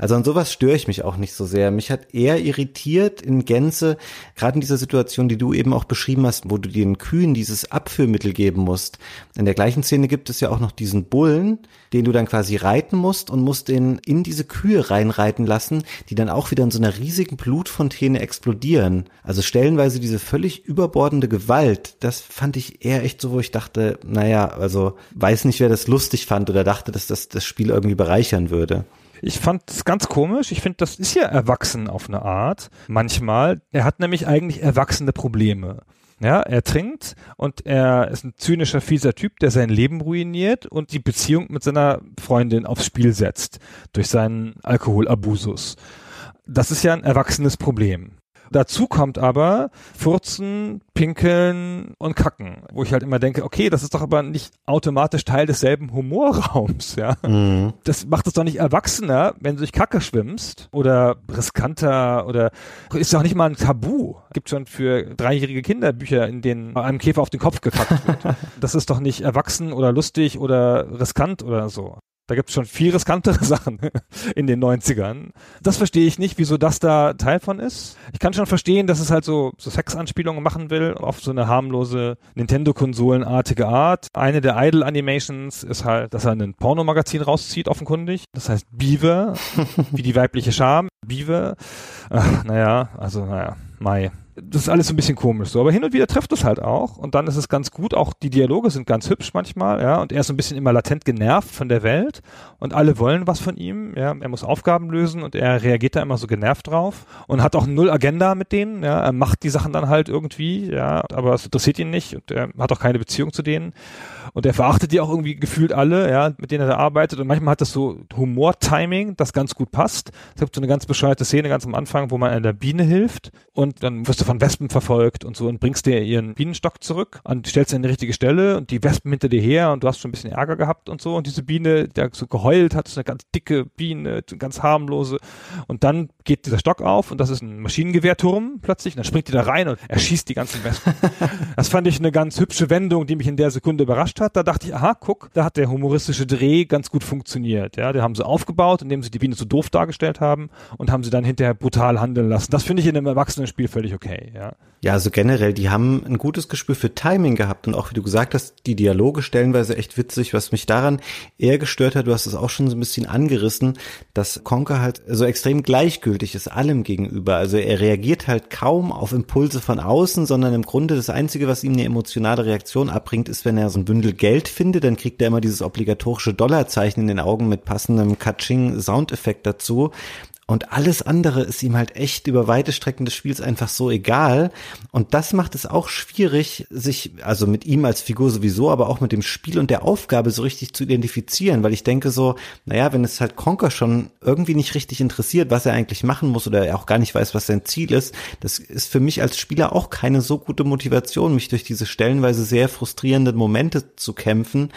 Also an sowas störe ich mich auch nicht so sehr. Mich hat eher irritiert in Gänze, gerade in dieser Situation, die du eben auch beschrieben hast, wo du den Kühen dieses Abführmittel geben musst. In der gleichen Szene gibt es ja auch noch diesen Bullen, den du dann quasi reiten musst und musst den in diese Kühe reinreiten lassen, die dann auch wieder in so einer riesigen Blutfontäne explodieren. Also stellenweise diese völlig überbordende Gewalt, das fand ich eher echt so, wo ich dachte, naja, also weiß nicht, wer das lustig fand oder dachte, dass das das Spiel irgendwie bereichern würde. Ich fand es ganz komisch. Ich finde, das ist ja erwachsen auf eine Art. Manchmal. Er hat nämlich eigentlich erwachsene Probleme. Ja, er trinkt und er ist ein zynischer, fieser Typ, der sein Leben ruiniert und die Beziehung mit seiner Freundin aufs Spiel setzt durch seinen Alkoholabusus. Das ist ja ein erwachsenes Problem. Dazu kommt aber Furzen, Pinkeln und Kacken, wo ich halt immer denke, okay, das ist doch aber nicht automatisch Teil desselben Humorraums, ja. Mhm. Das macht es doch nicht erwachsener, wenn du durch Kacke schwimmst oder riskanter oder ist doch nicht mal ein Tabu. Gibt schon für dreijährige Kinder Bücher, in denen einem Käfer auf den Kopf gekackt wird. (laughs) das ist doch nicht erwachsen oder lustig oder riskant oder so. Da gibt es schon viel riskantere (laughs) Sachen in den 90ern. Das verstehe ich nicht, wieso das da Teil von ist. Ich kann schon verstehen, dass es halt so, so Sexanspielungen machen will, auf so eine harmlose Nintendo-Konsolenartige Art. Eine der Idle-Animations ist halt, dass er ein Pornomagazin rauszieht, offenkundig. Das heißt Beaver, (laughs) wie die weibliche Scham. Beaver. Ach, naja, also naja, Mai das ist alles so ein bisschen komisch so, aber hin und wieder trifft es halt auch und dann ist es ganz gut, auch die Dialoge sind ganz hübsch manchmal, ja, und er ist so ein bisschen immer latent genervt von der Welt und alle wollen was von ihm, ja, er muss Aufgaben lösen und er reagiert da immer so genervt drauf und hat auch null Agenda mit denen, ja, er macht die Sachen dann halt irgendwie, ja, aber es interessiert ihn nicht und er hat auch keine Beziehung zu denen und er verachtet die auch irgendwie gefühlt alle, ja, mit denen er da arbeitet und manchmal hat das so Humor-Timing, das ganz gut passt. Es gibt so eine ganz bescheuerte Szene ganz am Anfang, wo man einer Biene hilft und dann wirst du von Wespen verfolgt und so und bringst dir ihren Bienenstock zurück und stellst ihn an die richtige Stelle und die Wespen hinter dir her und du hast schon ein bisschen Ärger gehabt und so und diese Biene, der so geheult hat, ist eine ganz dicke Biene, ganz harmlose und dann geht dieser Stock auf und das ist ein Maschinengewehrturm plötzlich und dann springt die da rein und erschießt die ganzen Wespen. (laughs) das fand ich eine ganz hübsche Wendung, die mich in der Sekunde überrascht hat. Da dachte ich, aha, guck, da hat der humoristische Dreh ganz gut funktioniert. Ja, den haben sie aufgebaut, indem sie die Biene so doof dargestellt haben und haben sie dann hinterher brutal handeln lassen. Das finde ich in einem Erwachsenenspiel völlig okay. Ja. Ja, also generell, die haben ein gutes Gespür für Timing gehabt und auch wie du gesagt hast, die Dialoge stellenweise echt witzig. Was mich daran eher gestört hat, du hast es auch schon so ein bisschen angerissen, dass Conker halt so extrem gleichgültig ist allem gegenüber. Also er reagiert halt kaum auf Impulse von außen, sondern im Grunde das Einzige, was ihm eine emotionale Reaktion abbringt, ist, wenn er so ein Bündel Geld findet, dann kriegt er immer dieses obligatorische Dollarzeichen in den Augen mit passendem Catching-Soundeffekt dazu. Und alles andere ist ihm halt echt über weite Strecken des Spiels einfach so egal. Und das macht es auch schwierig, sich, also mit ihm als Figur sowieso, aber auch mit dem Spiel und der Aufgabe so richtig zu identifizieren, weil ich denke so, naja, wenn es halt Conker schon irgendwie nicht richtig interessiert, was er eigentlich machen muss oder er auch gar nicht weiß, was sein Ziel ist, das ist für mich als Spieler auch keine so gute Motivation, mich durch diese stellenweise sehr frustrierenden Momente zu kämpfen.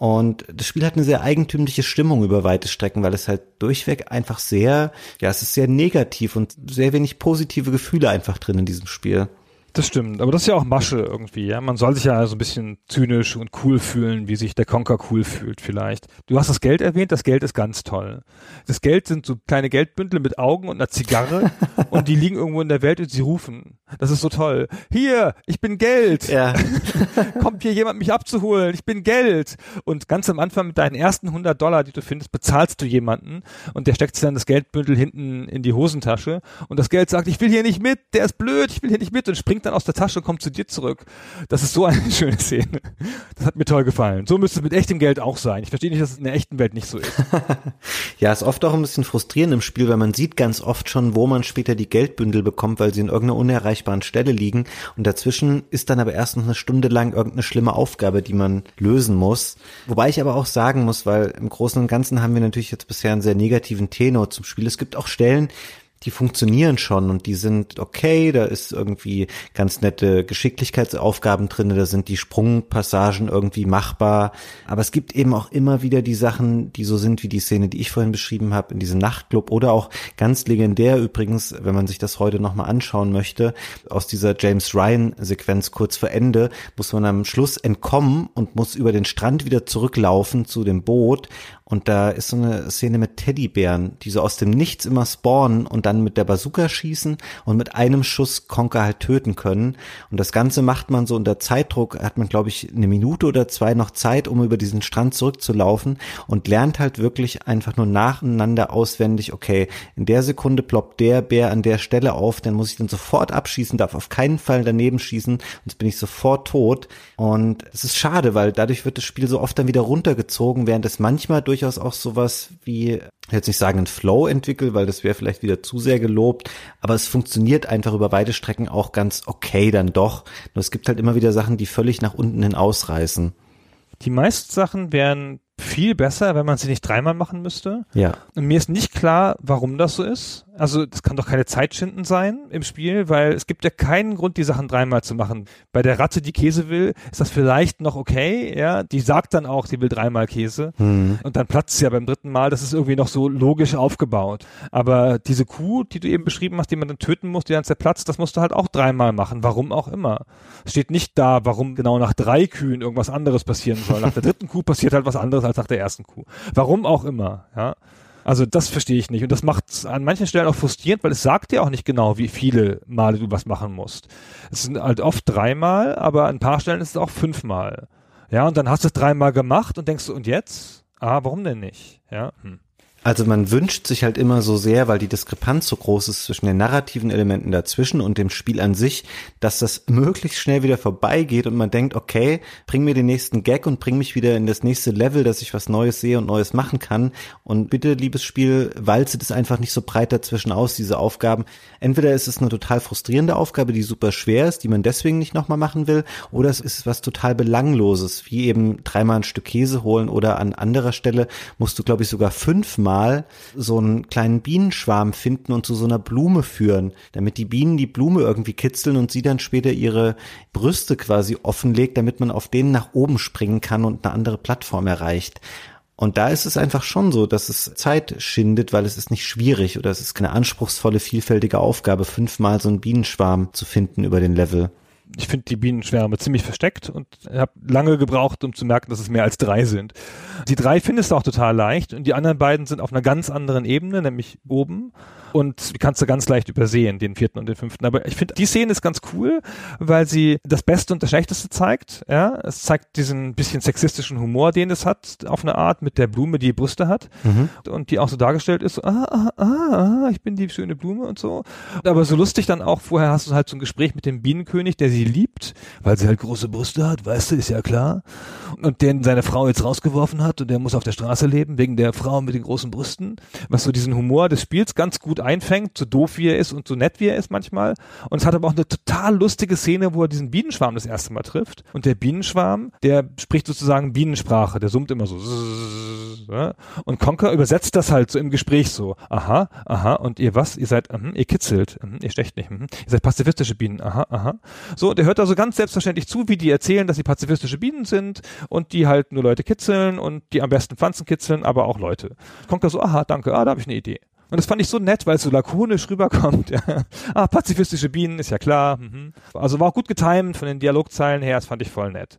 Und das Spiel hat eine sehr eigentümliche Stimmung über weite Strecken, weil es halt durchweg einfach sehr, ja, es ist sehr negativ und sehr wenig positive Gefühle einfach drin in diesem Spiel. Das stimmt, aber das ist ja auch Masche irgendwie, ja. Man soll sich ja so ein bisschen zynisch und cool fühlen, wie sich der Conker cool fühlt vielleicht. Du hast das Geld erwähnt, das Geld ist ganz toll. Das Geld sind so kleine Geldbündel mit Augen und einer Zigarre (laughs) und die liegen irgendwo in der Welt und sie rufen. Das ist so toll. Hier, ich bin Geld. Ja. (laughs) Kommt hier jemand mich abzuholen? Ich bin Geld. Und ganz am Anfang mit deinen ersten 100 Dollar, die du findest, bezahlst du jemanden und der steckt sich dann das Geldbündel hinten in die Hosentasche und das Geld sagt, ich will hier nicht mit, der ist blöd, ich will hier nicht mit und springt dann aus der Tasche und kommt zu dir zurück. Das ist so eine (laughs) schöne Szene. Das hat mir toll gefallen. So müsste es mit echtem Geld auch sein. Ich verstehe nicht, dass es in der echten Welt nicht so ist. (laughs) ja, ist oft auch ein bisschen frustrierend im Spiel, weil man sieht ganz oft schon, wo man später die Geldbündel bekommt, weil sie in irgendeiner unerreichbaren Stelle liegen. Und dazwischen ist dann aber erst noch eine Stunde lang irgendeine schlimme Aufgabe, die man lösen muss. Wobei ich aber auch sagen muss, weil im Großen und Ganzen haben wir natürlich jetzt bisher einen sehr negativen Tenor zum Spiel. Es gibt auch Stellen, die funktionieren schon und die sind okay, da ist irgendwie ganz nette Geschicklichkeitsaufgaben drinne, da sind die Sprungpassagen irgendwie machbar, aber es gibt eben auch immer wieder die Sachen, die so sind wie die Szene, die ich vorhin beschrieben habe, in diesem Nachtclub oder auch ganz legendär übrigens, wenn man sich das heute nochmal anschauen möchte, aus dieser James Ryan Sequenz kurz vor Ende, muss man am Schluss entkommen und muss über den Strand wieder zurücklaufen zu dem Boot und da ist so eine Szene mit Teddybären, die so aus dem Nichts immer spawnen und dann mit der Bazooka schießen und mit einem Schuss Conker halt töten können. Und das Ganze macht man so unter Zeitdruck, hat man glaube ich eine Minute oder zwei noch Zeit, um über diesen Strand zurückzulaufen und lernt halt wirklich einfach nur nacheinander auswendig, okay, in der Sekunde ploppt der Bär an der Stelle auf, dann muss ich dann sofort abschießen, darf auf keinen Fall daneben schießen, sonst bin ich sofort tot. Und es ist schade, weil dadurch wird das Spiel so oft dann wieder runtergezogen, während es manchmal durch durchaus auch sowas wie, ich jetzt nicht sagen, ein Flow entwickelt, weil das wäre vielleicht wieder zu sehr gelobt, aber es funktioniert einfach über weite Strecken auch ganz okay dann doch. Nur es gibt halt immer wieder Sachen, die völlig nach unten hin ausreißen. Die meisten Sachen wären viel besser, wenn man sie nicht dreimal machen müsste. Ja. Und mir ist nicht klar, warum das so ist. Also das kann doch keine Zeitschinden sein im Spiel, weil es gibt ja keinen Grund, die Sachen dreimal zu machen. Bei der Ratte, die Käse will, ist das vielleicht noch okay, ja. Die sagt dann auch, sie will dreimal Käse. Mhm. Und dann platzt sie ja beim dritten Mal. Das ist irgendwie noch so logisch aufgebaut. Aber diese Kuh, die du eben beschrieben hast, die man dann töten muss, die dann zerplatzt, das musst du halt auch dreimal machen. Warum auch immer. Es steht nicht da, warum genau nach drei Kühen irgendwas anderes passieren soll. Nach der dritten Kuh passiert halt was anderes als nach der ersten Kuh. Warum auch immer, ja. Also das verstehe ich nicht. Und das macht es an manchen Stellen auch frustrierend, weil es sagt dir auch nicht genau, wie viele Male du was machen musst. Es sind halt oft dreimal, aber an ein paar Stellen ist es auch fünfmal. Ja, und dann hast du es dreimal gemacht und denkst du, und jetzt? Ah, warum denn nicht? Ja. Hm. Also man wünscht sich halt immer so sehr, weil die Diskrepanz so groß ist zwischen den narrativen Elementen dazwischen und dem Spiel an sich, dass das (laughs) möglichst schnell wieder vorbeigeht und man denkt, okay, bring mir den nächsten Gag und bring mich wieder in das nächste Level, dass ich was Neues sehe und Neues machen kann. Und bitte, liebes Spiel, walze das einfach nicht so breit dazwischen aus, diese Aufgaben. Entweder ist es eine total frustrierende Aufgabe, die super schwer ist, die man deswegen nicht nochmal machen will, oder es ist was total Belangloses, wie eben dreimal ein Stück Käse holen oder an anderer Stelle musst du, glaube ich, sogar fünfmal Mal so einen kleinen Bienenschwarm finden und zu so einer Blume führen, damit die Bienen die Blume irgendwie kitzeln und sie dann später ihre Brüste quasi offenlegt, damit man auf denen nach oben springen kann und eine andere Plattform erreicht. Und da ist es einfach schon so, dass es Zeit schindet, weil es ist nicht schwierig oder es ist keine anspruchsvolle, vielfältige Aufgabe, fünfmal so einen Bienenschwarm zu finden über den Level ich finde die Bienenschwärme ziemlich versteckt und habe lange gebraucht, um zu merken, dass es mehr als drei sind. Die drei findest du auch total leicht und die anderen beiden sind auf einer ganz anderen Ebene, nämlich oben und kannst du ganz leicht übersehen, den vierten und den fünften. Aber ich finde, die Szene ist ganz cool, weil sie das Beste und das Schlechteste zeigt. Ja, es zeigt diesen bisschen sexistischen Humor, den es hat, auf eine Art mit der Blume, die Brüste hat mhm. und die auch so dargestellt ist, so, ah, ah, ah, ah, ich bin die schöne Blume und so. Aber so lustig dann auch, vorher hast du halt so ein Gespräch mit dem Bienenkönig, der sie liebt, weil sie halt große Brüste hat, weißt du, ist ja klar. Und den seine Frau jetzt rausgeworfen hat und der muss auf der Straße leben, wegen der Frau mit den großen Brüsten. Was so diesen Humor des Spiels ganz gut einfängt, so doof wie er ist und so nett wie er ist manchmal. Und es hat aber auch eine total lustige Szene, wo er diesen Bienenschwarm das erste Mal trifft. Und der Bienenschwarm, der spricht sozusagen Bienensprache, der summt immer so. Und Conker übersetzt das halt so im Gespräch so. Aha, aha, und ihr was? Ihr seid, uh, ihr kitzelt, uh, ihr stecht nicht, uh, ihr seid pazifistische Bienen, aha, aha. So, der hört also ganz selbstverständlich zu, wie die erzählen, dass sie pazifistische Bienen sind und die halt nur Leute kitzeln und die am besten Pflanzen kitzeln, aber auch Leute. Conker so, aha, danke, ah, da habe ich eine Idee. Und das fand ich so nett, weil es so lakonisch rüberkommt. Ja. Ah, pazifistische Bienen, ist ja klar. Mhm. Also war auch gut getimt von den Dialogzeilen her, das fand ich voll nett.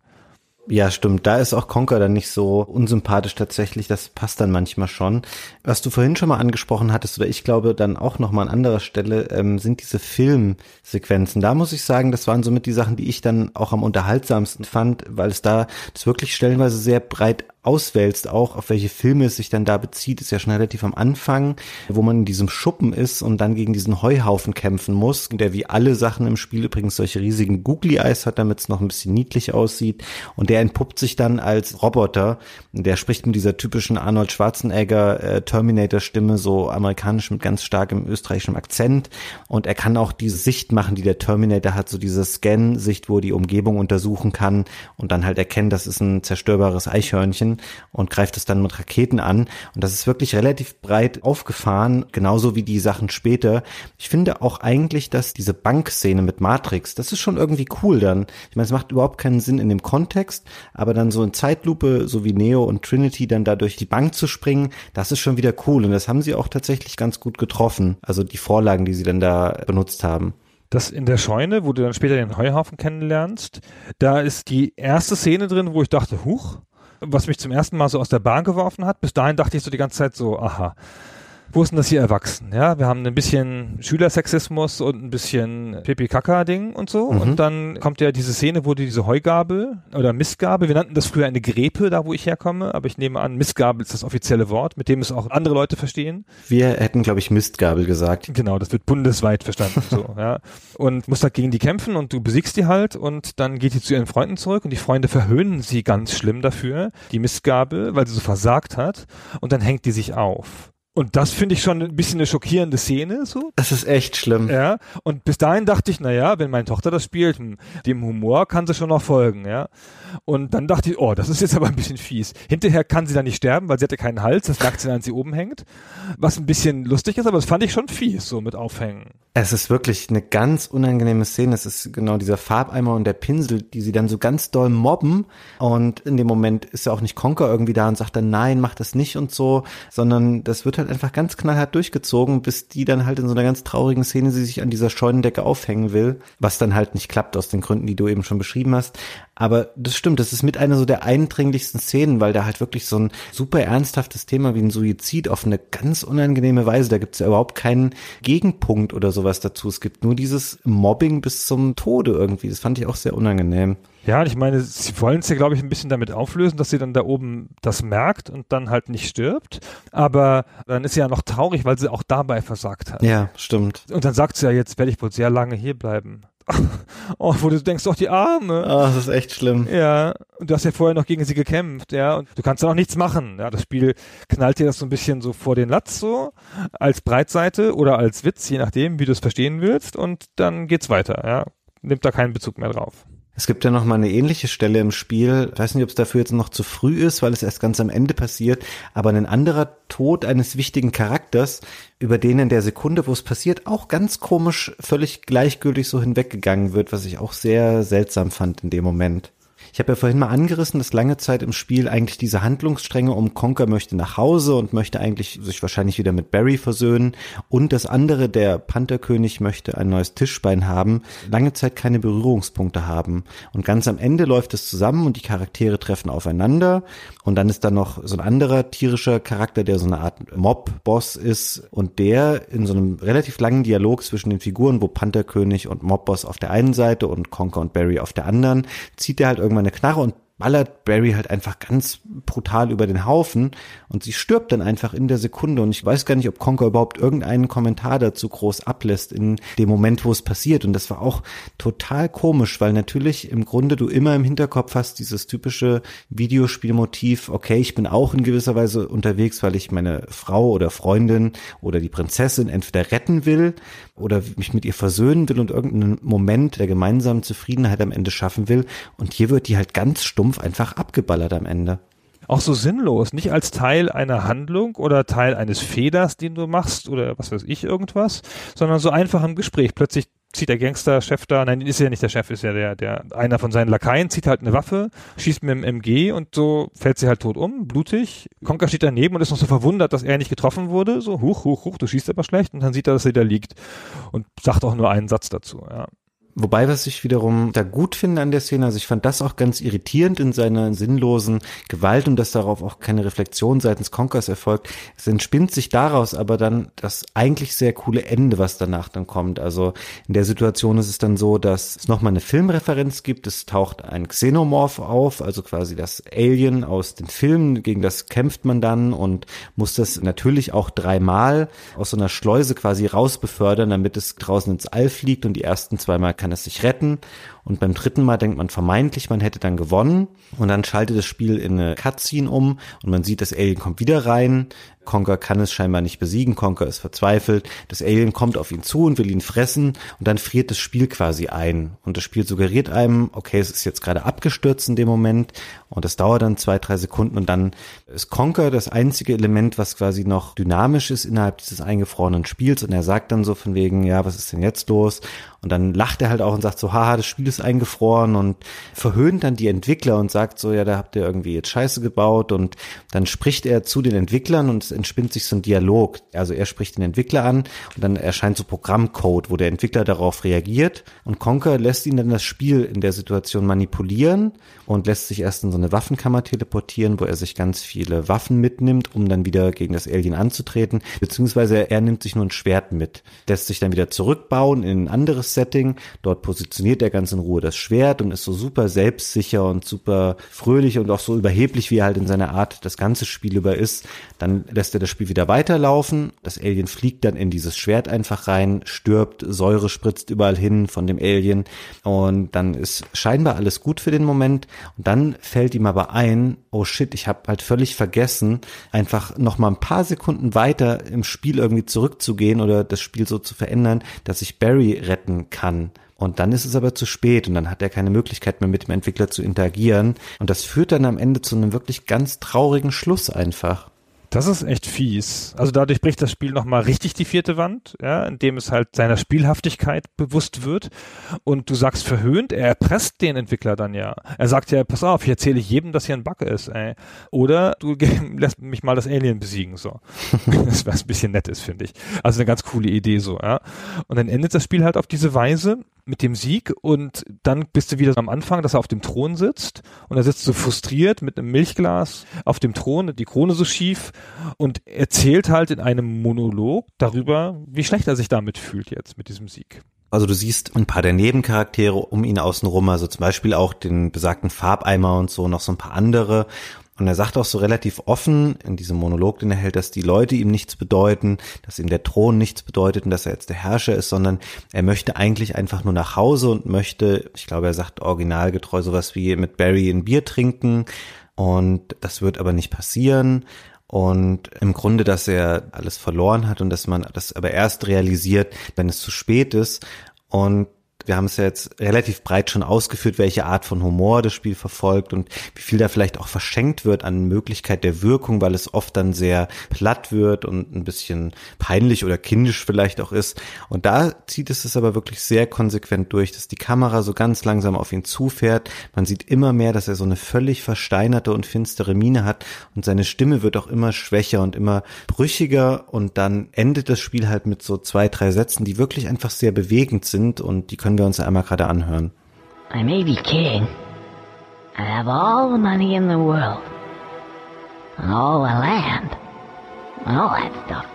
Ja, stimmt. Da ist auch Conker dann nicht so unsympathisch tatsächlich. Das passt dann manchmal schon. Was du vorhin schon mal angesprochen hattest, oder ich glaube dann auch noch mal an anderer Stelle, ähm, sind diese Filmsequenzen. Da muss ich sagen, das waren somit die Sachen, die ich dann auch am unterhaltsamsten fand, weil es da das wirklich stellenweise sehr breit auswählst, auch auf welche Filme es sich dann da bezieht, ist ja schon relativ am Anfang, wo man in diesem Schuppen ist und dann gegen diesen Heuhaufen kämpfen muss, der wie alle Sachen im Spiel übrigens solche riesigen Googly Eyes hat, damit es noch ein bisschen niedlich aussieht. Und der entpuppt sich dann als Roboter. Der spricht mit dieser typischen Arnold Schwarzenegger äh, Terminator-Stimme, so amerikanisch mit ganz starkem österreichischem Akzent. Und er kann auch diese Sicht machen, die der Terminator hat, so diese Scan-Sicht, wo er die Umgebung untersuchen kann und dann halt erkennen, das ist ein zerstörbares Eichhörnchen und greift es dann mit Raketen an. Und das ist wirklich relativ breit aufgefahren, genauso wie die Sachen später. Ich finde auch eigentlich, dass diese Bankszene mit Matrix, das ist schon irgendwie cool dann. Ich meine, es macht überhaupt keinen Sinn in dem Kontext, aber dann so in Zeitlupe, so wie Neo und Trinity dann da durch die Bank zu springen, das ist schon wieder cool. Und das haben sie auch tatsächlich ganz gut getroffen. Also die Vorlagen, die sie dann da benutzt haben das in der Scheune, wo du dann später den Heuhaufen kennenlernst, da ist die erste Szene drin, wo ich dachte, huch, was mich zum ersten Mal so aus der Bahn geworfen hat. Bis dahin dachte ich so die ganze Zeit so, aha, wo ist denn das hier erwachsen? Ja, wir haben ein bisschen Schülersexismus und ein bisschen Pipi-Kaka-Ding und so. Mhm. Und dann kommt ja diese Szene, wo die diese Heugabel oder Mistgabel, wir nannten das früher eine Grepe, da wo ich herkomme, aber ich nehme an, Mistgabel ist das offizielle Wort, mit dem es auch andere Leute verstehen. Wir hätten, glaube ich, Mistgabel gesagt. Genau, das wird bundesweit verstanden, so, (laughs) ja. Und musst halt gegen die kämpfen und du besiegst die halt und dann geht die zu ihren Freunden zurück und die Freunde verhöhnen sie ganz schlimm dafür, die Mistgabel, weil sie so versagt hat und dann hängt die sich auf. Und das finde ich schon ein bisschen eine schockierende Szene, so. Das ist echt schlimm. Ja. Und bis dahin dachte ich, na ja, wenn meine Tochter das spielt, hm, dem Humor kann sie schon noch folgen, ja. Und dann dachte ich, oh, das ist jetzt aber ein bisschen fies. Hinterher kann sie dann nicht sterben, weil sie hatte keinen Hals, das merkt sie dann, als sie oben hängt. Was ein bisschen lustig ist, aber das fand ich schon fies, so mit Aufhängen. Es ist wirklich eine ganz unangenehme Szene. Es ist genau dieser Farbeimer und der Pinsel, die sie dann so ganz doll mobben. Und in dem Moment ist ja auch nicht Conker irgendwie da und sagt dann, nein, mach das nicht und so, sondern das wird halt einfach ganz knallhart durchgezogen, bis die dann halt in so einer ganz traurigen Szene sie sich an dieser Scheunendecke aufhängen will, was dann halt nicht klappt aus den Gründen, die du eben schon beschrieben hast. Aber das stimmt, das ist mit einer so der eindringlichsten Szenen, weil da halt wirklich so ein super ernsthaftes Thema wie ein Suizid auf eine ganz unangenehme Weise, da gibt es ja überhaupt keinen Gegenpunkt oder sowas dazu. Es gibt nur dieses Mobbing bis zum Tode irgendwie. Das fand ich auch sehr unangenehm. Ja, ich meine, sie wollen es ja, glaube ich, ein bisschen damit auflösen, dass sie dann da oben das merkt und dann halt nicht stirbt. Aber dann ist sie ja noch traurig, weil sie auch dabei versagt hat. Ja, stimmt. Und dann sagt sie ja, jetzt werde ich wohl sehr lange hier bleiben. Oh, wo du denkst, doch die Arme. Oh, das ist echt schlimm. Ja, und du hast ja vorher noch gegen sie gekämpft, ja, und du kannst dann auch nichts machen. Ja, das Spiel knallt dir das so ein bisschen so vor den Latz so, als Breitseite oder als Witz, je nachdem, wie du es verstehen willst, und dann geht's weiter, ja. Nimmt da keinen Bezug mehr drauf. Es gibt ja noch mal eine ähnliche Stelle im Spiel. Ich weiß nicht, ob es dafür jetzt noch zu früh ist, weil es erst ganz am Ende passiert. Aber ein anderer Tod eines wichtigen Charakters, über den in der Sekunde, wo es passiert, auch ganz komisch, völlig gleichgültig so hinweggegangen wird, was ich auch sehr seltsam fand in dem Moment. Ich habe ja vorhin mal angerissen, dass lange Zeit im Spiel eigentlich diese Handlungsstränge um Conker möchte nach Hause und möchte eigentlich sich wahrscheinlich wieder mit Barry versöhnen und das andere, der Pantherkönig möchte ein neues Tischbein haben, lange Zeit keine Berührungspunkte haben. Und ganz am Ende läuft es zusammen und die Charaktere treffen aufeinander und dann ist da noch so ein anderer tierischer Charakter, der so eine Art Mob-Boss ist und der in so einem relativ langen Dialog zwischen den Figuren, wo Pantherkönig und Mob-Boss auf der einen Seite und Conker und Barry auf der anderen, zieht er halt irgendwann eine Knarre und ballert Barry halt einfach ganz brutal über den Haufen und sie stirbt dann einfach in der Sekunde und ich weiß gar nicht, ob Conker überhaupt irgendeinen Kommentar dazu groß ablässt in dem Moment, wo es passiert. Und das war auch total komisch, weil natürlich im Grunde du immer im Hinterkopf hast dieses typische Videospielmotiv, okay, ich bin auch in gewisser Weise unterwegs, weil ich meine Frau oder Freundin oder die Prinzessin entweder retten will oder mich mit ihr versöhnen will und irgendeinen Moment der gemeinsamen Zufriedenheit am Ende schaffen will. Und hier wird die halt ganz stumpf stumpf einfach abgeballert am Ende. Auch so sinnlos, nicht als Teil einer Handlung oder Teil eines Feders, den du machst oder was weiß ich irgendwas, sondern so einfach im Gespräch. Plötzlich zieht der Gangsterchef da, nein, ist ja nicht der Chef, ist ja der, der, einer von seinen Lakaien, zieht halt eine Waffe, schießt mit dem MG und so fällt sie halt tot um, blutig. Conker steht daneben und ist noch so verwundert, dass er nicht getroffen wurde, so, huch, huch, huch, du schießt aber schlecht und dann sieht er, dass er da liegt und sagt auch nur einen Satz dazu, ja. Wobei, was ich wiederum da gut finde an der Szene, also ich fand das auch ganz irritierend in seiner sinnlosen Gewalt und dass darauf auch keine Reflexion seitens Conkers erfolgt. Es entspinnt sich daraus aber dann das eigentlich sehr coole Ende, was danach dann kommt. Also in der Situation ist es dann so, dass es nochmal eine Filmreferenz gibt. Es taucht ein Xenomorph auf, also quasi das Alien aus den Filmen. Gegen das kämpft man dann und muss das natürlich auch dreimal aus so einer Schleuse quasi rausbefördern, damit es draußen ins All fliegt und die ersten zweimal kann es sich retten und beim dritten Mal denkt man vermeintlich, man hätte dann gewonnen und dann schaltet das Spiel in eine Cutscene um und man sieht, das Alien kommt wieder rein. Conker kann es scheinbar nicht besiegen, Conker ist verzweifelt, das Alien kommt auf ihn zu und will ihn fressen und dann friert das Spiel quasi ein und das Spiel suggeriert einem, okay, es ist jetzt gerade abgestürzt in dem Moment und das dauert dann zwei, drei Sekunden und dann ist Conker das einzige Element, was quasi noch dynamisch ist innerhalb dieses eingefrorenen Spiels und er sagt dann so von wegen, ja, was ist denn jetzt los? Und dann lacht er halt auch und sagt so, haha, das Spiel ist eingefroren und verhöhnt dann die Entwickler und sagt so, ja, da habt ihr irgendwie jetzt Scheiße gebaut. Und dann spricht er zu den Entwicklern und es entspinnt sich so ein Dialog. Also er spricht den Entwickler an und dann erscheint so Programmcode, wo der Entwickler darauf reagiert. Und Conker lässt ihn dann das Spiel in der Situation manipulieren und lässt sich erst in so eine Waffenkammer teleportieren, wo er sich ganz viele Waffen mitnimmt, um dann wieder gegen das Alien anzutreten, beziehungsweise er nimmt sich nur ein Schwert mit, lässt sich dann wieder zurückbauen in ein anderes Setting, dort positioniert er ganz in Ruhe das Schwert und ist so super selbstsicher und super fröhlich und auch so überheblich, wie er halt in seiner Art das ganze Spiel über ist. Dann lässt er das Spiel wieder weiterlaufen. Das Alien fliegt dann in dieses Schwert einfach rein, stirbt, Säure spritzt überall hin von dem Alien und dann ist scheinbar alles gut für den Moment und dann fällt ihm aber ein, oh shit, ich habe halt völlig vergessen, einfach noch mal ein paar Sekunden weiter im Spiel irgendwie zurückzugehen oder das Spiel so zu verändern, dass ich Barry retten kann. Und dann ist es aber zu spät und dann hat er keine Möglichkeit mehr mit dem Entwickler zu interagieren. Und das führt dann am Ende zu einem wirklich ganz traurigen Schluss einfach. Das ist echt fies. Also dadurch bricht das Spiel nochmal richtig die vierte Wand, ja, indem es halt seiner Spielhaftigkeit bewusst wird. Und du sagst verhöhnt, er erpresst den Entwickler dann ja. Er sagt ja, pass auf, ich erzähle jedem, dass hier ein Bug ist, ey. Oder du (laughs) lässt mich mal das Alien besiegen, so. (laughs) das was ein bisschen nett ist, finde ich. Also eine ganz coole Idee, so, ja. Und dann endet das Spiel halt auf diese Weise mit dem Sieg und dann bist du wieder am Anfang, dass er auf dem Thron sitzt und er sitzt so frustriert mit einem Milchglas auf dem Thron, die Krone so schief und erzählt halt in einem Monolog darüber, wie schlecht er sich damit fühlt jetzt mit diesem Sieg. Also du siehst ein paar der Nebencharaktere um ihn außenrum, also zum Beispiel auch den besagten Farbeimer und so, noch so ein paar andere. Und er sagt auch so relativ offen in diesem Monolog, den er hält, dass die Leute ihm nichts bedeuten, dass ihm der Thron nichts bedeutet und dass er jetzt der Herrscher ist, sondern er möchte eigentlich einfach nur nach Hause und möchte, ich glaube, er sagt originalgetreu sowas wie mit Barry ein Bier trinken. Und das wird aber nicht passieren. Und im Grunde, dass er alles verloren hat und dass man das aber erst realisiert, wenn es zu spät ist. Und wir haben es ja jetzt relativ breit schon ausgeführt, welche Art von Humor das Spiel verfolgt und wie viel da vielleicht auch verschenkt wird an Möglichkeit der Wirkung, weil es oft dann sehr platt wird und ein bisschen peinlich oder kindisch vielleicht auch ist. Und da zieht es es aber wirklich sehr konsequent durch, dass die Kamera so ganz langsam auf ihn zufährt. Man sieht immer mehr, dass er so eine völlig versteinerte und finstere Miene hat und seine Stimme wird auch immer schwächer und immer brüchiger und dann endet das Spiel halt mit so zwei, drei Sätzen, die wirklich einfach sehr bewegend sind und die können wir uns einmal gerade anhören. I may be king. I have all the money in the world. And all the land. And all that stuff.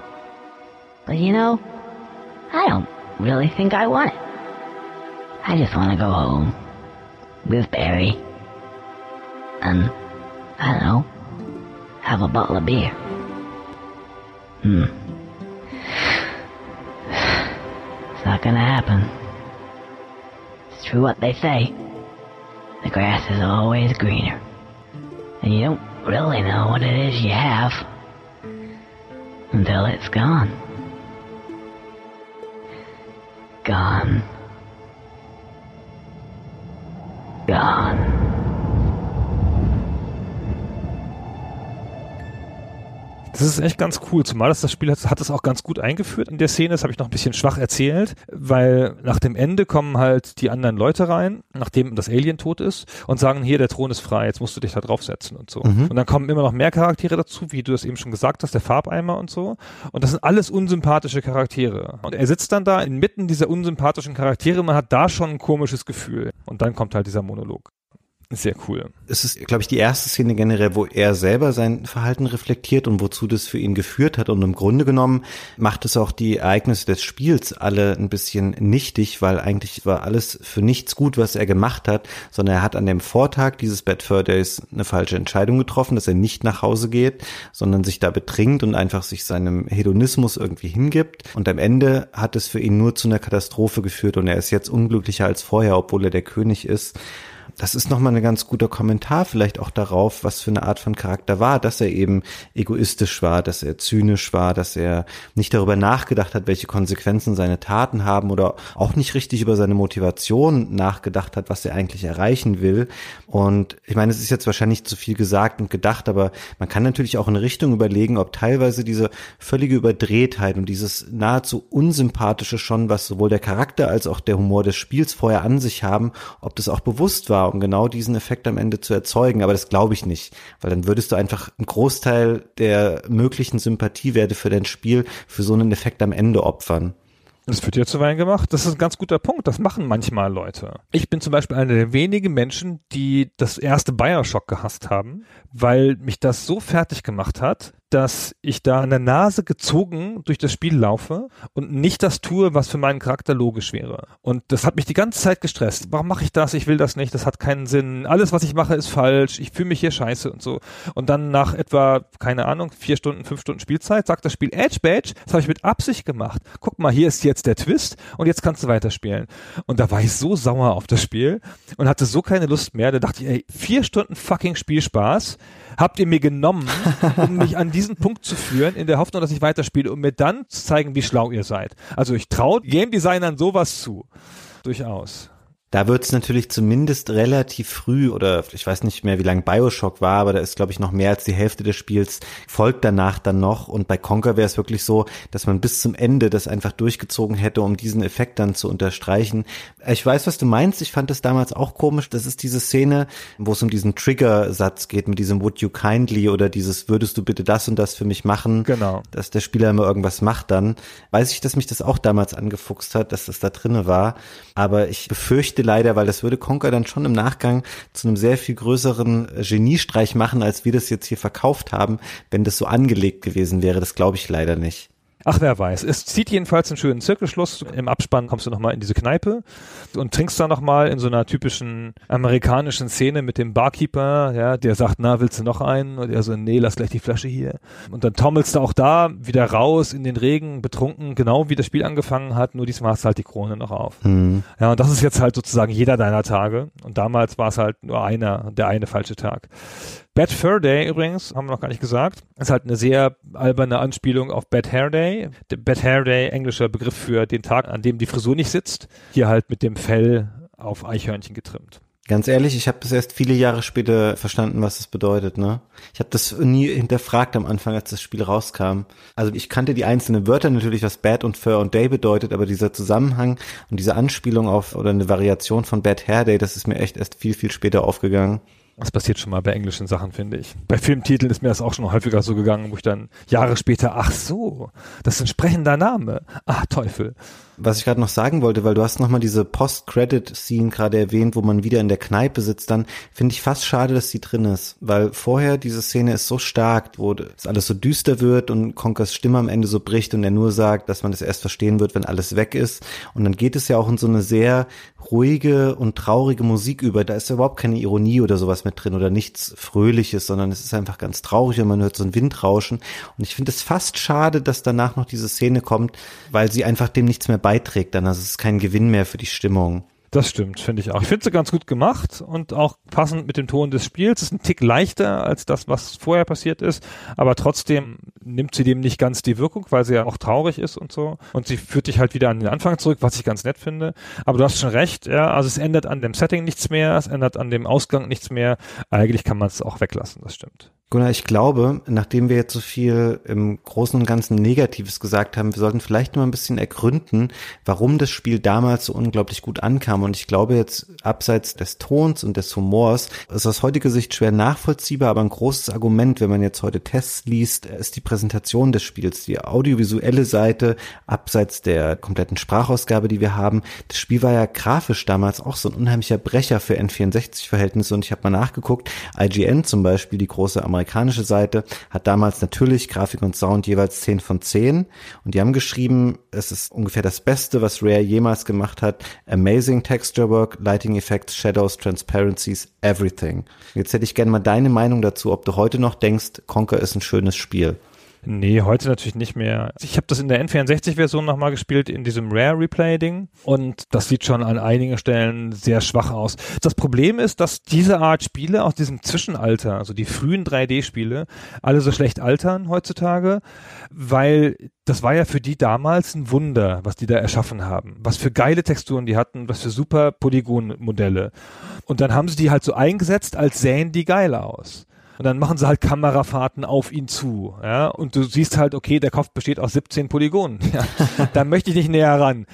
But you know, I don't really think I want it. I just want to go home. With Barry. And, I don't know, have a bottle of beer. Hmm. (sighs) It's not gonna happen. True what they say. The grass is always greener. And you don't really know what it is you have until it's gone. Gone. Gone. Das ist echt ganz cool, zumal das, das Spiel hat, hat es auch ganz gut eingeführt in der Szene, das habe ich noch ein bisschen schwach erzählt, weil nach dem Ende kommen halt die anderen Leute rein, nachdem das Alien tot ist und sagen, hier, der Thron ist frei, jetzt musst du dich da draufsetzen und so. Mhm. Und dann kommen immer noch mehr Charaktere dazu, wie du es eben schon gesagt hast, der Farbeimer und so. Und das sind alles unsympathische Charaktere. Und er sitzt dann da inmitten dieser unsympathischen Charaktere, man hat da schon ein komisches Gefühl. Und dann kommt halt dieser Monolog. Sehr cool. Es ist, glaube ich, die erste Szene generell, wo er selber sein Verhalten reflektiert und wozu das für ihn geführt hat. Und im Grunde genommen macht es auch die Ereignisse des Spiels alle ein bisschen nichtig, weil eigentlich war alles für nichts gut, was er gemacht hat, sondern er hat an dem Vortag dieses Bedford Days eine falsche Entscheidung getroffen, dass er nicht nach Hause geht, sondern sich da betrinkt und einfach sich seinem Hedonismus irgendwie hingibt. Und am Ende hat es für ihn nur zu einer Katastrophe geführt und er ist jetzt unglücklicher als vorher, obwohl er der König ist das ist nochmal ein ganz guter Kommentar vielleicht auch darauf, was für eine Art von Charakter war, dass er eben egoistisch war, dass er zynisch war, dass er nicht darüber nachgedacht hat, welche Konsequenzen seine Taten haben oder auch nicht richtig über seine Motivation nachgedacht hat, was er eigentlich erreichen will. Und ich meine, es ist jetzt wahrscheinlich zu viel gesagt und gedacht, aber man kann natürlich auch in Richtung überlegen, ob teilweise diese völlige Überdrehtheit und dieses nahezu unsympathische schon, was sowohl der Charakter als auch der Humor des Spiels vorher an sich haben, ob das auch bewusst war, um genau diesen Effekt am Ende zu erzeugen. Aber das glaube ich nicht, weil dann würdest du einfach einen Großteil der möglichen Sympathiewerte für dein Spiel für so einen Effekt am Ende opfern. Das wird ja zuweilen gemacht. Das ist ein ganz guter Punkt. Das machen manchmal Leute. Ich bin zum Beispiel einer der wenigen Menschen, die das erste Bioshock gehasst haben, weil mich das so fertig gemacht hat, dass ich da an der Nase gezogen durch das Spiel laufe und nicht das tue, was für meinen Charakter logisch wäre. Und das hat mich die ganze Zeit gestresst. Warum mache ich das? Ich will das nicht. Das hat keinen Sinn. Alles, was ich mache, ist falsch. Ich fühle mich hier scheiße und so. Und dann nach etwa, keine Ahnung, vier Stunden, fünf Stunden Spielzeit, sagt das Spiel Edge Badge. Das habe ich mit Absicht gemacht. Guck mal, hier ist jetzt der Twist und jetzt kannst du weiterspielen. Und da war ich so sauer auf das Spiel und hatte so keine Lust mehr. Da dachte ich, ey, vier Stunden fucking Spielspaß habt ihr mir genommen, um mich an diesen Punkt zu führen, in der Hoffnung, dass ich weiterspiele, um mir dann zu zeigen, wie schlau ihr seid. Also ich traue Game Designern sowas zu. Durchaus. Da wird es natürlich zumindest relativ früh oder ich weiß nicht mehr, wie lang Bioshock war, aber da ist, glaube ich, noch mehr als die Hälfte des Spiels folgt danach dann noch. Und bei Conker wäre es wirklich so, dass man bis zum Ende das einfach durchgezogen hätte, um diesen Effekt dann zu unterstreichen. Ich weiß, was du meinst. Ich fand das damals auch komisch. Das ist diese Szene, wo es um diesen Trigger-Satz geht mit diesem Would you kindly oder dieses Würdest du bitte das und das für mich machen? Genau. Dass der Spieler immer irgendwas macht dann. Weiß ich, dass mich das auch damals angefuchst hat, dass das da drinne war. Aber ich befürchte leider, weil das würde Conker dann schon im Nachgang zu einem sehr viel größeren Geniestreich machen, als wir das jetzt hier verkauft haben, wenn das so angelegt gewesen wäre. Das glaube ich leider nicht. Ach, wer weiß. Es zieht jedenfalls einen schönen Zirkelschluss. Im Abspann kommst du nochmal in diese Kneipe und trinkst da nochmal in so einer typischen amerikanischen Szene mit dem Barkeeper, ja, der sagt, na, willst du noch einen? Und er so, nee, lass gleich die Flasche hier. Und dann tommelst du auch da wieder raus in den Regen, betrunken, genau wie das Spiel angefangen hat, nur diesmal hast du halt die Krone noch auf. Hm. Ja, und das ist jetzt halt sozusagen jeder deiner Tage. Und damals war es halt nur einer, der eine falsche Tag. Bad Fur Day übrigens, haben wir noch gar nicht gesagt, ist halt eine sehr alberne Anspielung auf Bad Hair Day. Der Bad Hair Day, englischer Begriff für den Tag, an dem die Frisur nicht sitzt. Hier halt mit dem Fell auf Eichhörnchen getrimmt. Ganz ehrlich, ich habe das erst viele Jahre später verstanden, was das bedeutet. Ne? Ich habe das nie hinterfragt am Anfang, als das Spiel rauskam. Also ich kannte die einzelnen Wörter natürlich, was Bad und Fur und Day bedeutet, aber dieser Zusammenhang und diese Anspielung auf oder eine Variation von Bad Hair Day, das ist mir echt erst viel, viel später aufgegangen. Das passiert schon mal bei englischen Sachen, finde ich. Bei Filmtiteln ist mir das auch schon häufiger so gegangen, wo ich dann Jahre später, ach so, das ist ein sprechender Name. Ach, Teufel. Was ich gerade noch sagen wollte, weil du hast nochmal diese Post-Credit-Scene gerade erwähnt, wo man wieder in der Kneipe sitzt, dann finde ich fast schade, dass die drin ist, weil vorher diese Szene ist so stark, wo es alles so düster wird und Conkers Stimme am Ende so bricht und er nur sagt, dass man das erst verstehen wird, wenn alles weg ist. Und dann geht es ja auch in so eine sehr ruhige und traurige Musik über. Da ist ja überhaupt keine Ironie oder sowas mit drin oder nichts Fröhliches, sondern es ist einfach ganz traurig und man hört so ein Windrauschen. Und ich finde es fast schade, dass danach noch diese Szene kommt, weil sie einfach dem nichts mehr beiträgt. Dann also es ist kein Gewinn mehr für die Stimmung. Das stimmt, finde ich auch. Ich finde sie ganz gut gemacht und auch passend mit dem Ton des Spiels. Es ist ein Tick leichter als das, was vorher passiert ist, aber trotzdem nimmt sie dem nicht ganz die Wirkung, weil sie ja auch traurig ist und so. Und sie führt dich halt wieder an den Anfang zurück, was ich ganz nett finde. Aber du hast schon recht, ja, also es ändert an dem Setting nichts mehr, es ändert an dem Ausgang nichts mehr. Eigentlich kann man es auch weglassen, das stimmt. Gunnar, ich glaube, nachdem wir jetzt so viel im Großen und Ganzen Negatives gesagt haben, wir sollten vielleicht mal ein bisschen ergründen, warum das Spiel damals so unglaublich gut ankam. Und ich glaube jetzt, abseits des Tons und des Humors, ist aus heutiger Sicht schwer nachvollziehbar, aber ein großes Argument, wenn man jetzt heute Tests liest, ist die Präsentation des Spiels, die audiovisuelle Seite, abseits der kompletten Sprachausgabe, die wir haben. Das Spiel war ja grafisch damals auch so ein unheimlicher Brecher für N64-Verhältnisse. Und ich habe mal nachgeguckt, IGN zum Beispiel, die große amerikanische Seite hat damals natürlich Grafik und Sound jeweils 10 von 10 und die haben geschrieben, es ist ungefähr das Beste, was Rare jemals gemacht hat. Amazing Texture Work, Lighting Effects, Shadows, Transparencies, everything. Jetzt hätte ich gerne mal deine Meinung dazu, ob du heute noch denkst, Conquer ist ein schönes Spiel. Nee, heute natürlich nicht mehr. Ich habe das in der N64-Version nochmal gespielt, in diesem Rare-Replay-Ding. Und das sieht schon an einigen Stellen sehr schwach aus. Das Problem ist, dass diese Art Spiele aus diesem Zwischenalter, also die frühen 3D-Spiele, alle so schlecht altern heutzutage, weil das war ja für die damals ein Wunder, was die da erschaffen haben. Was für geile Texturen die hatten, was für super Polygon-Modelle. Und dann haben sie die halt so eingesetzt, als sähen die geil aus. Und dann machen sie halt Kamerafahrten auf ihn zu. Ja? Und du siehst halt, okay, der Kopf besteht aus 17 Polygonen. (laughs) Ja? da möchte ich nicht näher ran.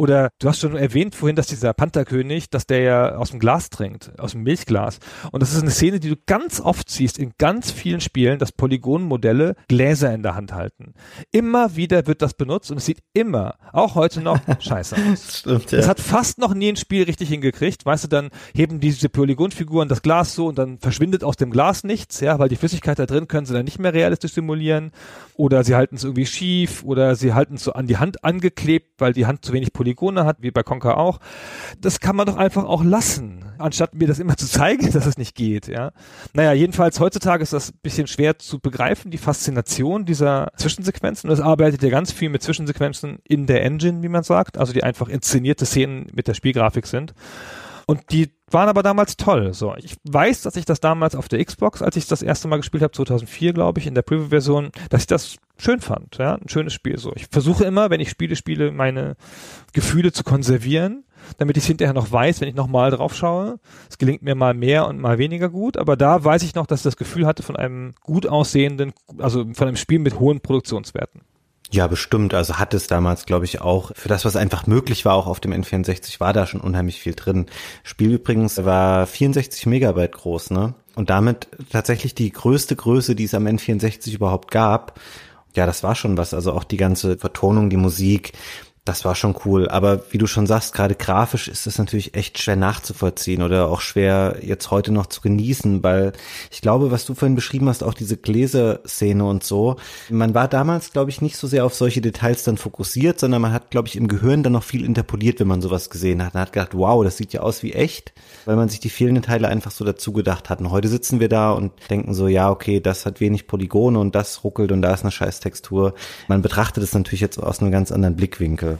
Oder du hast schon erwähnt vorhin, dass dieser Pantherkönig, dass der ja aus dem Glas trinkt, aus dem Milchglas. Und das ist eine Szene, die du ganz oft siehst in ganz vielen Spielen, dass Polygonmodelle Gläser in der Hand halten. Immer wieder wird das benutzt und es sieht immer, auch heute noch, (laughs) scheiße aus. Stimmt, ja. Das hat fast noch nie ein Spiel richtig hingekriegt. Weißt du, dann heben diese Polygonfiguren das Glas so und dann verschwindet aus dem Glas nichts, ja, weil die Flüssigkeit da drin können sie dann nicht mehr realistisch simulieren. Oder sie halten es irgendwie schief oder sie halten es so an die Hand angeklebt, weil die Hand zu wenig Polygone hat, wie bei Conker auch. Das kann man doch einfach auch lassen, anstatt mir das immer zu zeigen, (laughs) dass es nicht geht, ja. Naja, jedenfalls heutzutage ist das ein bisschen schwer zu begreifen, die Faszination dieser Zwischensequenzen. Und es arbeitet ja ganz viel mit Zwischensequenzen in der Engine, wie man sagt, also die einfach inszenierte Szenen mit der Spielgrafik sind. Und die waren aber damals toll. So, ich weiß, dass ich das damals auf der Xbox, als ich das erste Mal gespielt habe, 2004 glaube ich, in der Preview-Version, dass ich das schön fand. Ja, ein schönes Spiel. So, ich versuche immer, wenn ich Spiele spiele, meine Gefühle zu konservieren, damit ich hinterher noch weiß, wenn ich noch mal drauf schaue. Es gelingt mir mal mehr und mal weniger gut, aber da weiß ich noch, dass ich das Gefühl hatte von einem gut aussehenden, also von einem Spiel mit hohen Produktionswerten. Ja, bestimmt. Also hat es damals, glaube ich, auch für das, was einfach möglich war, auch auf dem N64, war da schon unheimlich viel drin. Spiel übrigens war 64 Megabyte groß, ne? Und damit tatsächlich die größte Größe, die es am N64 überhaupt gab. Ja, das war schon was. Also auch die ganze Vertonung, die Musik, Das war schon cool, aber wie du schon sagst, gerade grafisch ist es natürlich echt schwer nachzuvollziehen oder auch schwer jetzt heute noch zu genießen, weil ich glaube, was du vorhin beschrieben hast, auch diese Gläserszene und so, man war damals, glaube ich, nicht so sehr auf solche Details dann fokussiert, sondern man hat, glaube ich, im Gehirn dann noch viel interpoliert, wenn man sowas gesehen hat. Man hat gedacht, wow, das sieht ja aus wie echt, weil man sich die fehlenden Teile einfach so dazu gedacht hat. Und heute sitzen wir da und denken so, ja, okay, das hat wenig Polygone und das ruckelt und da ist eine scheiß Textur. Man betrachtet es natürlich jetzt aus einem ganz anderen Blickwinkel.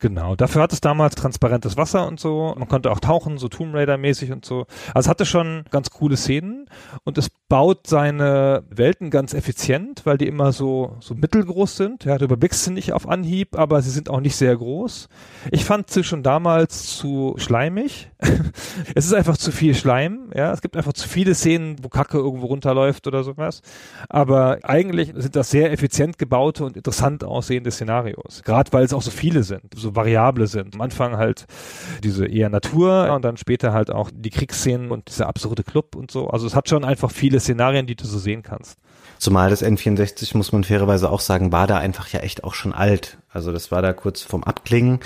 Genau, dafür hat es damals transparentes Wasser und so. Man konnte auch tauchen, so Tomb Raider-mäßig und so. Also es hatte schon ganz coole Szenen und es baut seine Welten ganz effizient, weil die immer so, so mittelgroß sind. Ja, du überblickst sie nicht auf Anhieb, aber sie sind auch nicht sehr groß. Ich fand sie schon damals zu schleimig. (laughs) es ist einfach zu viel Schleim, ja. Es gibt einfach zu viele Szenen, wo Kacke irgendwo runterläuft oder sowas. Aber eigentlich sind das sehr effizient gebaute und interessant aussehende Szenarios. Gerade weil es auch so viele sind. So so variable sind. Am Anfang halt diese eher Natur und dann später halt auch die Kriegsszenen und dieser absurde Club und so. Also es hat schon einfach viele Szenarien, die du so sehen kannst. Zumal das N64, muss man fairerweise auch sagen, war da einfach ja echt auch schon alt. Also das war da kurz vorm Abklingen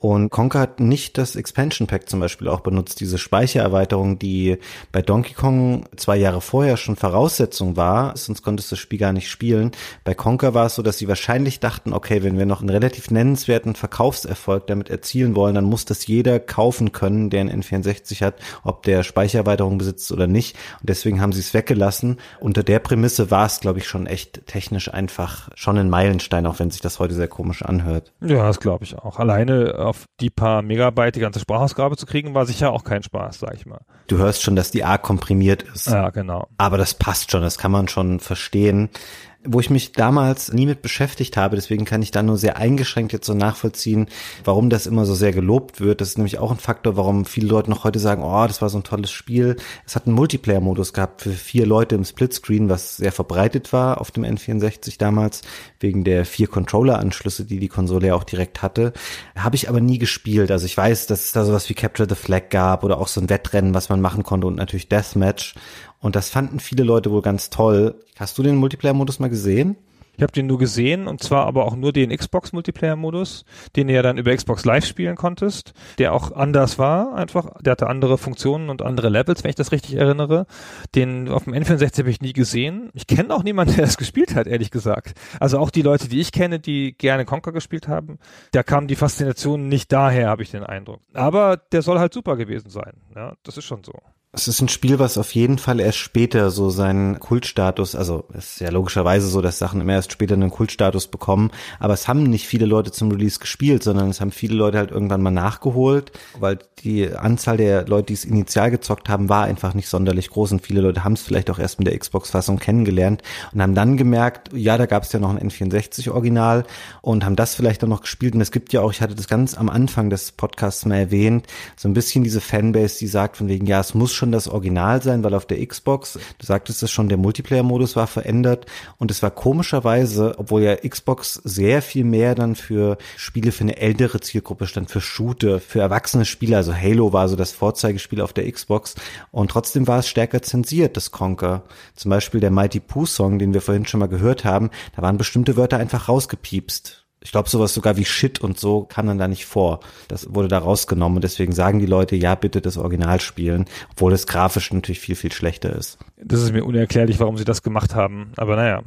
und Conker hat nicht das Expansion Pack zum Beispiel auch benutzt, diese Speichererweiterung, die bei Donkey Kong zwei Jahre vorher schon Voraussetzung war, sonst konntest du das Spiel gar nicht spielen. Bei Conker war es so, dass sie wahrscheinlich dachten, okay, wenn wir noch einen relativ nennenswerten Verkaufserfolg damit erzielen wollen, dann muss das jeder kaufen können, der einen N64 hat, ob der Speichererweiterung besitzt oder nicht. Und deswegen haben sie es weggelassen. Unter der Prämisse war es, glaube ich, schon echt technisch einfach schon ein Meilenstein, auch wenn sich das heute sehr komisch anhört. Ja, das glaube ich auch. Alleine auf die paar Megabyte die ganze Sprachausgabe zu kriegen, war sicher auch kein Spaß, sag ich mal. Du hörst schon, dass die arg komprimiert ist. Ja, genau. Aber das passt schon, das kann man schon verstehen wo ich mich damals nie mit beschäftigt habe. Deswegen kann ich da nur sehr eingeschränkt jetzt so nachvollziehen, warum das immer so sehr gelobt wird. Das ist nämlich auch ein Faktor, warum viele Leute noch heute sagen, oh, das war so ein tolles Spiel. Es hat einen Multiplayer-Modus gehabt für vier Leute im Splitscreen, was sehr verbreitet war auf dem N64 damals, wegen der vier Controller-Anschlüsse, die die Konsole ja auch direkt hatte. Habe ich aber nie gespielt. Also ich weiß, dass es da sowas wie Capture the Flag gab oder auch so ein Wettrennen, was man machen konnte und natürlich Deathmatch. Und das fanden viele Leute wohl ganz toll. Hast du den Multiplayer-Modus mal gesehen? Ich habe den nur gesehen und zwar aber auch nur den Xbox Multiplayer-Modus, den du ja dann über Xbox Live spielen konntest, der auch anders war einfach. Der hatte andere Funktionen und andere Levels, wenn ich das richtig erinnere. Den auf dem N64 habe ich nie gesehen. Ich kenne auch niemanden, (laughs) der das gespielt hat, ehrlich gesagt. Also auch die Leute, die ich kenne, die gerne Conker gespielt haben, da kam die Faszination nicht daher, habe ich den Eindruck. Aber der soll halt super gewesen sein. Ja, das ist schon so. Es ist ein Spiel, was auf jeden Fall erst später so seinen Kultstatus, also es ist ja logischerweise so, dass Sachen immer erst später einen Kultstatus bekommen, aber es haben nicht viele Leute zum Release gespielt, sondern es haben viele Leute halt irgendwann mal nachgeholt, weil die Anzahl der Leute, die es initial gezockt haben, war einfach nicht sonderlich groß und viele Leute haben es vielleicht auch erst mit der Xbox-Fassung kennengelernt und haben dann gemerkt, ja, da gab es ja noch ein N64-Original und haben das vielleicht auch noch gespielt und es gibt ja auch, ich hatte das ganz am Anfang des Podcasts mal erwähnt, so ein bisschen diese Fanbase, die sagt von wegen, ja, es muss schon das Original sein, weil auf der Xbox, du sagtest es schon, der Multiplayer-Modus war verändert. Und es war komischerweise, obwohl ja Xbox sehr viel mehr dann für Spiele für eine ältere Zielgruppe stand, für Shooter, für erwachsene Spieler, also Halo war so das Vorzeigespiel auf der Xbox. Und trotzdem war es stärker zensiert, das Conker. Zum Beispiel der Mighty Pooh Song, den wir vorhin schon mal gehört haben, da waren bestimmte Wörter einfach rausgepiepst ich glaube, sowas sogar wie Shit und so kam dann da nicht vor. Das wurde da rausgenommen und deswegen sagen die Leute, ja, bitte das Original spielen, obwohl es grafisch natürlich viel, viel schlechter ist. Das ist mir unerklärlich, warum sie das gemacht haben. Aber naja,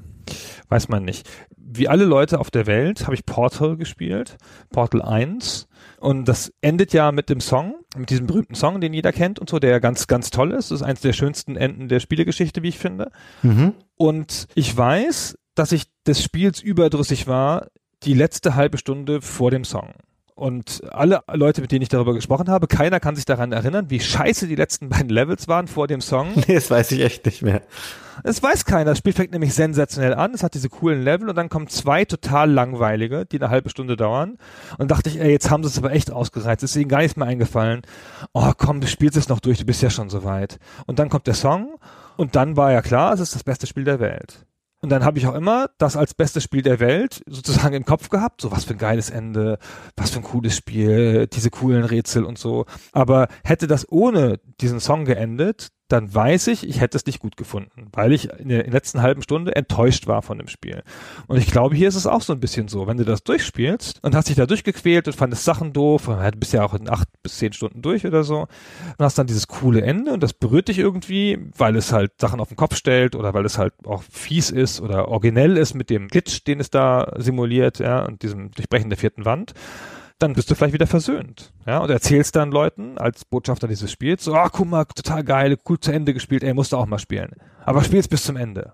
weiß man nicht. Wie alle Leute auf der Welt habe ich Portal gespielt, Portal 1. Und das endet ja mit dem Song, mit diesem berühmten Song, den jeder kennt und so, der ganz, ganz toll ist. Das ist eines der schönsten Enden der Spielegeschichte, wie ich finde. Mhm. Und ich weiß, dass ich des Spiels überdrüssig war, die letzte halbe Stunde vor dem Song. Und alle Leute, mit denen ich darüber gesprochen habe, keiner kann sich daran erinnern, wie scheiße die letzten beiden Levels waren vor dem Song. (laughs) Nee, das weiß ich echt nicht mehr. Es weiß keiner. Das Spiel fängt nämlich sensationell an. Es hat diese coolen Level und dann kommen zwei total langweilige, die eine halbe Stunde dauern. Und dachte ich, ey, jetzt haben sie es aber echt ausgereizt. Ist ihnen gar nichts mehr eingefallen. Oh, komm, du spielst es noch durch, du bist ja schon so weit. Und dann kommt der Song und dann war ja klar, es ist das beste Spiel der Welt. Und dann habe ich auch immer das als bestes Spiel der Welt sozusagen im Kopf gehabt. So was für ein geiles Ende, was für ein cooles Spiel, diese coolen Rätsel und so. Aber hätte das ohne diesen Song geendet, dann weiß ich, ich hätte es nicht gut gefunden, weil ich in der letzten halben Stunde enttäuscht war von dem Spiel. Und ich glaube, hier ist es auch so ein bisschen so, wenn du das durchspielst und hast dich da durchgequält und fandest Sachen doof, und du bist ja auch in acht bis zehn Stunden durch oder so, und hast dann dieses coole Ende und das berührt dich irgendwie, weil es halt Sachen auf den Kopf stellt oder weil es halt auch fies ist oder originell ist mit dem Glitch, den es da simuliert, ja, und diesem Durchbrechen der vierten Wand dann bist du vielleicht wieder versöhnt. Ja, und erzählst dann Leuten als Botschafter dieses Spiels, so, ah, guck mal, total geil, cool zu Ende gespielt, ey, musst du auch mal spielen. Aber spielst bis zum Ende.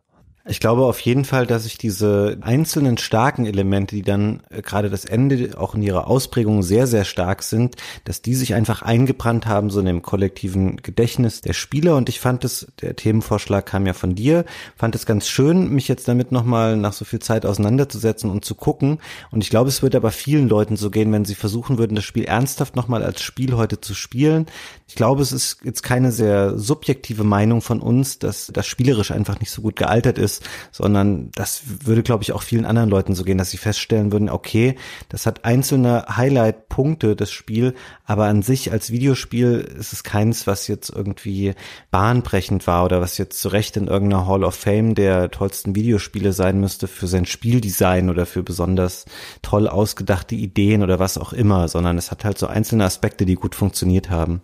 Ich glaube auf jeden Fall, dass sich diese einzelnen starken Elemente, die dann äh, gerade das Ende auch in ihrer Ausprägung sehr, sehr stark sind, dass die sich einfach eingebrannt haben, so in dem kollektiven Gedächtnis der Spieler. Und ich fand es, der Themenvorschlag kam ja von dir, fand es ganz schön, mich jetzt damit nochmal nach so viel Zeit auseinanderzusetzen und zu gucken. Und ich glaube, es würde aber vielen Leuten so gehen, wenn sie versuchen würden, das Spiel ernsthaft nochmal als Spiel heute zu spielen. Ich glaube, es ist jetzt keine sehr subjektive Meinung von uns, dass das spielerisch einfach nicht so gut gealtert ist sondern das würde, glaube ich, auch vielen anderen Leuten so gehen, dass sie feststellen würden, okay, das hat einzelne Highlight-Punkte, das Spiel, aber an sich als Videospiel ist es keins, was jetzt irgendwie bahnbrechend war oder was jetzt zu Recht in irgendeiner Hall of Fame der tollsten Videospiele sein müsste für sein Spieldesign oder für besonders toll ausgedachte Ideen oder was auch immer, sondern es hat halt so einzelne Aspekte, die gut funktioniert haben.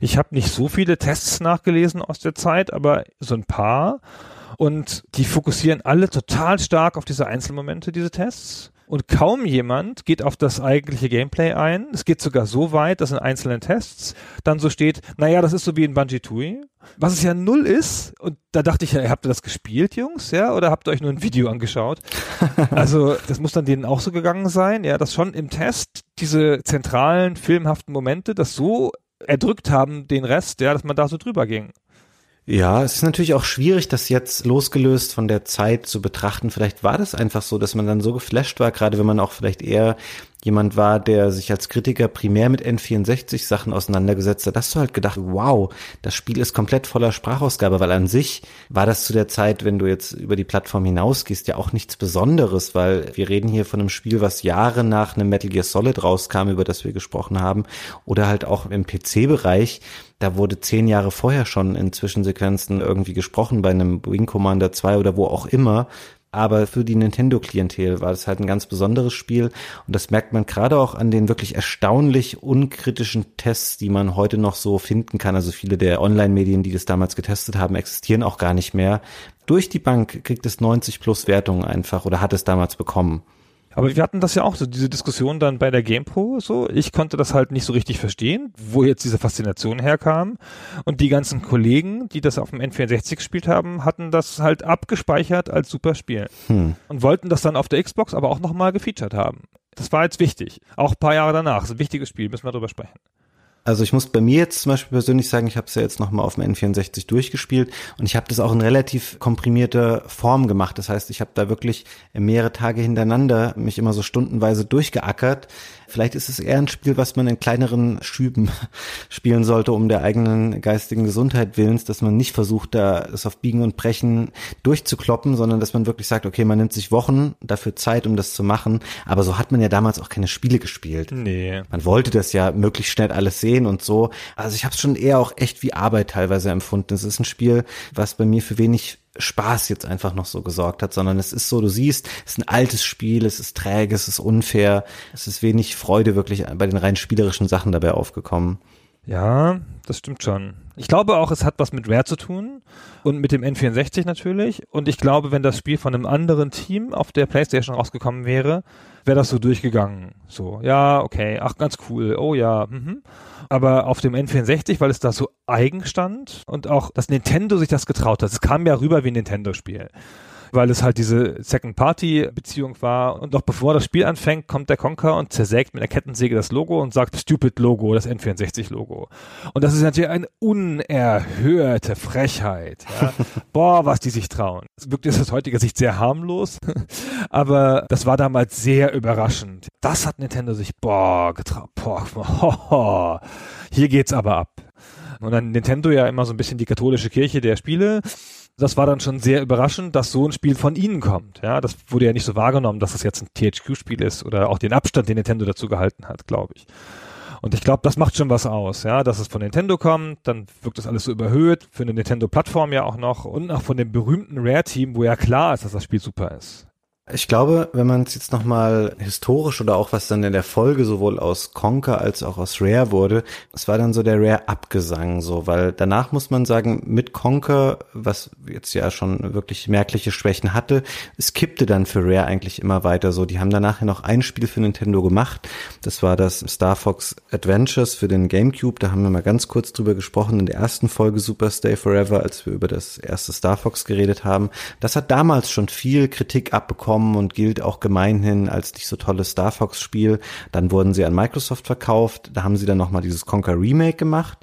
Ich habe nicht so viele Tests nachgelesen aus der Zeit, aber so ein paar. Und die fokussieren alle total stark auf diese Einzelmomente, diese Tests. Und kaum jemand geht auf das eigentliche Gameplay ein. Es geht sogar so weit, dass in einzelnen Tests dann so steht, naja, das ist so wie in Banjo-Tooie. Was es ja null ist. Und da dachte ich ja, habt ihr das gespielt, Jungs? Ja, oder habt ihr euch nur ein Video angeschaut? (laughs) also, das muss dann denen auch so gegangen sein, ja, dass schon im Test diese zentralen filmhaften Momente das so erdrückt haben, den Rest, ja, dass man da so drüber ging. Ja, es ist natürlich auch schwierig, das jetzt losgelöst von der Zeit zu betrachten. Vielleicht war das einfach so, dass man dann so geflasht war, gerade wenn man auch vielleicht eher jemand war, der sich als Kritiker primär mit N64 Sachen auseinandergesetzt hat, hast du halt gedacht, wow, das Spiel ist komplett voller Sprachausgabe, weil an sich war das zu der Zeit, wenn du jetzt über die Plattform hinausgehst, ja auch nichts Besonderes, weil wir reden hier von einem Spiel, was Jahre nach einem Metal Gear Solid rauskam, über das wir gesprochen haben, oder halt auch im PC-Bereich. Da wurde zehn Jahre vorher schon in Zwischensequenzen irgendwie gesprochen bei einem Wing Commander 2 oder wo auch immer aber für die Nintendo-Klientel war das halt ein ganz besonderes Spiel und das merkt man gerade auch an den wirklich erstaunlich unkritischen Tests, die man heute noch so finden kann. Also viele der Online-Medien, die das damals getestet haben, existieren auch gar nicht mehr. Durch die Bank kriegt es 90 plus Wertungen einfach oder hat es damals bekommen. Aber wir hatten das ja auch so, diese Diskussion dann bei der GamePro so. Ich konnte das halt nicht so richtig verstehen, wo jetzt diese Faszination herkam. Und die ganzen Kollegen, die das auf dem N64 gespielt haben, hatten das halt abgespeichert als super Spiel. Hm. Und wollten das dann auf der Xbox aber auch nochmal gefeatured haben. Das war jetzt wichtig. Auch ein paar Jahre danach. Das ist ein wichtiges Spiel, müssen wir drüber sprechen. Also ich muss bei mir jetzt zum Beispiel persönlich sagen, ich habe es ja jetzt nochmal auf dem N64 durchgespielt und ich habe das auch in relativ komprimierter Form gemacht. Das heißt, ich habe da wirklich mehrere Tage hintereinander mich immer so stundenweise durchgeackert. Vielleicht ist es eher ein Spiel, was man in kleineren Schüben (laughs) spielen sollte, um der eigenen geistigen Gesundheit willens, dass man nicht versucht, da es auf Biegen und Brechen durchzukloppen, sondern dass man wirklich sagt, okay, man nimmt sich Wochen dafür Zeit, um das zu machen. Aber so hat man ja damals auch keine Spiele gespielt. Nee. Man wollte das ja möglichst schnell alles sehen und so. Also ich habe es schon eher auch echt wie Arbeit teilweise empfunden. Es ist ein Spiel, was bei mir für wenig Spaß jetzt einfach noch so gesorgt hat, sondern es ist so, du siehst, es ist ein altes Spiel, es ist träge, es ist unfair, es ist wenig Freude wirklich bei den rein spielerischen Sachen dabei aufgekommen. Ja, das stimmt schon. Ich glaube auch, es hat was mit Rare zu tun und mit dem N64 natürlich. Und ich glaube, wenn das Spiel von einem anderen Team auf der PlayStation rausgekommen wäre, wäre das so durchgegangen. So, ja, okay, ach, ganz cool, oh ja, mhm. Aber auf dem N64, weil es da so eigen stand und auch, dass Nintendo sich das getraut hat. Es kam ja rüber wie ein Nintendo-Spiel weil es halt diese Second-Party-Beziehung war. Und noch bevor das Spiel anfängt, kommt der Conker und zersägt mit der Kettensäge das Logo und sagt Stupid Logo, das N64-Logo. Und das ist natürlich eine unerhörte Frechheit. Ja? (laughs) Boah, was die sich trauen. Es wirkt jetzt aus heutiger Sicht sehr harmlos, (laughs) aber das war damals sehr überraschend. Das hat Nintendo sich, boah, getraut. Boah, ho, ho. hier geht's aber ab. Und dann Nintendo ja immer so ein bisschen die katholische Kirche der Spiele das war dann schon sehr überraschend, dass so ein Spiel von ihnen kommt. Ja, das wurde ja nicht so wahrgenommen, dass das jetzt ein THQ-Spiel ist oder auch den Abstand, den Nintendo dazu gehalten hat, glaube ich. Und ich glaube, das macht schon was aus, ja, dass es von Nintendo kommt, dann wirkt das alles so überhöht, für eine Nintendo-Plattform ja auch noch und auch von dem berühmten Rare-Team, wo ja klar ist, dass das Spiel super ist. Ich glaube, wenn man es jetzt nochmal historisch oder auch was dann in der Folge sowohl aus Conker als auch aus Rare wurde, es war dann so der Rare-Abgesang so, weil danach muss man sagen, mit Conker, was jetzt ja schon wirklich merkliche Schwächen hatte, es kippte dann für Rare eigentlich immer weiter so. Die haben danach ja noch ein Spiel für Nintendo gemacht, das war das Star Fox Adventures für den Gamecube, da haben wir mal ganz kurz drüber gesprochen in der ersten Folge Super Stay Forever, als wir über das erste Star Fox geredet haben. Das hat damals schon viel Kritik abbekommen angekommen und gilt auch gemeinhin als nicht so tolles Star Fox Spiel. Dann wurden sie an Microsoft verkauft. Da haben sie dann nochmal dieses Conquer Remake gemacht.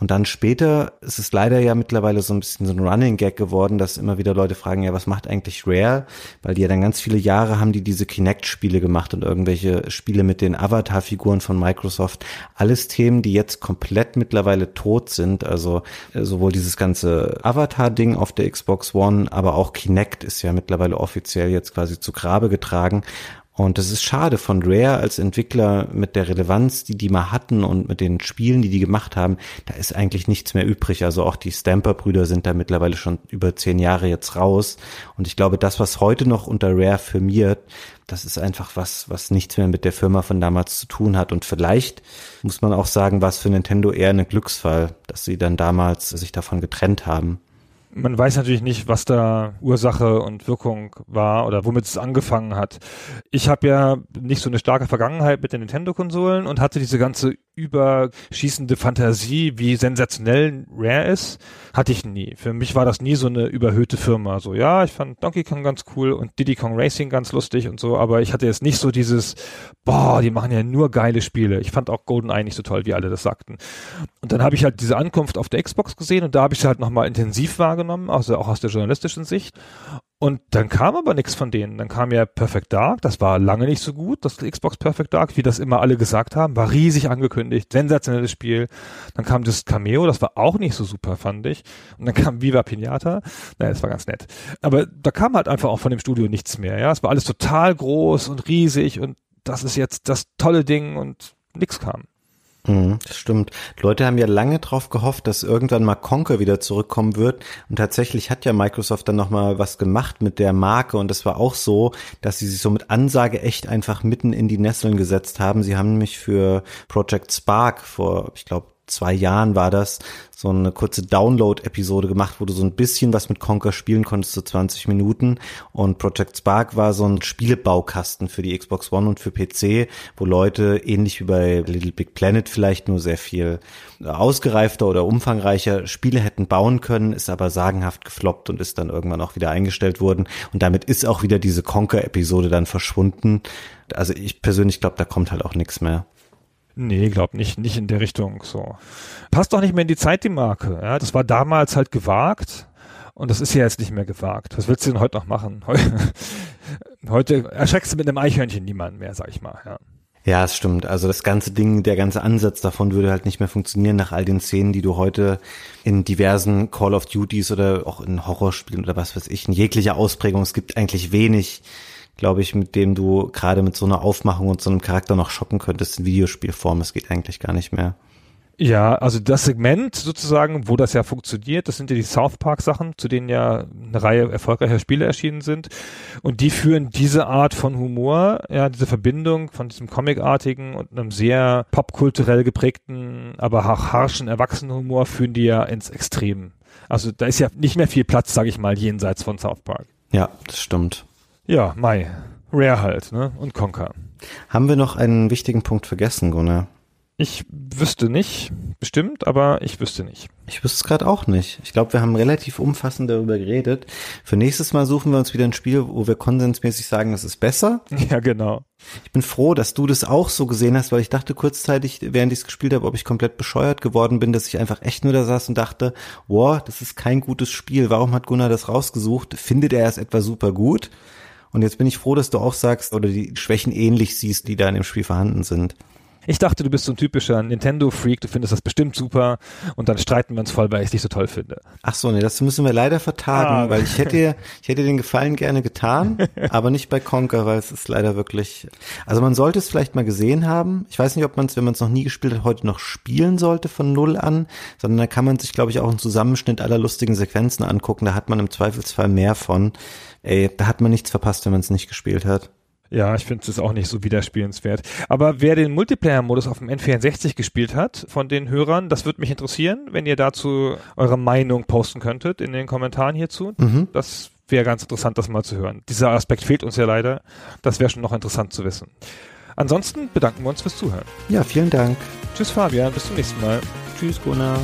Und dann später ist es leider ja mittlerweile so ein bisschen so ein Running Gag geworden, dass immer wieder Leute fragen, ja, was macht eigentlich Rare? Weil die ja dann ganz viele Jahre haben die diese Kinect-Spiele gemacht und irgendwelche Spiele mit den Avatar-Figuren von Microsoft. Alles Themen, die jetzt komplett mittlerweile tot sind. Also äh, sowohl dieses ganze Avatar-Ding auf der Xbox One, aber auch Kinect ist ja mittlerweile offiziell jetzt quasi zu Grabe getragen. Und das ist schade von Rare als Entwickler mit der Relevanz, die die mal hatten und mit den Spielen, die die gemacht haben, da ist eigentlich nichts mehr übrig. Also auch die Stamper-Brüder sind da mittlerweile schon über zehn Jahre jetzt raus. Und ich glaube, das, was heute noch unter Rare firmiert, das ist einfach was, was nichts mehr mit der Firma von damals zu tun hat. Und vielleicht muss man auch sagen, was für Nintendo eher ein Glücksfall, dass sie dann damals sich davon getrennt haben man weiß natürlich nicht, was da Ursache und Wirkung war oder womit es angefangen hat. Ich habe ja nicht so eine starke Vergangenheit mit den Nintendo-Konsolen und hatte diese ganze überschießende Fantasie, wie sensationell Rare ist, hatte ich nie. Für mich war das nie so eine überhöhte Firma. So, ja, ich fand Donkey Kong ganz cool und Diddy Kong Racing ganz lustig und so, aber ich hatte jetzt nicht so dieses, boah, die machen ja nur geile Spiele. Ich fand auch GoldenEye nicht so toll, wie alle das sagten. Und dann habe ich halt diese Ankunft auf der Xbox gesehen und da habe ich sie halt nochmal intensiv wahrgenommen, also auch aus der journalistischen Sicht. Und dann kam aber nichts von denen. Dann kam ja Perfect Dark, das war lange nicht so gut, das Xbox Perfect Dark, wie das immer alle gesagt haben, war riesig angekündigt, sensationelles Spiel. Dann kam das Cameo, das war auch nicht so super, fand ich. Und dann kam Viva Pinata, naja, das war ganz nett. Aber da kam halt einfach auch von dem Studio nichts mehr, ja. Es war alles total groß und riesig und das ist jetzt das tolle Ding und nichts kam. Mhm, das stimmt. Leute haben ja lange drauf gehofft, dass irgendwann mal Conker wieder zurückkommen wird. Und tatsächlich hat ja Microsoft dann nochmal was gemacht mit der Marke. Und das war auch so, dass sie sich so mit Ansage echt einfach mitten in die Nesseln gesetzt haben. Sie haben nämlich für Project Spark vor, ich glaube, zwei Jahren war das, so eine kurze Download-Episode gemacht, wo du so ein bisschen was mit Conker spielen konntest, so 20 Minuten. Und Project Spark war so ein Spielebaukasten für die Xbox One und für PC, wo Leute ähnlich wie bei Little Big Planet vielleicht nur sehr viel ausgereifter oder umfangreicher Spiele hätten bauen können, ist aber sagenhaft gefloppt und ist dann irgendwann auch wieder eingestellt worden. Und damit ist auch wieder diese Conker-Episode dann verschwunden. Also ich persönlich glaube, da kommt halt auch nichts mehr. Nee, glaub nicht, nicht in der Richtung so. Passt doch nicht mehr in die Zeit, die Marke. Ja, das war damals halt gewagt und das ist ja jetzt nicht mehr gewagt. Was willst du denn heute noch machen? (laughs) Heute erschreckst du mit einem Eichhörnchen niemanden mehr, sag ich mal. Ja. Ja, es stimmt. Also das ganze Ding, der ganze Ansatz davon würde halt nicht mehr funktionieren nach all den Szenen, die du heute in diversen Call of Duties oder auch in Horrorspielen oder was weiß ich, in jeglicher Ausprägung. Es gibt eigentlich wenig glaube ich, mit dem du gerade mit so einer Aufmachung und so einem Charakter noch schocken könntest in Videospielform. Es geht eigentlich gar nicht mehr. Ja, also das Segment sozusagen, wo das ja funktioniert, das sind ja die South Park Sachen, zu denen ja eine Reihe erfolgreicher Spiele erschienen sind. Und die führen diese Art von Humor, ja, diese Verbindung von diesem Comicartigen und einem sehr popkulturell geprägten, aber auch harschen Erwachsenenhumor führen die ja ins Extrem. Also da ist ja nicht mehr viel Platz, sage ich mal, jenseits von South Park. Ja, das stimmt. Ja, Mai. Rare halt, ne? Und Conker. Haben wir noch einen wichtigen Punkt vergessen, Gunnar? Ich wüsste nicht, bestimmt, aber ich wüsste nicht. Ich wüsste es gerade auch nicht. Ich glaube, wir haben relativ umfassend darüber geredet. Für nächstes Mal suchen wir uns wieder ein Spiel, wo wir konsensmäßig sagen, es ist besser. (laughs) Ja, genau. Ich bin froh, dass du das auch so gesehen hast, weil ich dachte kurzzeitig, während ich es gespielt habe, ob ich komplett bescheuert geworden bin, dass ich einfach echt nur da saß und dachte, wow, das ist kein gutes Spiel. Warum hat Gunnar das rausgesucht? Findet er es etwa super gut? Und jetzt bin ich froh, dass du auch sagst oder die Schwächen ähnlich siehst, die da in dem Spiel vorhanden sind. Ich dachte, du bist so ein typischer Nintendo-Freak, du findest das bestimmt super und dann streiten wir uns voll, weil ich es nicht so toll finde. Ach so, nee, das müssen wir leider vertagen, Ah. weil ich hätte, (laughs) ich hätte den Gefallen gerne getan, aber nicht bei Conker, weil es ist leider wirklich, also man sollte es vielleicht mal gesehen haben. Ich weiß nicht, ob man es, wenn man es noch nie gespielt hat, heute noch spielen sollte von Null an, sondern da kann man sich, glaube ich, auch einen Zusammenschnitt aller lustigen Sequenzen angucken. Da hat man im Zweifelsfall mehr von. Ey, da hat man nichts verpasst, wenn man es nicht gespielt hat. Ja, ich finde es auch nicht so widerspielenswert. Aber wer den Multiplayer-Modus auf dem N64 gespielt hat, von den Hörern, das würde mich interessieren, wenn ihr dazu eure Meinung posten könntet in den Kommentaren hierzu. Das wäre ganz interessant, das mal zu hören. Dieser Aspekt fehlt uns ja leider. Das wäre schon noch interessant zu wissen. Ansonsten bedanken wir uns fürs Zuhören. Ja, vielen Dank. Tschüss Fabian, bis zum nächsten Mal. Tschüss, Gunnar.